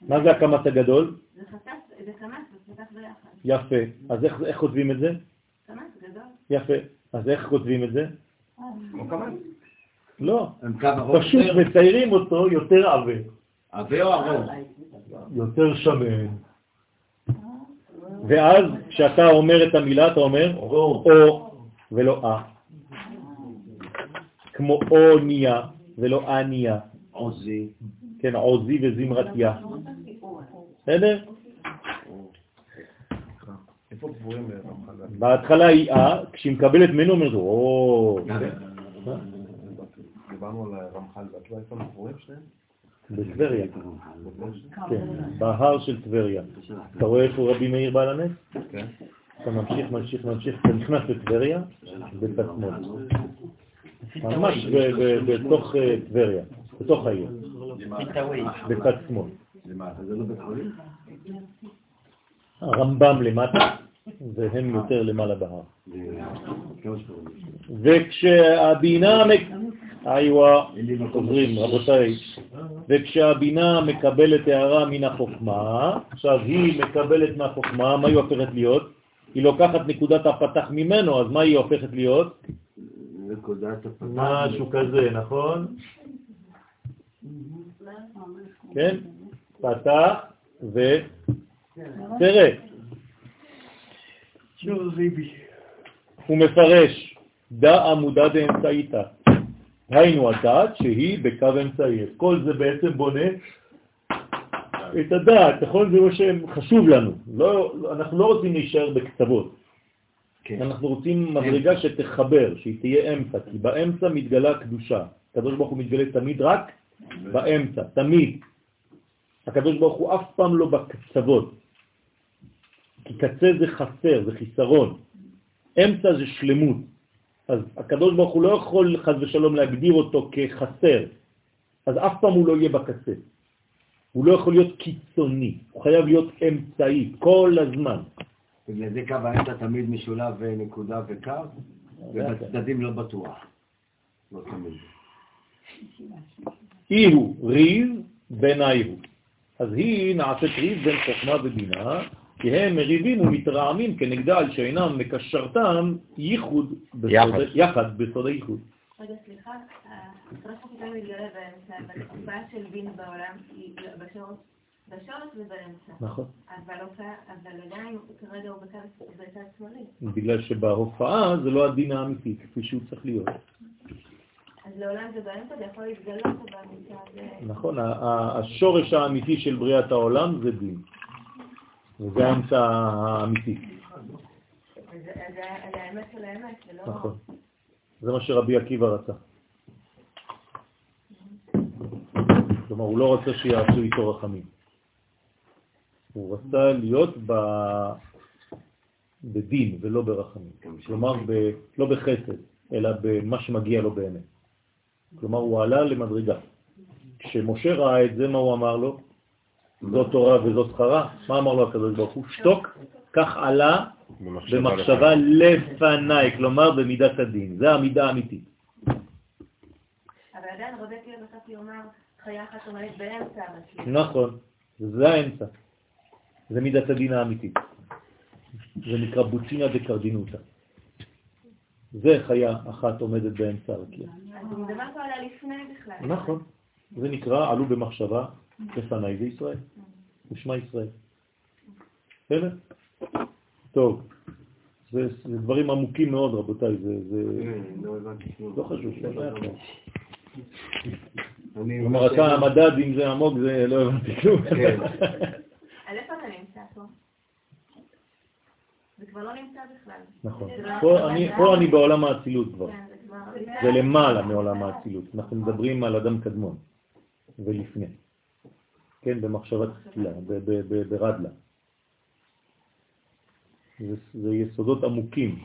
מה זה הקמץ הגדול? זה חתך, זה קמץ ופתח ביחד. יפה. אז איך, איך כותבים את זה? קמץ גדול. יפה. אז איך כותבים את זה? כמו כמה? לא. פשוט. מציירים אותו יותר עבה, עבה או ארוך? יותר שמן. ואז כשאתה אומר את המילה, אתה אומר או ולא אה. כמו אוניה ולא אניה. עוזי. כן, עוזי וזמרתיה. בסדר? איפה קבורים ברמח"ל? בהתחלה היא אה, כשהיא מקבלת ממנו, אומרת, או, דיברנו על רמח"ל ואטלה, איפה הם קבורים שניהם? בטבריה. כן, בהר של טבריה. אתה רואה איפה רבי מאיר בעל הנס? כן. אתה ממשיך, ממשיך, ממשיך, אתה נכנס לטבריה, בצד שמאל. ממש בתוך אה, טבריה, בתוך העיר, בצד שמאל. למטה, זה לא בית חולים? הרמב"ם למטה, והם יותר למעלה בהר. שקוראים לזה. וכשהבינה, איווה, חוזרים, רבותיי, וכשהבינה מקבלת הערה מן החוכמה, עכשיו היא מקבלת מהחוכמה, מה היא הופכת להיות? היא לוקחת נקודת הפתח ממנו, אז מה היא הופכת להיות? נקודת הפתח. משהו כזה, נכון? כן? פתח וסרט. הוא מפרש דא עמודה דאמצעיתא. היינו הדעת שהיא בקו אמצעי. כל זה בעצם בונה את הדעת, נכון? זה מה שחשוב לנו. לא, אנחנו לא רוצים להישאר בקצוות. כן. אנחנו רוצים מדרגה שתחבר, שהיא תהיה אמצע, כי באמצע מתגלה קדושה. הקדוש ברוך הוא מתגלה תמיד רק באמצע, תמיד. הקדוש ברוך הוא אף פעם לא בקצוות. כי קצה זה חסר, זה חיסרון. אמצע זה שלמות. אז הקדוש ברוך הוא לא יכול חז ושלום להגדיר אותו כחסר. אז אף פעם הוא לא יהיה בקצה. הוא לא יכול להיות קיצוני, הוא חייב להיות אמצעי כל הזמן. בגלל זה קו האמצע תמיד משולב אה, נקודה וקו, ובצדדים לא בטוח. לא תמיד. אי הוא ריב בעיניי הוא. אז היא נעשית ריב בין חוכמה ובינה, כי הם מריבים ומתרעמים כנגדה על שאינם מקשרתם ייחוד, בסוד- יחד. יחד בסוד הייחוד. רגע, סליחה, הקדוש ברוך הוא תמיד מתגלה באמצע, אבל ההופעה של בין בעולם היא בשורש, בשורש ובאמצע. נכון. אבל הופעה, אבל עדיין כרגע הוא בצד- שמאלי. בגלל שבהופעה זה לא הדין האמיתי, כפי שהוא צריך להיות. אז לעולם זה באמצע, זה יכול להתגלות במצב הזה. נכון, השורש האמיתי של בריאת העולם זה דין. וזה האמצע האמיתי. אז זה זה לא... נכון. זה מה שרבי עקיבא רצה. כלומר, הוא לא רצה שיעשו איתו רחמים. הוא רצה להיות ב... בדין ולא ברחמים. כלומר, ב... לא בחסד, אלא במה שמגיע לו באמת. כלומר, הוא עלה למדרגה. כשמשה ראה את זה, מה הוא אמר לו? זאת תורה וזאת שכרה. מה אמר לו הקדוש ברוך הוא? שתוק, כך עלה במחשבה לפניי, כלומר במידת הדין. זה המידה האמיתית. אבל עדיין רבי עקיבא בסוף יאמר, חיה אחת עומדת באמצע, כאילו. נכון, זה האמצע. זה מידת הדין האמיתית. זה נקרא בוצינה דקרדינותא. זה חיה אחת עומדת באמצע הרקיע. אז הוא מדבר פה על הלפני בכלל. נכון. זה נקרא עלו במחשבה לפניי זה ישראל. ושמע ישראל. בסדר? טוב. זה, זה דברים עמוקים מאוד, רבותיי. זה, זה לא. לא חשוב. לא כלומר, אתה המדד, אם זה עמוק, זה לא הבנתי כלום. כן. אז איפה אתה נמצא פה? זה כבר לא נמצא בכלל. נכון. לא- פה אני, בעולם האצילות כבר. כן, זה כבר... זה למעלה מעולם האצילות. אנחנו מדברים על אדם קדמון ולפני. כן, במחשבה ב- ברדלה. זה, זה יסודות עמוקים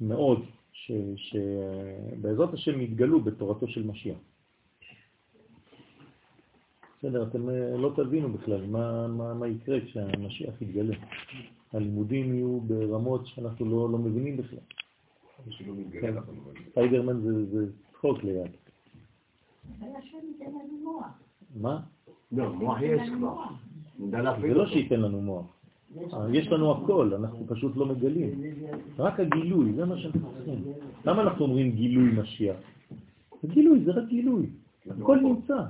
מאוד, ש- שבעזרת השם יתגלו בתורתו של משיח. בסדר, אתם אה, לא תבינו בכלל מה, מה, מה יקרה כשהמשיח יתגלה. הלימודים יהיו ברמות שאנחנו לא, לא מבינים בכלל. כן. ספיידרמן זה- זה צחוק ליד. ולשם ייתן לנו מוח. מה? לא, מוח יש כבר. זה לא. שייתן לנו מוח. יש לנו הכל, אנחנו פשוט לא מגלים. רק הגילוי, זה מה שאנחנו צריכים. למה אנחנו אומרים גילוי משיח? זה גילוי, זה רק גילוי. הכל נמצא.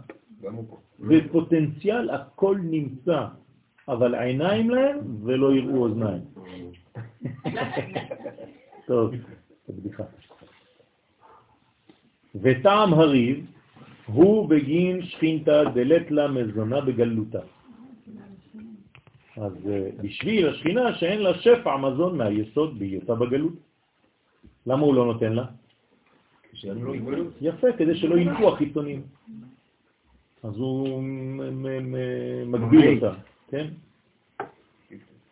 בפוטנציאל הכל נמצא, אבל עיניים להם ולא יראו אוזניים. טוב, זו בדיחה. וטעם הריב הוא בגין שכינתא דלת לה מזונה בגלותה. אז אה, בשביל השכינה שאין לה שפע מזון מהיסוד בהיותה בגלות. למה הוא לא נותן לה? יפה, כדי שלא ינקו החיצונים. אז הוא מגביל אותה, כן?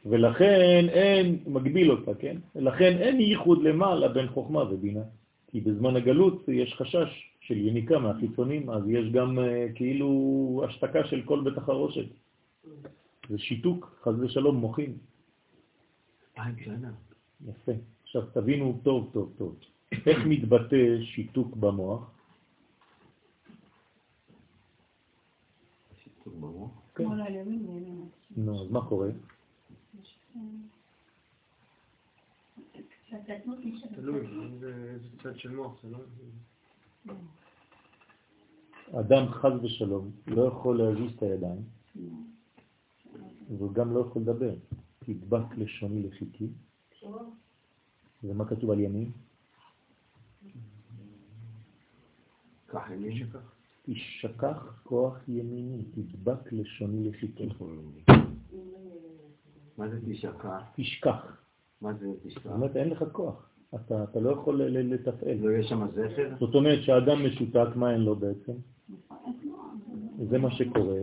ולכן אין, מגביל אותה, כן? לכן אין ייחוד למעלה בין חוכמה ובינה. כי בזמן הגלות יש חשש של יניקה מהחיצונים, אז יש גם אה, כאילו השתקה של כל בית החרושת. זה שיתוק, חז ושלום, מוחים. שנה. יפה. עכשיו תבינו טוב, טוב, טוב. איך מתבטא שיתוק במוח? שיתוק במוח. נו, אז מה קורה? נשארת. תלוי, איזה צד של מוח, זה לא... אדם חז ושלום לא יכול להזיז את הידיים, והוא גם לא יכול לדבר. תדבק לשוני לחיכי. ומה כתוב על ימין? ימין. תשכח כוח ימיני, תדבק לשוני לחיכי. מה זה תשכח? תשכח. מה זה תשכח? זאת אומרת, אין לך כוח. אתה, אתה לא יכול לתפעל. לא יש שם זכר? זאת אומרת שהאדם משותק, מה אין לו בעצם? זה מה שקורה.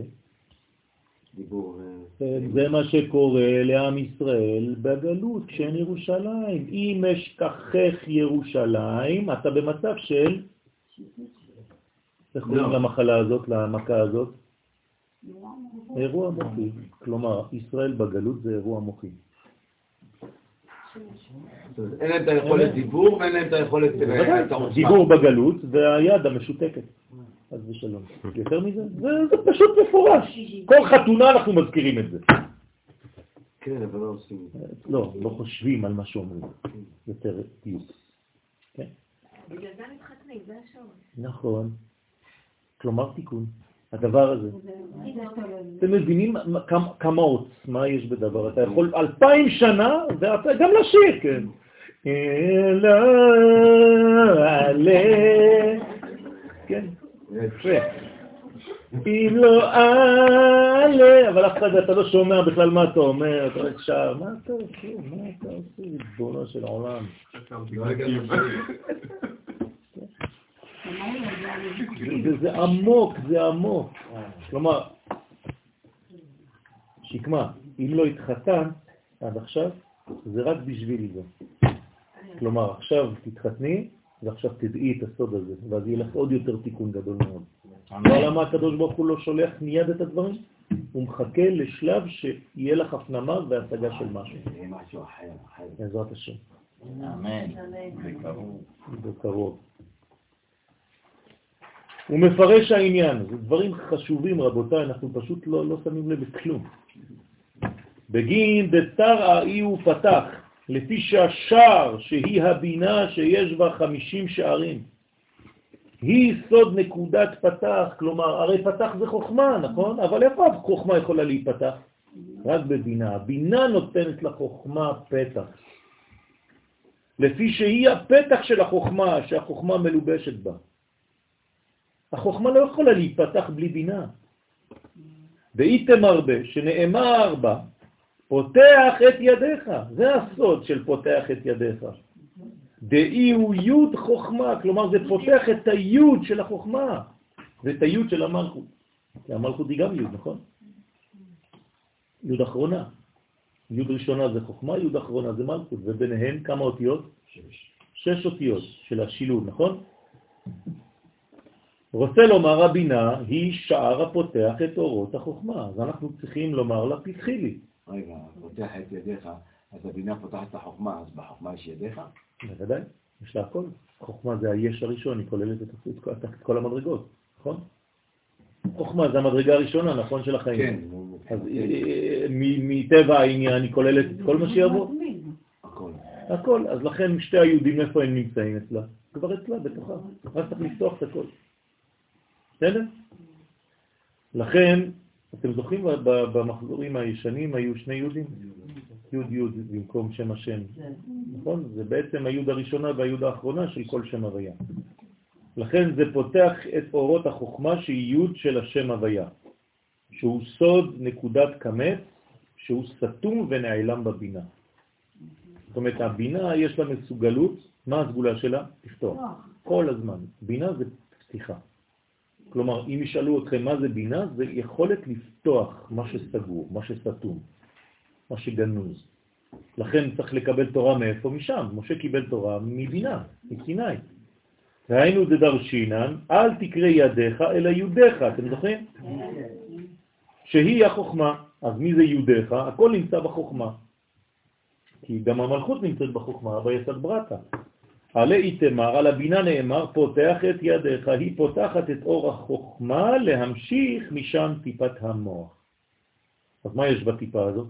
דיבור. אה, כן, זה מה שקורה לעם ישראל בגלות, כשאין ירושלים. אם אשכחך ירושלים, אתה במצב של... איך קוראים לא. למחלה הזאת, למכה הזאת? אירוע מוחי. כלומר, ישראל בגלות זה אירוע מוחי. אז אין להם את היכולת דיבור ואין להם את היכולת... את העוצמה. דיבור בגלות והיד המשותקת. חס ושלום. יותר מזה? זה זה פשוט מפורש. כל חתונה אנחנו מזכירים את זה. כן, אבל לא עושים. לא, לא חושבים על מה שאומרים. יותר פיוס. בגלל זה מתחתנים, זה השורש. נכון. כלומר תיקון. הדבר הזה. אתם מבינים מה- כמה- עוצמה יש בדבר? אתה יכול אלפיים שנה, ואתה גם לשיר, כן. אלא עלה. כן, יפה. אם לא עלה, אבל אף אחד, אתה לא שומע בכלל מה אתה אומר, אתה רק שר, מה אתה עושה? מה אתה עושה? ריבונו של עולם. זה, זה עמוק, זה עמוק. כלומר, שקמה, אם לא התחתן עד עכשיו, זה רק בשביל זה. כלומר, עכשיו תתחתני, ועכשיו תדעי את הסוד הזה, ואז יהיה לך עוד יותר תיקון גדול מאוד. אבל למה הקדוש ברוך הוא לא שולח מיד את הדברים? הוא מחכה לשלב שיהיה לך הפנמה והשגה של משהו. זה משהו אחר, אחר. בעזרת השם. אמן. בקרוב. בקרוב. הוא מפרש העניין, זה דברים חשובים רבותיי, אנחנו פשוט לא, לא שמים לב לכלום. בגין דתרא אי הוא פתח, לפי שהשער שהיא הבינה שיש בה חמישים שערים. היא סוד נקודת פתח, כלומר, הרי פתח זה חוכמה, נכון? אבל איפה החוכמה יכולה להיפתח? רק בבינה. הבינה נותנת לחוכמה פתח. לפי שהיא הפתח של החוכמה, שהחוכמה מלובשת בה. החוכמה לא יכולה להיפתח בלי בינה. ואיתם הרבה, שנאמר בה, פותח את ידיך. זה הסוד של פותח את ידיך. דאי הוא יוד חוכמה, כלומר זה פותח את היוד של החוכמה, ואת היוד של המלכות. כי המלכות היא גם יוד, נכון? יוד אחרונה. יוד ראשונה זה חוכמה, יוד אחרונה זה מלכות, וביניהן כמה אותיות? שש אותיות של השילוב, נכון? רוצה לומר הבינה היא שער הפותח את אורות החוכמה, אז אנחנו צריכים לומר לה פתחי לי. רגע, פותח את ידיך, אז הבינה פותחת את החוכמה, אז בחוכמה יש ידיך? בוודאי. יש לה הכל. חוכמה זה היש הראשון, היא כוללת את, את, את, את כל המדרגות, נכון? חוכמה זה המדרגה הראשונה, נכון, של החיים. כן. אז אה, מ- מטבע העניין היא כוללת את כל מה שיבוא. הכל. הכל, אז לכן שתי היהודים, איפה הם נמצאים אצלה? כבר אצלה, בתוכה. רק צריך לפתוח את הכל. בסדר? לכן, אתם זוכרים במחזורים הישנים היו שני יהודים? יוד יוד במקום שם השם. נכון? זה בעצם היוד הראשונה והיוד האחרונה של כל שם הוויה. לכן זה פותח את אורות החוכמה שהיא יוד של השם הוויה, שהוא סוד נקודת כמת, שהוא סתום ונעלם בבינה. זאת אומרת, הבינה יש לה מסוגלות, מה הסגולה שלה? לפתוח. כל הזמן. בינה זה פתיחה. כלומר, אם ישאלו אתכם מה זה בינה, זה יכולת לפתוח מה שסגור, מה שסתום, מה שגנוז. לכן צריך לקבל תורה מאיפה? משם. משה קיבל תורה מבינה, מסיני. והיינו דדרשינן, אל תקרא ידיך אלא יודיך, אתם זוכרים? שהיא החוכמה. אז מי זה יודיך? הכל נמצא בחוכמה. כי גם המלכות נמצאת בחוכמה, ביסד ברטה. עלי איתמר, על הבינה נאמר, פותח את ידיך, היא פותחת את אור החוכמה להמשיך משם טיפת המוח. אז מה יש בטיפה הזאת?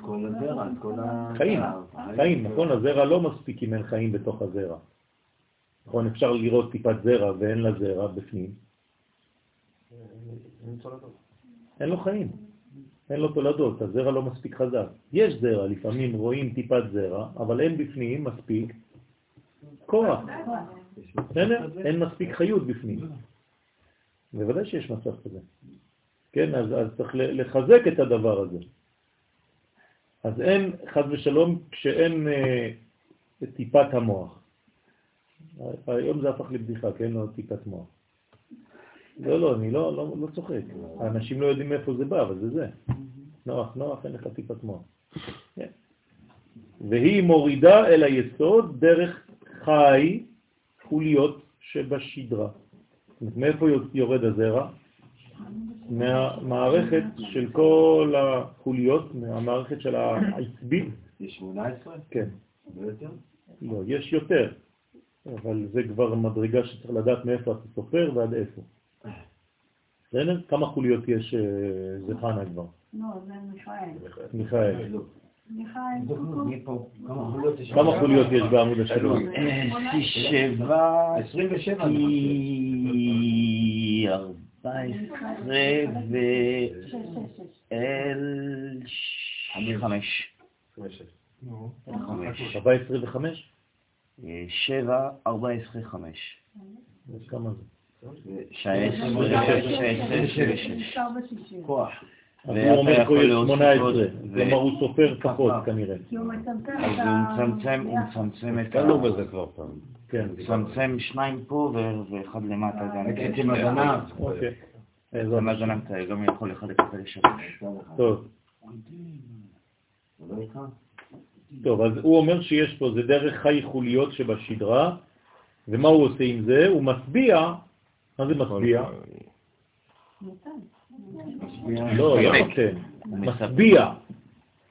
כל הזרע, כל ה... חיים, חיים, נכון? הזרע לא מספיק אם אין חיים בתוך הזרע. נכון, אפשר לראות טיפת זרע ואין לה זרע בפנים. אין לו חיים, אין לו תולדות, הזרע לא מספיק חזק. יש זרע, לפעמים רואים טיפת זרע, אבל אין בפנים מספיק כוח. בסדר? אין מספיק חיות בפנים. בוודאי שיש מצב כזה. כן, אז, אז צריך לחזק את הדבר הזה. אז אין, חד ושלום, כשאין אה, טיפת המוח. היום זה הפך לבדיחה, כן? לא טיפת מוח. לא, לא, אני לא, לא, לא צוחק. האנשים לא יודעים מאיפה זה בא, אבל זה זה. נוח, נוח, אין לך טיפת מוח. כן. והיא מורידה אל היסוד דרך חי חוליות שבשדרה. מאיפה יורד הזרע? מהמערכת של כל החוליות, מהמערכת של העצבי. יש 18? כן. לא? לא, יש יותר, אבל זה כבר מדרגה שצריך לדעת מאיפה אתה סופר ועד איפה. בסדר? כמה חוליות יש אה, זכנה כבר? לא, זה מיכאל. מיכאל. כמה חוליות יש? בעמוד השלום? שבע, 27. כי ארבע עשרה שש, שש, שש. ואל חמש. חמש. 14 ו-5? אה, שבע, ארבע עשרה, חמש. כמה זה? שעה עשרה, שעה עשרה ושש. נשאר בשישים. כוח. ואתה הוא אומר פה יכול יש להוסיף 18, עוד, כלומר הוא סופר פחות כנראה. אז הוא. מצמצם, הוא מצמצם את ה... נתקלנו בזה כבר פעם. כן, הוא מצמצם שניים פה ואחד למטה גם. עצם הזנב. אוקיי. זה בעזרת מה השם. זנב אתה גם יכול לחלק את זה לשלוש. טוב, לא? טוב, אז הוא אומר שיש פה, זה דרך חי חוליות שבשדרה, ומה הוא עושה עם זה? הוא מצביע, מה זה מצביע? לא, לא נותן, משביע.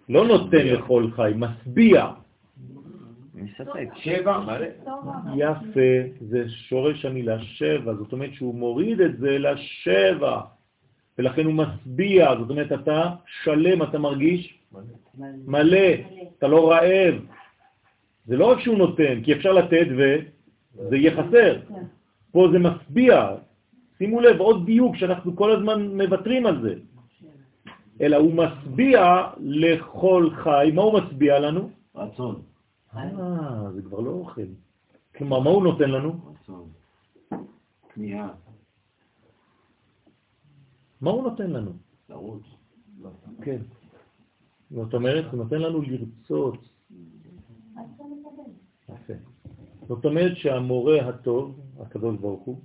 לא נותן לכל חי, משביע. מספק. שבע. יפה, זה שורש המילה שבע, זאת אומרת שהוא מוריד את זה לשבע, ולכן הוא משביע, זאת אומרת אתה שלם, אתה מרגיש מלא, אתה לא רעב. זה לא רק שהוא נותן, כי אפשר לתת וזה יהיה חסר. פה זה משביע. שימו לב, עוד דיוק שאנחנו כל הזמן מוותרים על זה. אלא הוא משביע לכל חי. מה הוא משביע לנו? רצון. אה, זה כבר לא אוכל. כלומר, מה הוא נותן לנו? רצון. כניעה. מה הוא נותן לנו? לרוץ. כן. זאת אומרת, הוא נותן לנו לרצות. יפה. זאת אומרת שהמורה הטוב, הקדוש ברוך הוא,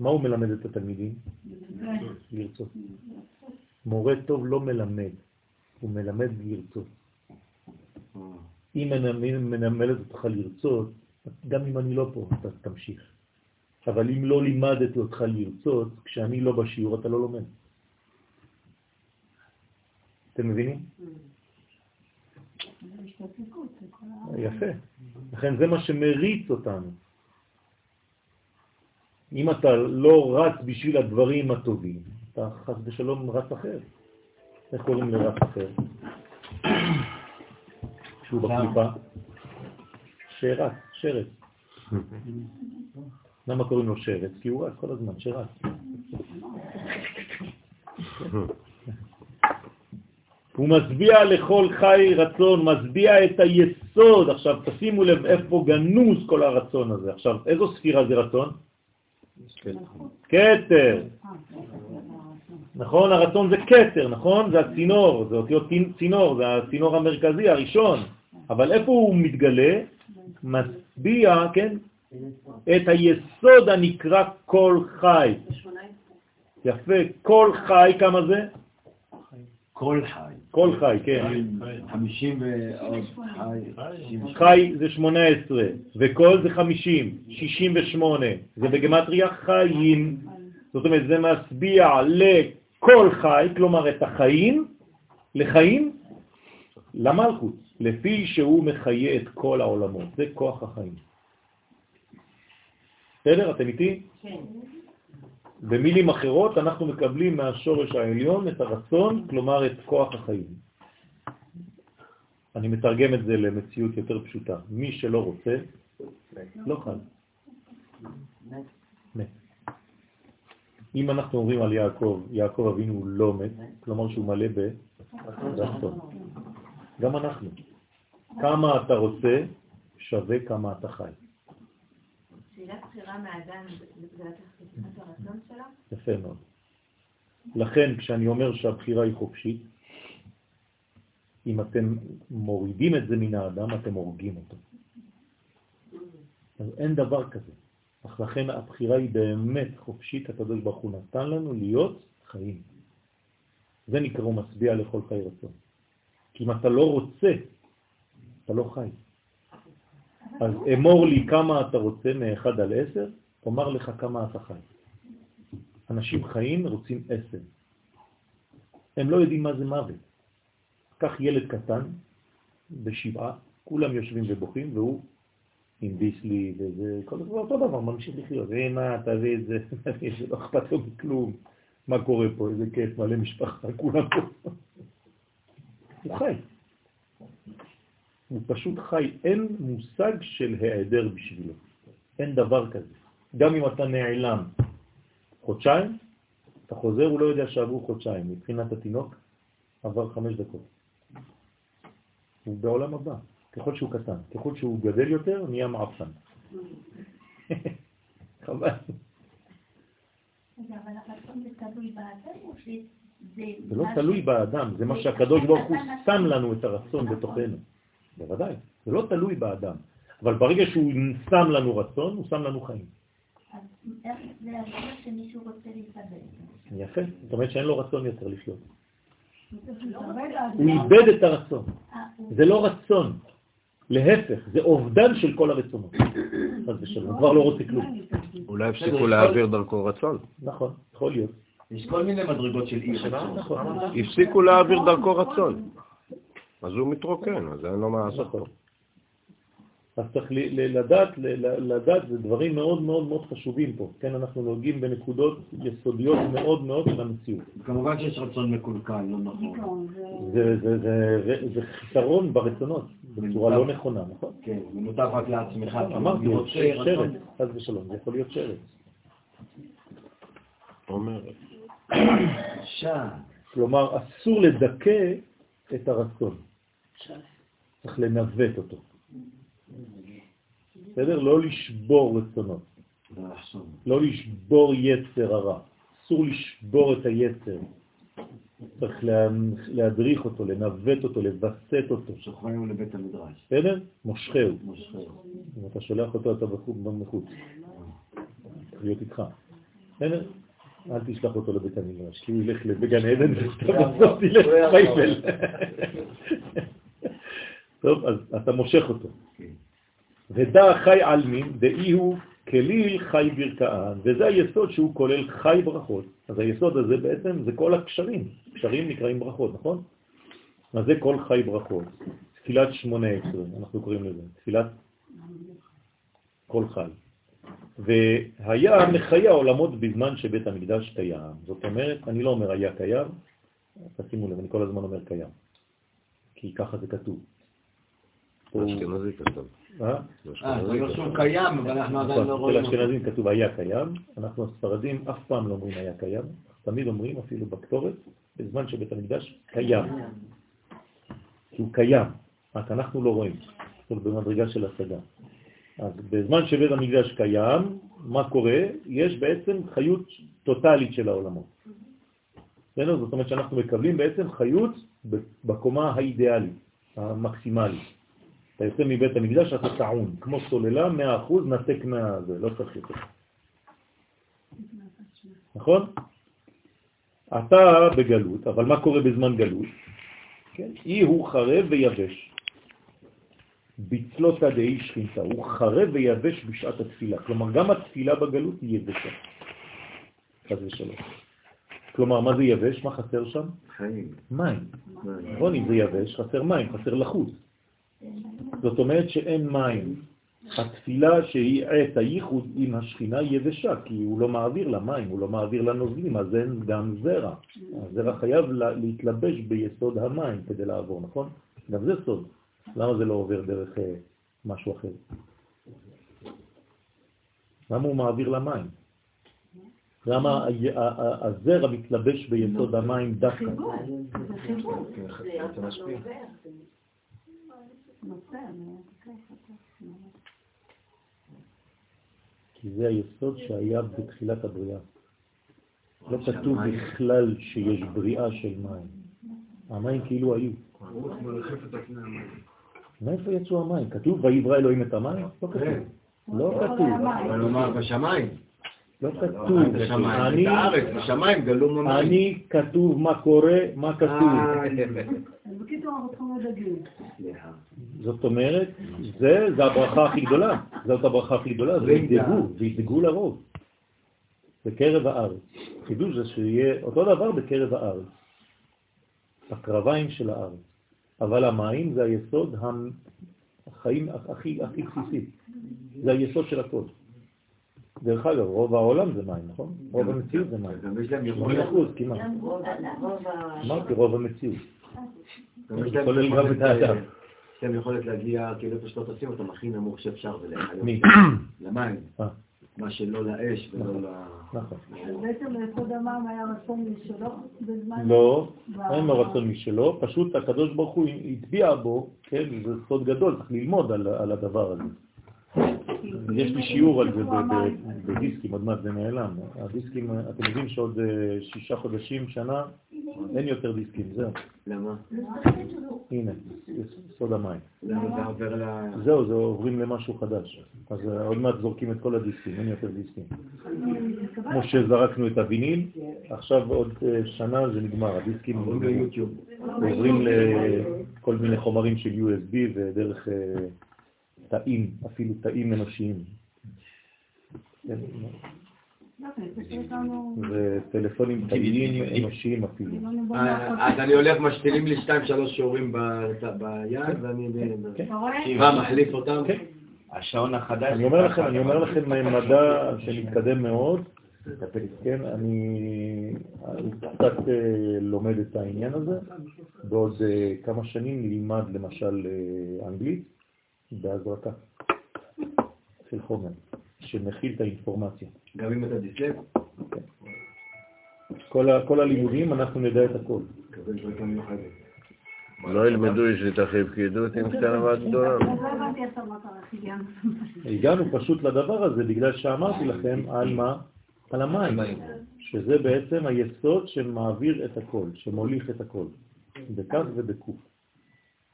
מה הוא מלמד את התלמידים? לרצות. מורה טוב לא מלמד, הוא מלמד לרצות. אם אני מלמדת אותך לרצות, גם אם אני לא פה, אתה תמשיך. אבל אם לא לימדתי אותך לרצות, כשאני לא בשיעור אתה לא לומד. אתם מבינים? יפה. לכן זה מה שמריץ אותנו. אם אתה לא רץ בשביל הדברים הטובים, אתה חס ושלום רץ אחר. איך קוראים לרץ אחר? שהוא בקליפה? שרץ, שרץ. למה קוראים לו שרץ? כי הוא רץ כל הזמן, שרץ. הוא משביע לכל חי רצון, משביע את היסוד. עכשיו תשימו לב איפה גנוז כל הרצון הזה. עכשיו, איזו ספירה זה רצון? כתר. נכון? הרצון זה כתר, נכון? זה הצינור, זה אותיות צינור, זה הצינור המרכזי הראשון. אבל איפה הוא מתגלה? משביע, כן? את היסוד הנקרא כל חי. יפה, כל חי, כמה זה? כל חי. כל חי, כן. חמישים ועוד חי. חי זה 18, וכל זה 50, 68. זה בגמטריה חיים. זאת אומרת, זה משביע לכל חי, כלומר את החיים, לחיים, למלכות, לפי שהוא מחיה את כל העולמות. זה כוח החיים. בסדר? אתם איתי? כן. במילים אחרות, אנחנו מקבלים מהשורש העליון את הרצון, כלומר את כוח החיים. אני מתרגם את זה למציאות יותר פשוטה. מי שלא רוצה, לא חי. אם אנחנו אומרים על יעקב, יעקב אבינו לא מת, כלומר שהוא מלא ברצון. גם אנחנו. כמה אתה רוצה, שווה כמה אתה חי. שאלה בחירה מהאדם, יפה מאוד. לכן, כשאני אומר שהבחירה היא חופשית, אם אתם מורידים את זה מן האדם, אתם הורגים אותו. אז אין דבר כזה. אך לכן הבחירה היא באמת חופשית, הקדוש ברוך הוא נתן לנו להיות חיים. זה נקרא משביע לכל חי רצון. כי אם אתה לא רוצה, אתה לא חי. אז אמור לי כמה אתה רוצה מ-1 על 10, אומר לך כמה אתה חי. אנשים חיים רוצים 10. הם לא יודעים מה זה מוות. קח ילד קטן בשבעה, כולם יושבים ובוכים, והוא עם ביסלי וזה, כל דבר אותו דבר, ממשיך לחיות. אה, מה, תביא את זה, זה לא אכפת לו מכלום. מה קורה פה, איזה כיף, מלא משפחה, כולם פה. הוא חי. הוא פשוט חי, אין מושג של העדר בשבילו. אין דבר כזה. גם אם אתה נעלם חודשיים, אתה חוזר, הוא לא יודע שעברו חודשיים. מבחינת התינוק, עבר חמש דקות. הוא בעולם הבא. ככל שהוא קטן, ככל שהוא גדל יותר, נהיה מעפן. חבל. הרצון זה לא תלוי באדם, זה מה שהקדוש ברוך הוא שם לנו את הרצון בתוכנו. בוודאי, זה לא תלוי באדם. אבל ברגע שהוא שם לנו רצון, הוא שם לנו חיים. אז איך זה אומר שמישהו רוצה להתאבד? יפה, זאת אומרת שאין לו רצון יותר לחיות. הוא איבד את הרצון. זה לא רצון, להפך, זה אובדן של כל הרצונות. אז בשלום, הוא כבר לא רוצה כלום. אולי הפסיקו להעביר דרכו רצון. נכון, יכול להיות. יש כל מיני מדרגות של אי רצון. נכון. הפסיקו להעביר דרכו רצון. אז הוא מתרוקן, אז אין לו מה לעשות פה. אז צריך ל- ל- לדעת, ל- לדעת, זה דברים מאוד מאוד מאוד חשובים פה. כן, אנחנו נוגעים בנקודות יסודיות מאוד מאוד של המציאות. כמובן שיש רצון מקולקל, לא נכון. דיכאון, זה... זה, זה, זה, זה חיסרון ברצונות, בצורה לא נכונה, נכון? כן, מותר רק לעצמך. אמרתי, שרץ, רצון. חס ושלום, זה יכול להיות שרץ. שעה. כלומר, אסור לדכא את הרצון. צריך לנווט אותו. בסדר? לא לשבור רצונות. לא לשבור יצר הרע. אסור לשבור את היצר. צריך לה- להדריך אותו, לנווט אותו, לווסת אותו. שוכרנו לבית המדרש. בסדר? מושכהו. אם אתה שולח אותו, אתה בחוץ להיות איתך. בסדר? אל תשלח אותו לבית המדרש, כי הוא ילך בגן עדן ואתה בסוף תלך פייפל. טוב, אז אתה מושך אותו. ודע חי עלמין, דאי הוא כליל חי ברכאן, וזה היסוד שהוא כולל חי ברכות. אז היסוד הזה בעצם זה כל הקשרים. קשרים נקראים ברכות, נכון? אז זה כל חי ברכות. תפילת שמונה עשרה, אנחנו קוראים לזה, תפילת כל חי. והיה מחיה עולמות בזמן שבית המקדש קיים. זאת אומרת, אני לא אומר היה קיים, תשימו לב, אני כל הזמן אומר קיים, כי ככה זה כתוב. אשכנזי כתוב. אה? אה, זה קיים, אבל אנחנו עדיין לא נכון, רואים אצל. האשכנזים כתוב היה קיים, אנחנו הספרדים אף פעם לא אומרים היה קיים, תמיד אומרים אפילו בכתובת, בזמן שבית המקדש קיים. כי הוא קיים, רק אנחנו לא רואים, זאת אומרת במדרגה של השגה. אז בזמן שבית המקדש קיים, מה קורה? יש בעצם חיות טוטלית של העולמות. בסדר? זאת אומרת שאנחנו מקבלים בעצם חיות בקומה האידיאלית, המקסימלית. אתה יוצא מבית המקדש, אתה טעון, כמו סוללה, 100% נתק מהזה, לא צריך יותר. נכון? אתה בגלות, אבל מה קורה בזמן גלות? כן? אי הוא חרב ויבש. בצלותא דאי שכינתה, הוא חרב ויבש בשעת התפילה. כלומר, גם התפילה בגלות היא יבשה. חס ושלום. כלומר, מה זה יבש? מה חסר שם? חיים. מים. נכון, אם זה יבש, חסר מים, חסר לחוץ. זאת אומרת שאין מים. התפילה שהיא עת הייחוד עם השכינה יבשה, כי הוא לא מעביר לה מים, הוא לא מעביר לה נוזלים, אז אין גם זרע. הזרע חייב לה- להתלבש ביסוד המים כדי לעבור, נכון? גם זה סוד. למה זה לא עובר דרך אה, משהו אחר? למה הוא מעביר לה מים? למה הזרע מתלבש ביסוד המים דווקא? חיבור, זה חיבור. זה משפיע. כי זה היסוד שהיה בתחילת הבריאה. לא כתוב בכלל שיש בריאה של מים. המים כאילו היו. מאיפה יצאו המים? כתוב ויברא אלוהים את המים? לא כתוב. לא כתוב. אבל הוא אמר בשמיים. לא כתוב. את השמיים, את אני- בשמיים גלו ממש. אני כתוב מה קורה, מה כתוב. אז בקיצור, אנחנו צריכים לדגים. זאת אומרת, זה, זה הברכה הכי גדולה. זאת הברכה הכי גדולה, זה ידאגו, וידאגו לרוב. בקרב הארץ. חידוש זה שיהיה אותו דבר בקרב הארץ. הקרביים של הארץ. אבל המים זה היסוד החיים הכי בסיסי. זה היסוד של הכל. דרך אגב, רוב העולם זה מים, נכון? רוב המציאות זה מים. גם יש להם 80 יכולת, אחוז כמעט. אמרתי רוב המציאות. כולל גם את האדם. יש להם יכולת להגיע, כאילו איפה שלא תשים אותם הכי נמוך שאפשר ולחיות. מי? למים. אה. מה שלא לאש ולא ל... נכון. בעצם ליסוד המים היה רצון משלו בזמן... לא, אין לו רצון משלו, פשוט הקדוש ברוך הוא הטביע בו, כן, זה סוד גדול, צריך ללמוד על, על הדבר הזה. יש לי שיעור על זה בדיסקים, עוד מעט זה נעלם. הדיסקים, אתם יודעים שעוד אה, שישה חודשים, שנה, אין יותר דיסקים, זהו. למה? הנה, סוד המים. למה זה עובר ל... זהו, זה עוברים למשהו חדש. אז אה, עוד מעט זורקים את כל הדיסקים, אין יותר דיסקים. כמו שזרקנו את הוויניל, עכשיו עוד אה, שנה זה נגמר, הדיסקים עוברים ליוטיוב. עוברים לכל מיני חומרים של USB ודרך תאים, אפילו תאים אנושיים. כן, יופי, פשוט לנו... וטלפונים תאיים אנושיים אפילו. לא אה. אז אני הולך, משתילים לי שתיים, שלוש שיעורים ביד, ואני כן. אתה רואה? שבעה מחליף אותם. כן. השעון החדש... אני אומר לכם, אני אומר לכם מדע שמתקדם מאוד, כן, אני קצת אה, לומד את העניין הזה, בעוד אה, כמה שנים נלמד למשל אה, אנגלית בהזרקה של חומר שמכיל את האינפורמציה. גם אם אתה דיסלב, כל, ה, כל הלימודים אנחנו נדע את הכל. מיוחדת. לא ילמדו יש לתחי פקידות עם קטנה ועד גדולה. לא. הגענו פשוט לדבר הזה בגלל שאמרתי לכם על מה? על המים, שזה בעצם היסוד שמעביר את הכל, שמוליך את הכל, בכף ובקוף.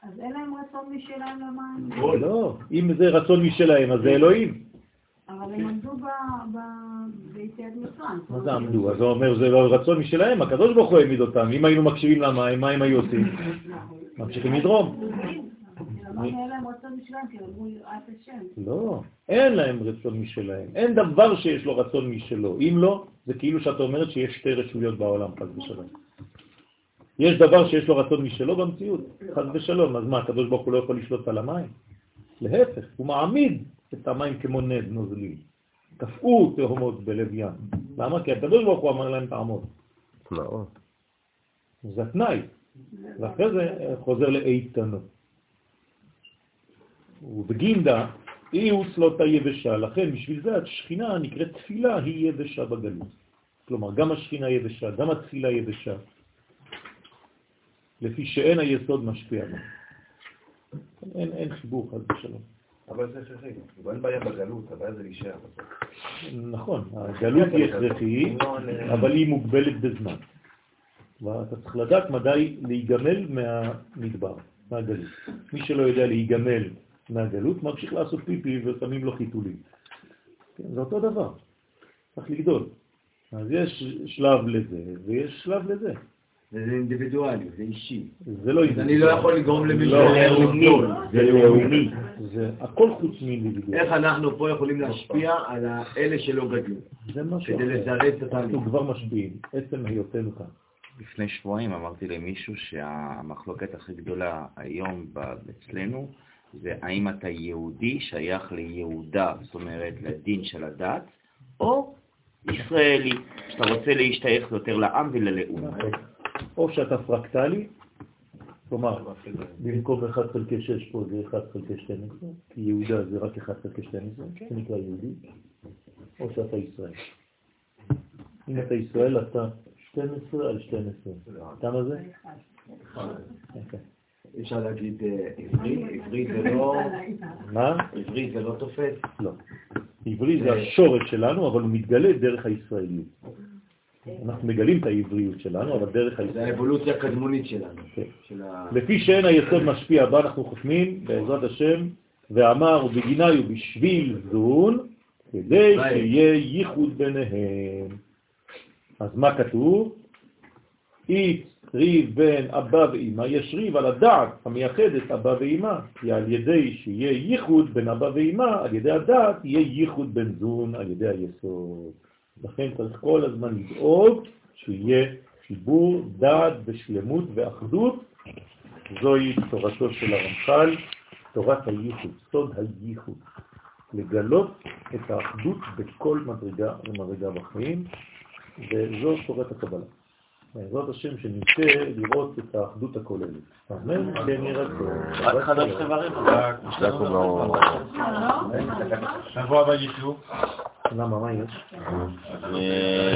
אז אין להם רצון משלהם למים, לא, אם זה רצון משלהם, אז זה אלוהים. אבל הם עמדו ביציאת מצרים. מה זה עמדו? אז הוא אומר, זה לא רצון משלהם, הקדוש ברוך הוא העמיד אותם. אם היינו מקשיבים למים, מה הם היו עושים? ממשיכים לדרום. לא, אין להם רצון משלהם. אין דבר שיש לו רצון משלו. אם לא, זה כאילו שאת אומרת שיש שתי רשויות בעולם, חס ושלום. יש דבר שיש לו רצון משלו במציאות, חד ושלום, אז מה, הקדוש ברוך הוא לא יכול לשלוט על המים? להפך, הוא מעמיד את המים כמו נד נוזלי. קפאו תהומות בלב ים. למה? כי הקדוש ברוך הוא אמר להם תעמוד. זה התנאי. ואחרי זה חוזר לאיתנות. ובגינדה היא הוסלותה יבשה, לכן בשביל זה השכינה נקראת תפילה היא יבשה בגלות. כלומר, גם השכינה יבשה, גם התפילה יבשה, לפי שאין היסוד משפיע בה. אין, אין חיבור חד ושלום. אבל זה הכרחי. אין בעיה בגלות, הבעיה זה להישאר. נכון, הגלות היא הכרחי, אבל היא מוגבלת בזמן. ואתה צריך לדעת מדי להיגמל מהמדבר, מהגלות. מי שלא יודע להיגמל מהגלות, ממשיך לעשות פיפי ושמים לו חיתולים. כן, זה אותו דבר, צריך לגדול. אז יש שלב לזה ויש שלב לזה. זה אינדיבידואלי, זה אישי. זה לא אני לא יכול לגרום למישהו אחר לגדול. זה לאומי, זה הכל חוץ מאינדיבידואל. איך אנחנו פה יכולים להשפיע על אלה שלא גדלו, זה משהו כדי. לזרז את התהליך. אנחנו כבר משפיעים, עצם היותנו כאן. לפני שבועיים אמרתי למישהו שהמחלוקת הכי גדולה היום אצלנו זה האם אתה יהודי שייך ליהודה, זאת אומרת לדין של הדת, או ישראלי, שאתה רוצה להשתייך יותר לעם וללאום. או שאתה פרקטלי, כלומר, במקום 1 חלקי 6 פה זה 1 חלקי 12, כי יהודה זה רק 1 חלקי 12, זה נקרא יהודי, או שאתה ישראל. אם אתה ישראל אתה 12 על 12. כמה זה? יפה. אפשר להגיד אה, עברי, עברי זה לא, מה? עברי זה לא תופס. לא. עברי זה השורש שלנו, אבל הוא מתגלה דרך הישראליות. אנחנו מגלים את העבריות שלנו, אבל דרך זה הישראליות. האבולוציה הקדמונית שלנו. כן. לפי שאין היסוד משפיע בה, אנחנו חותמים, בעזרת השם, ואמר ובגיני ובשביל זון, כדי שיהיה ייחוד ביניהם. אז מה כתוב? אית ריב בין אבא ואמא, יש ריב על הדעת המייחד את אבא ואמא, כי על ידי שיהיה ייחוד בין אבא ואמא, על ידי הדעת יהיה ייחוד בין זון על ידי היסוד. לכן צריך כל הזמן לדאוג שיהיה חיבור, דעת ושלמות ואחדות. זוהי תורתו של הרמח"ל, תורת הייחוד, סוד הייחוד. לגלות את האחדות בכל מדרגה ומדרגה בחיים, וזו תורת הקבלה. בעזרת השם שנזכה לראות את האחדות הכוללת. אמן, כן יהיה רצון. רק חדש לא... שבוע הבא ייצור. למה, מה יש? אה,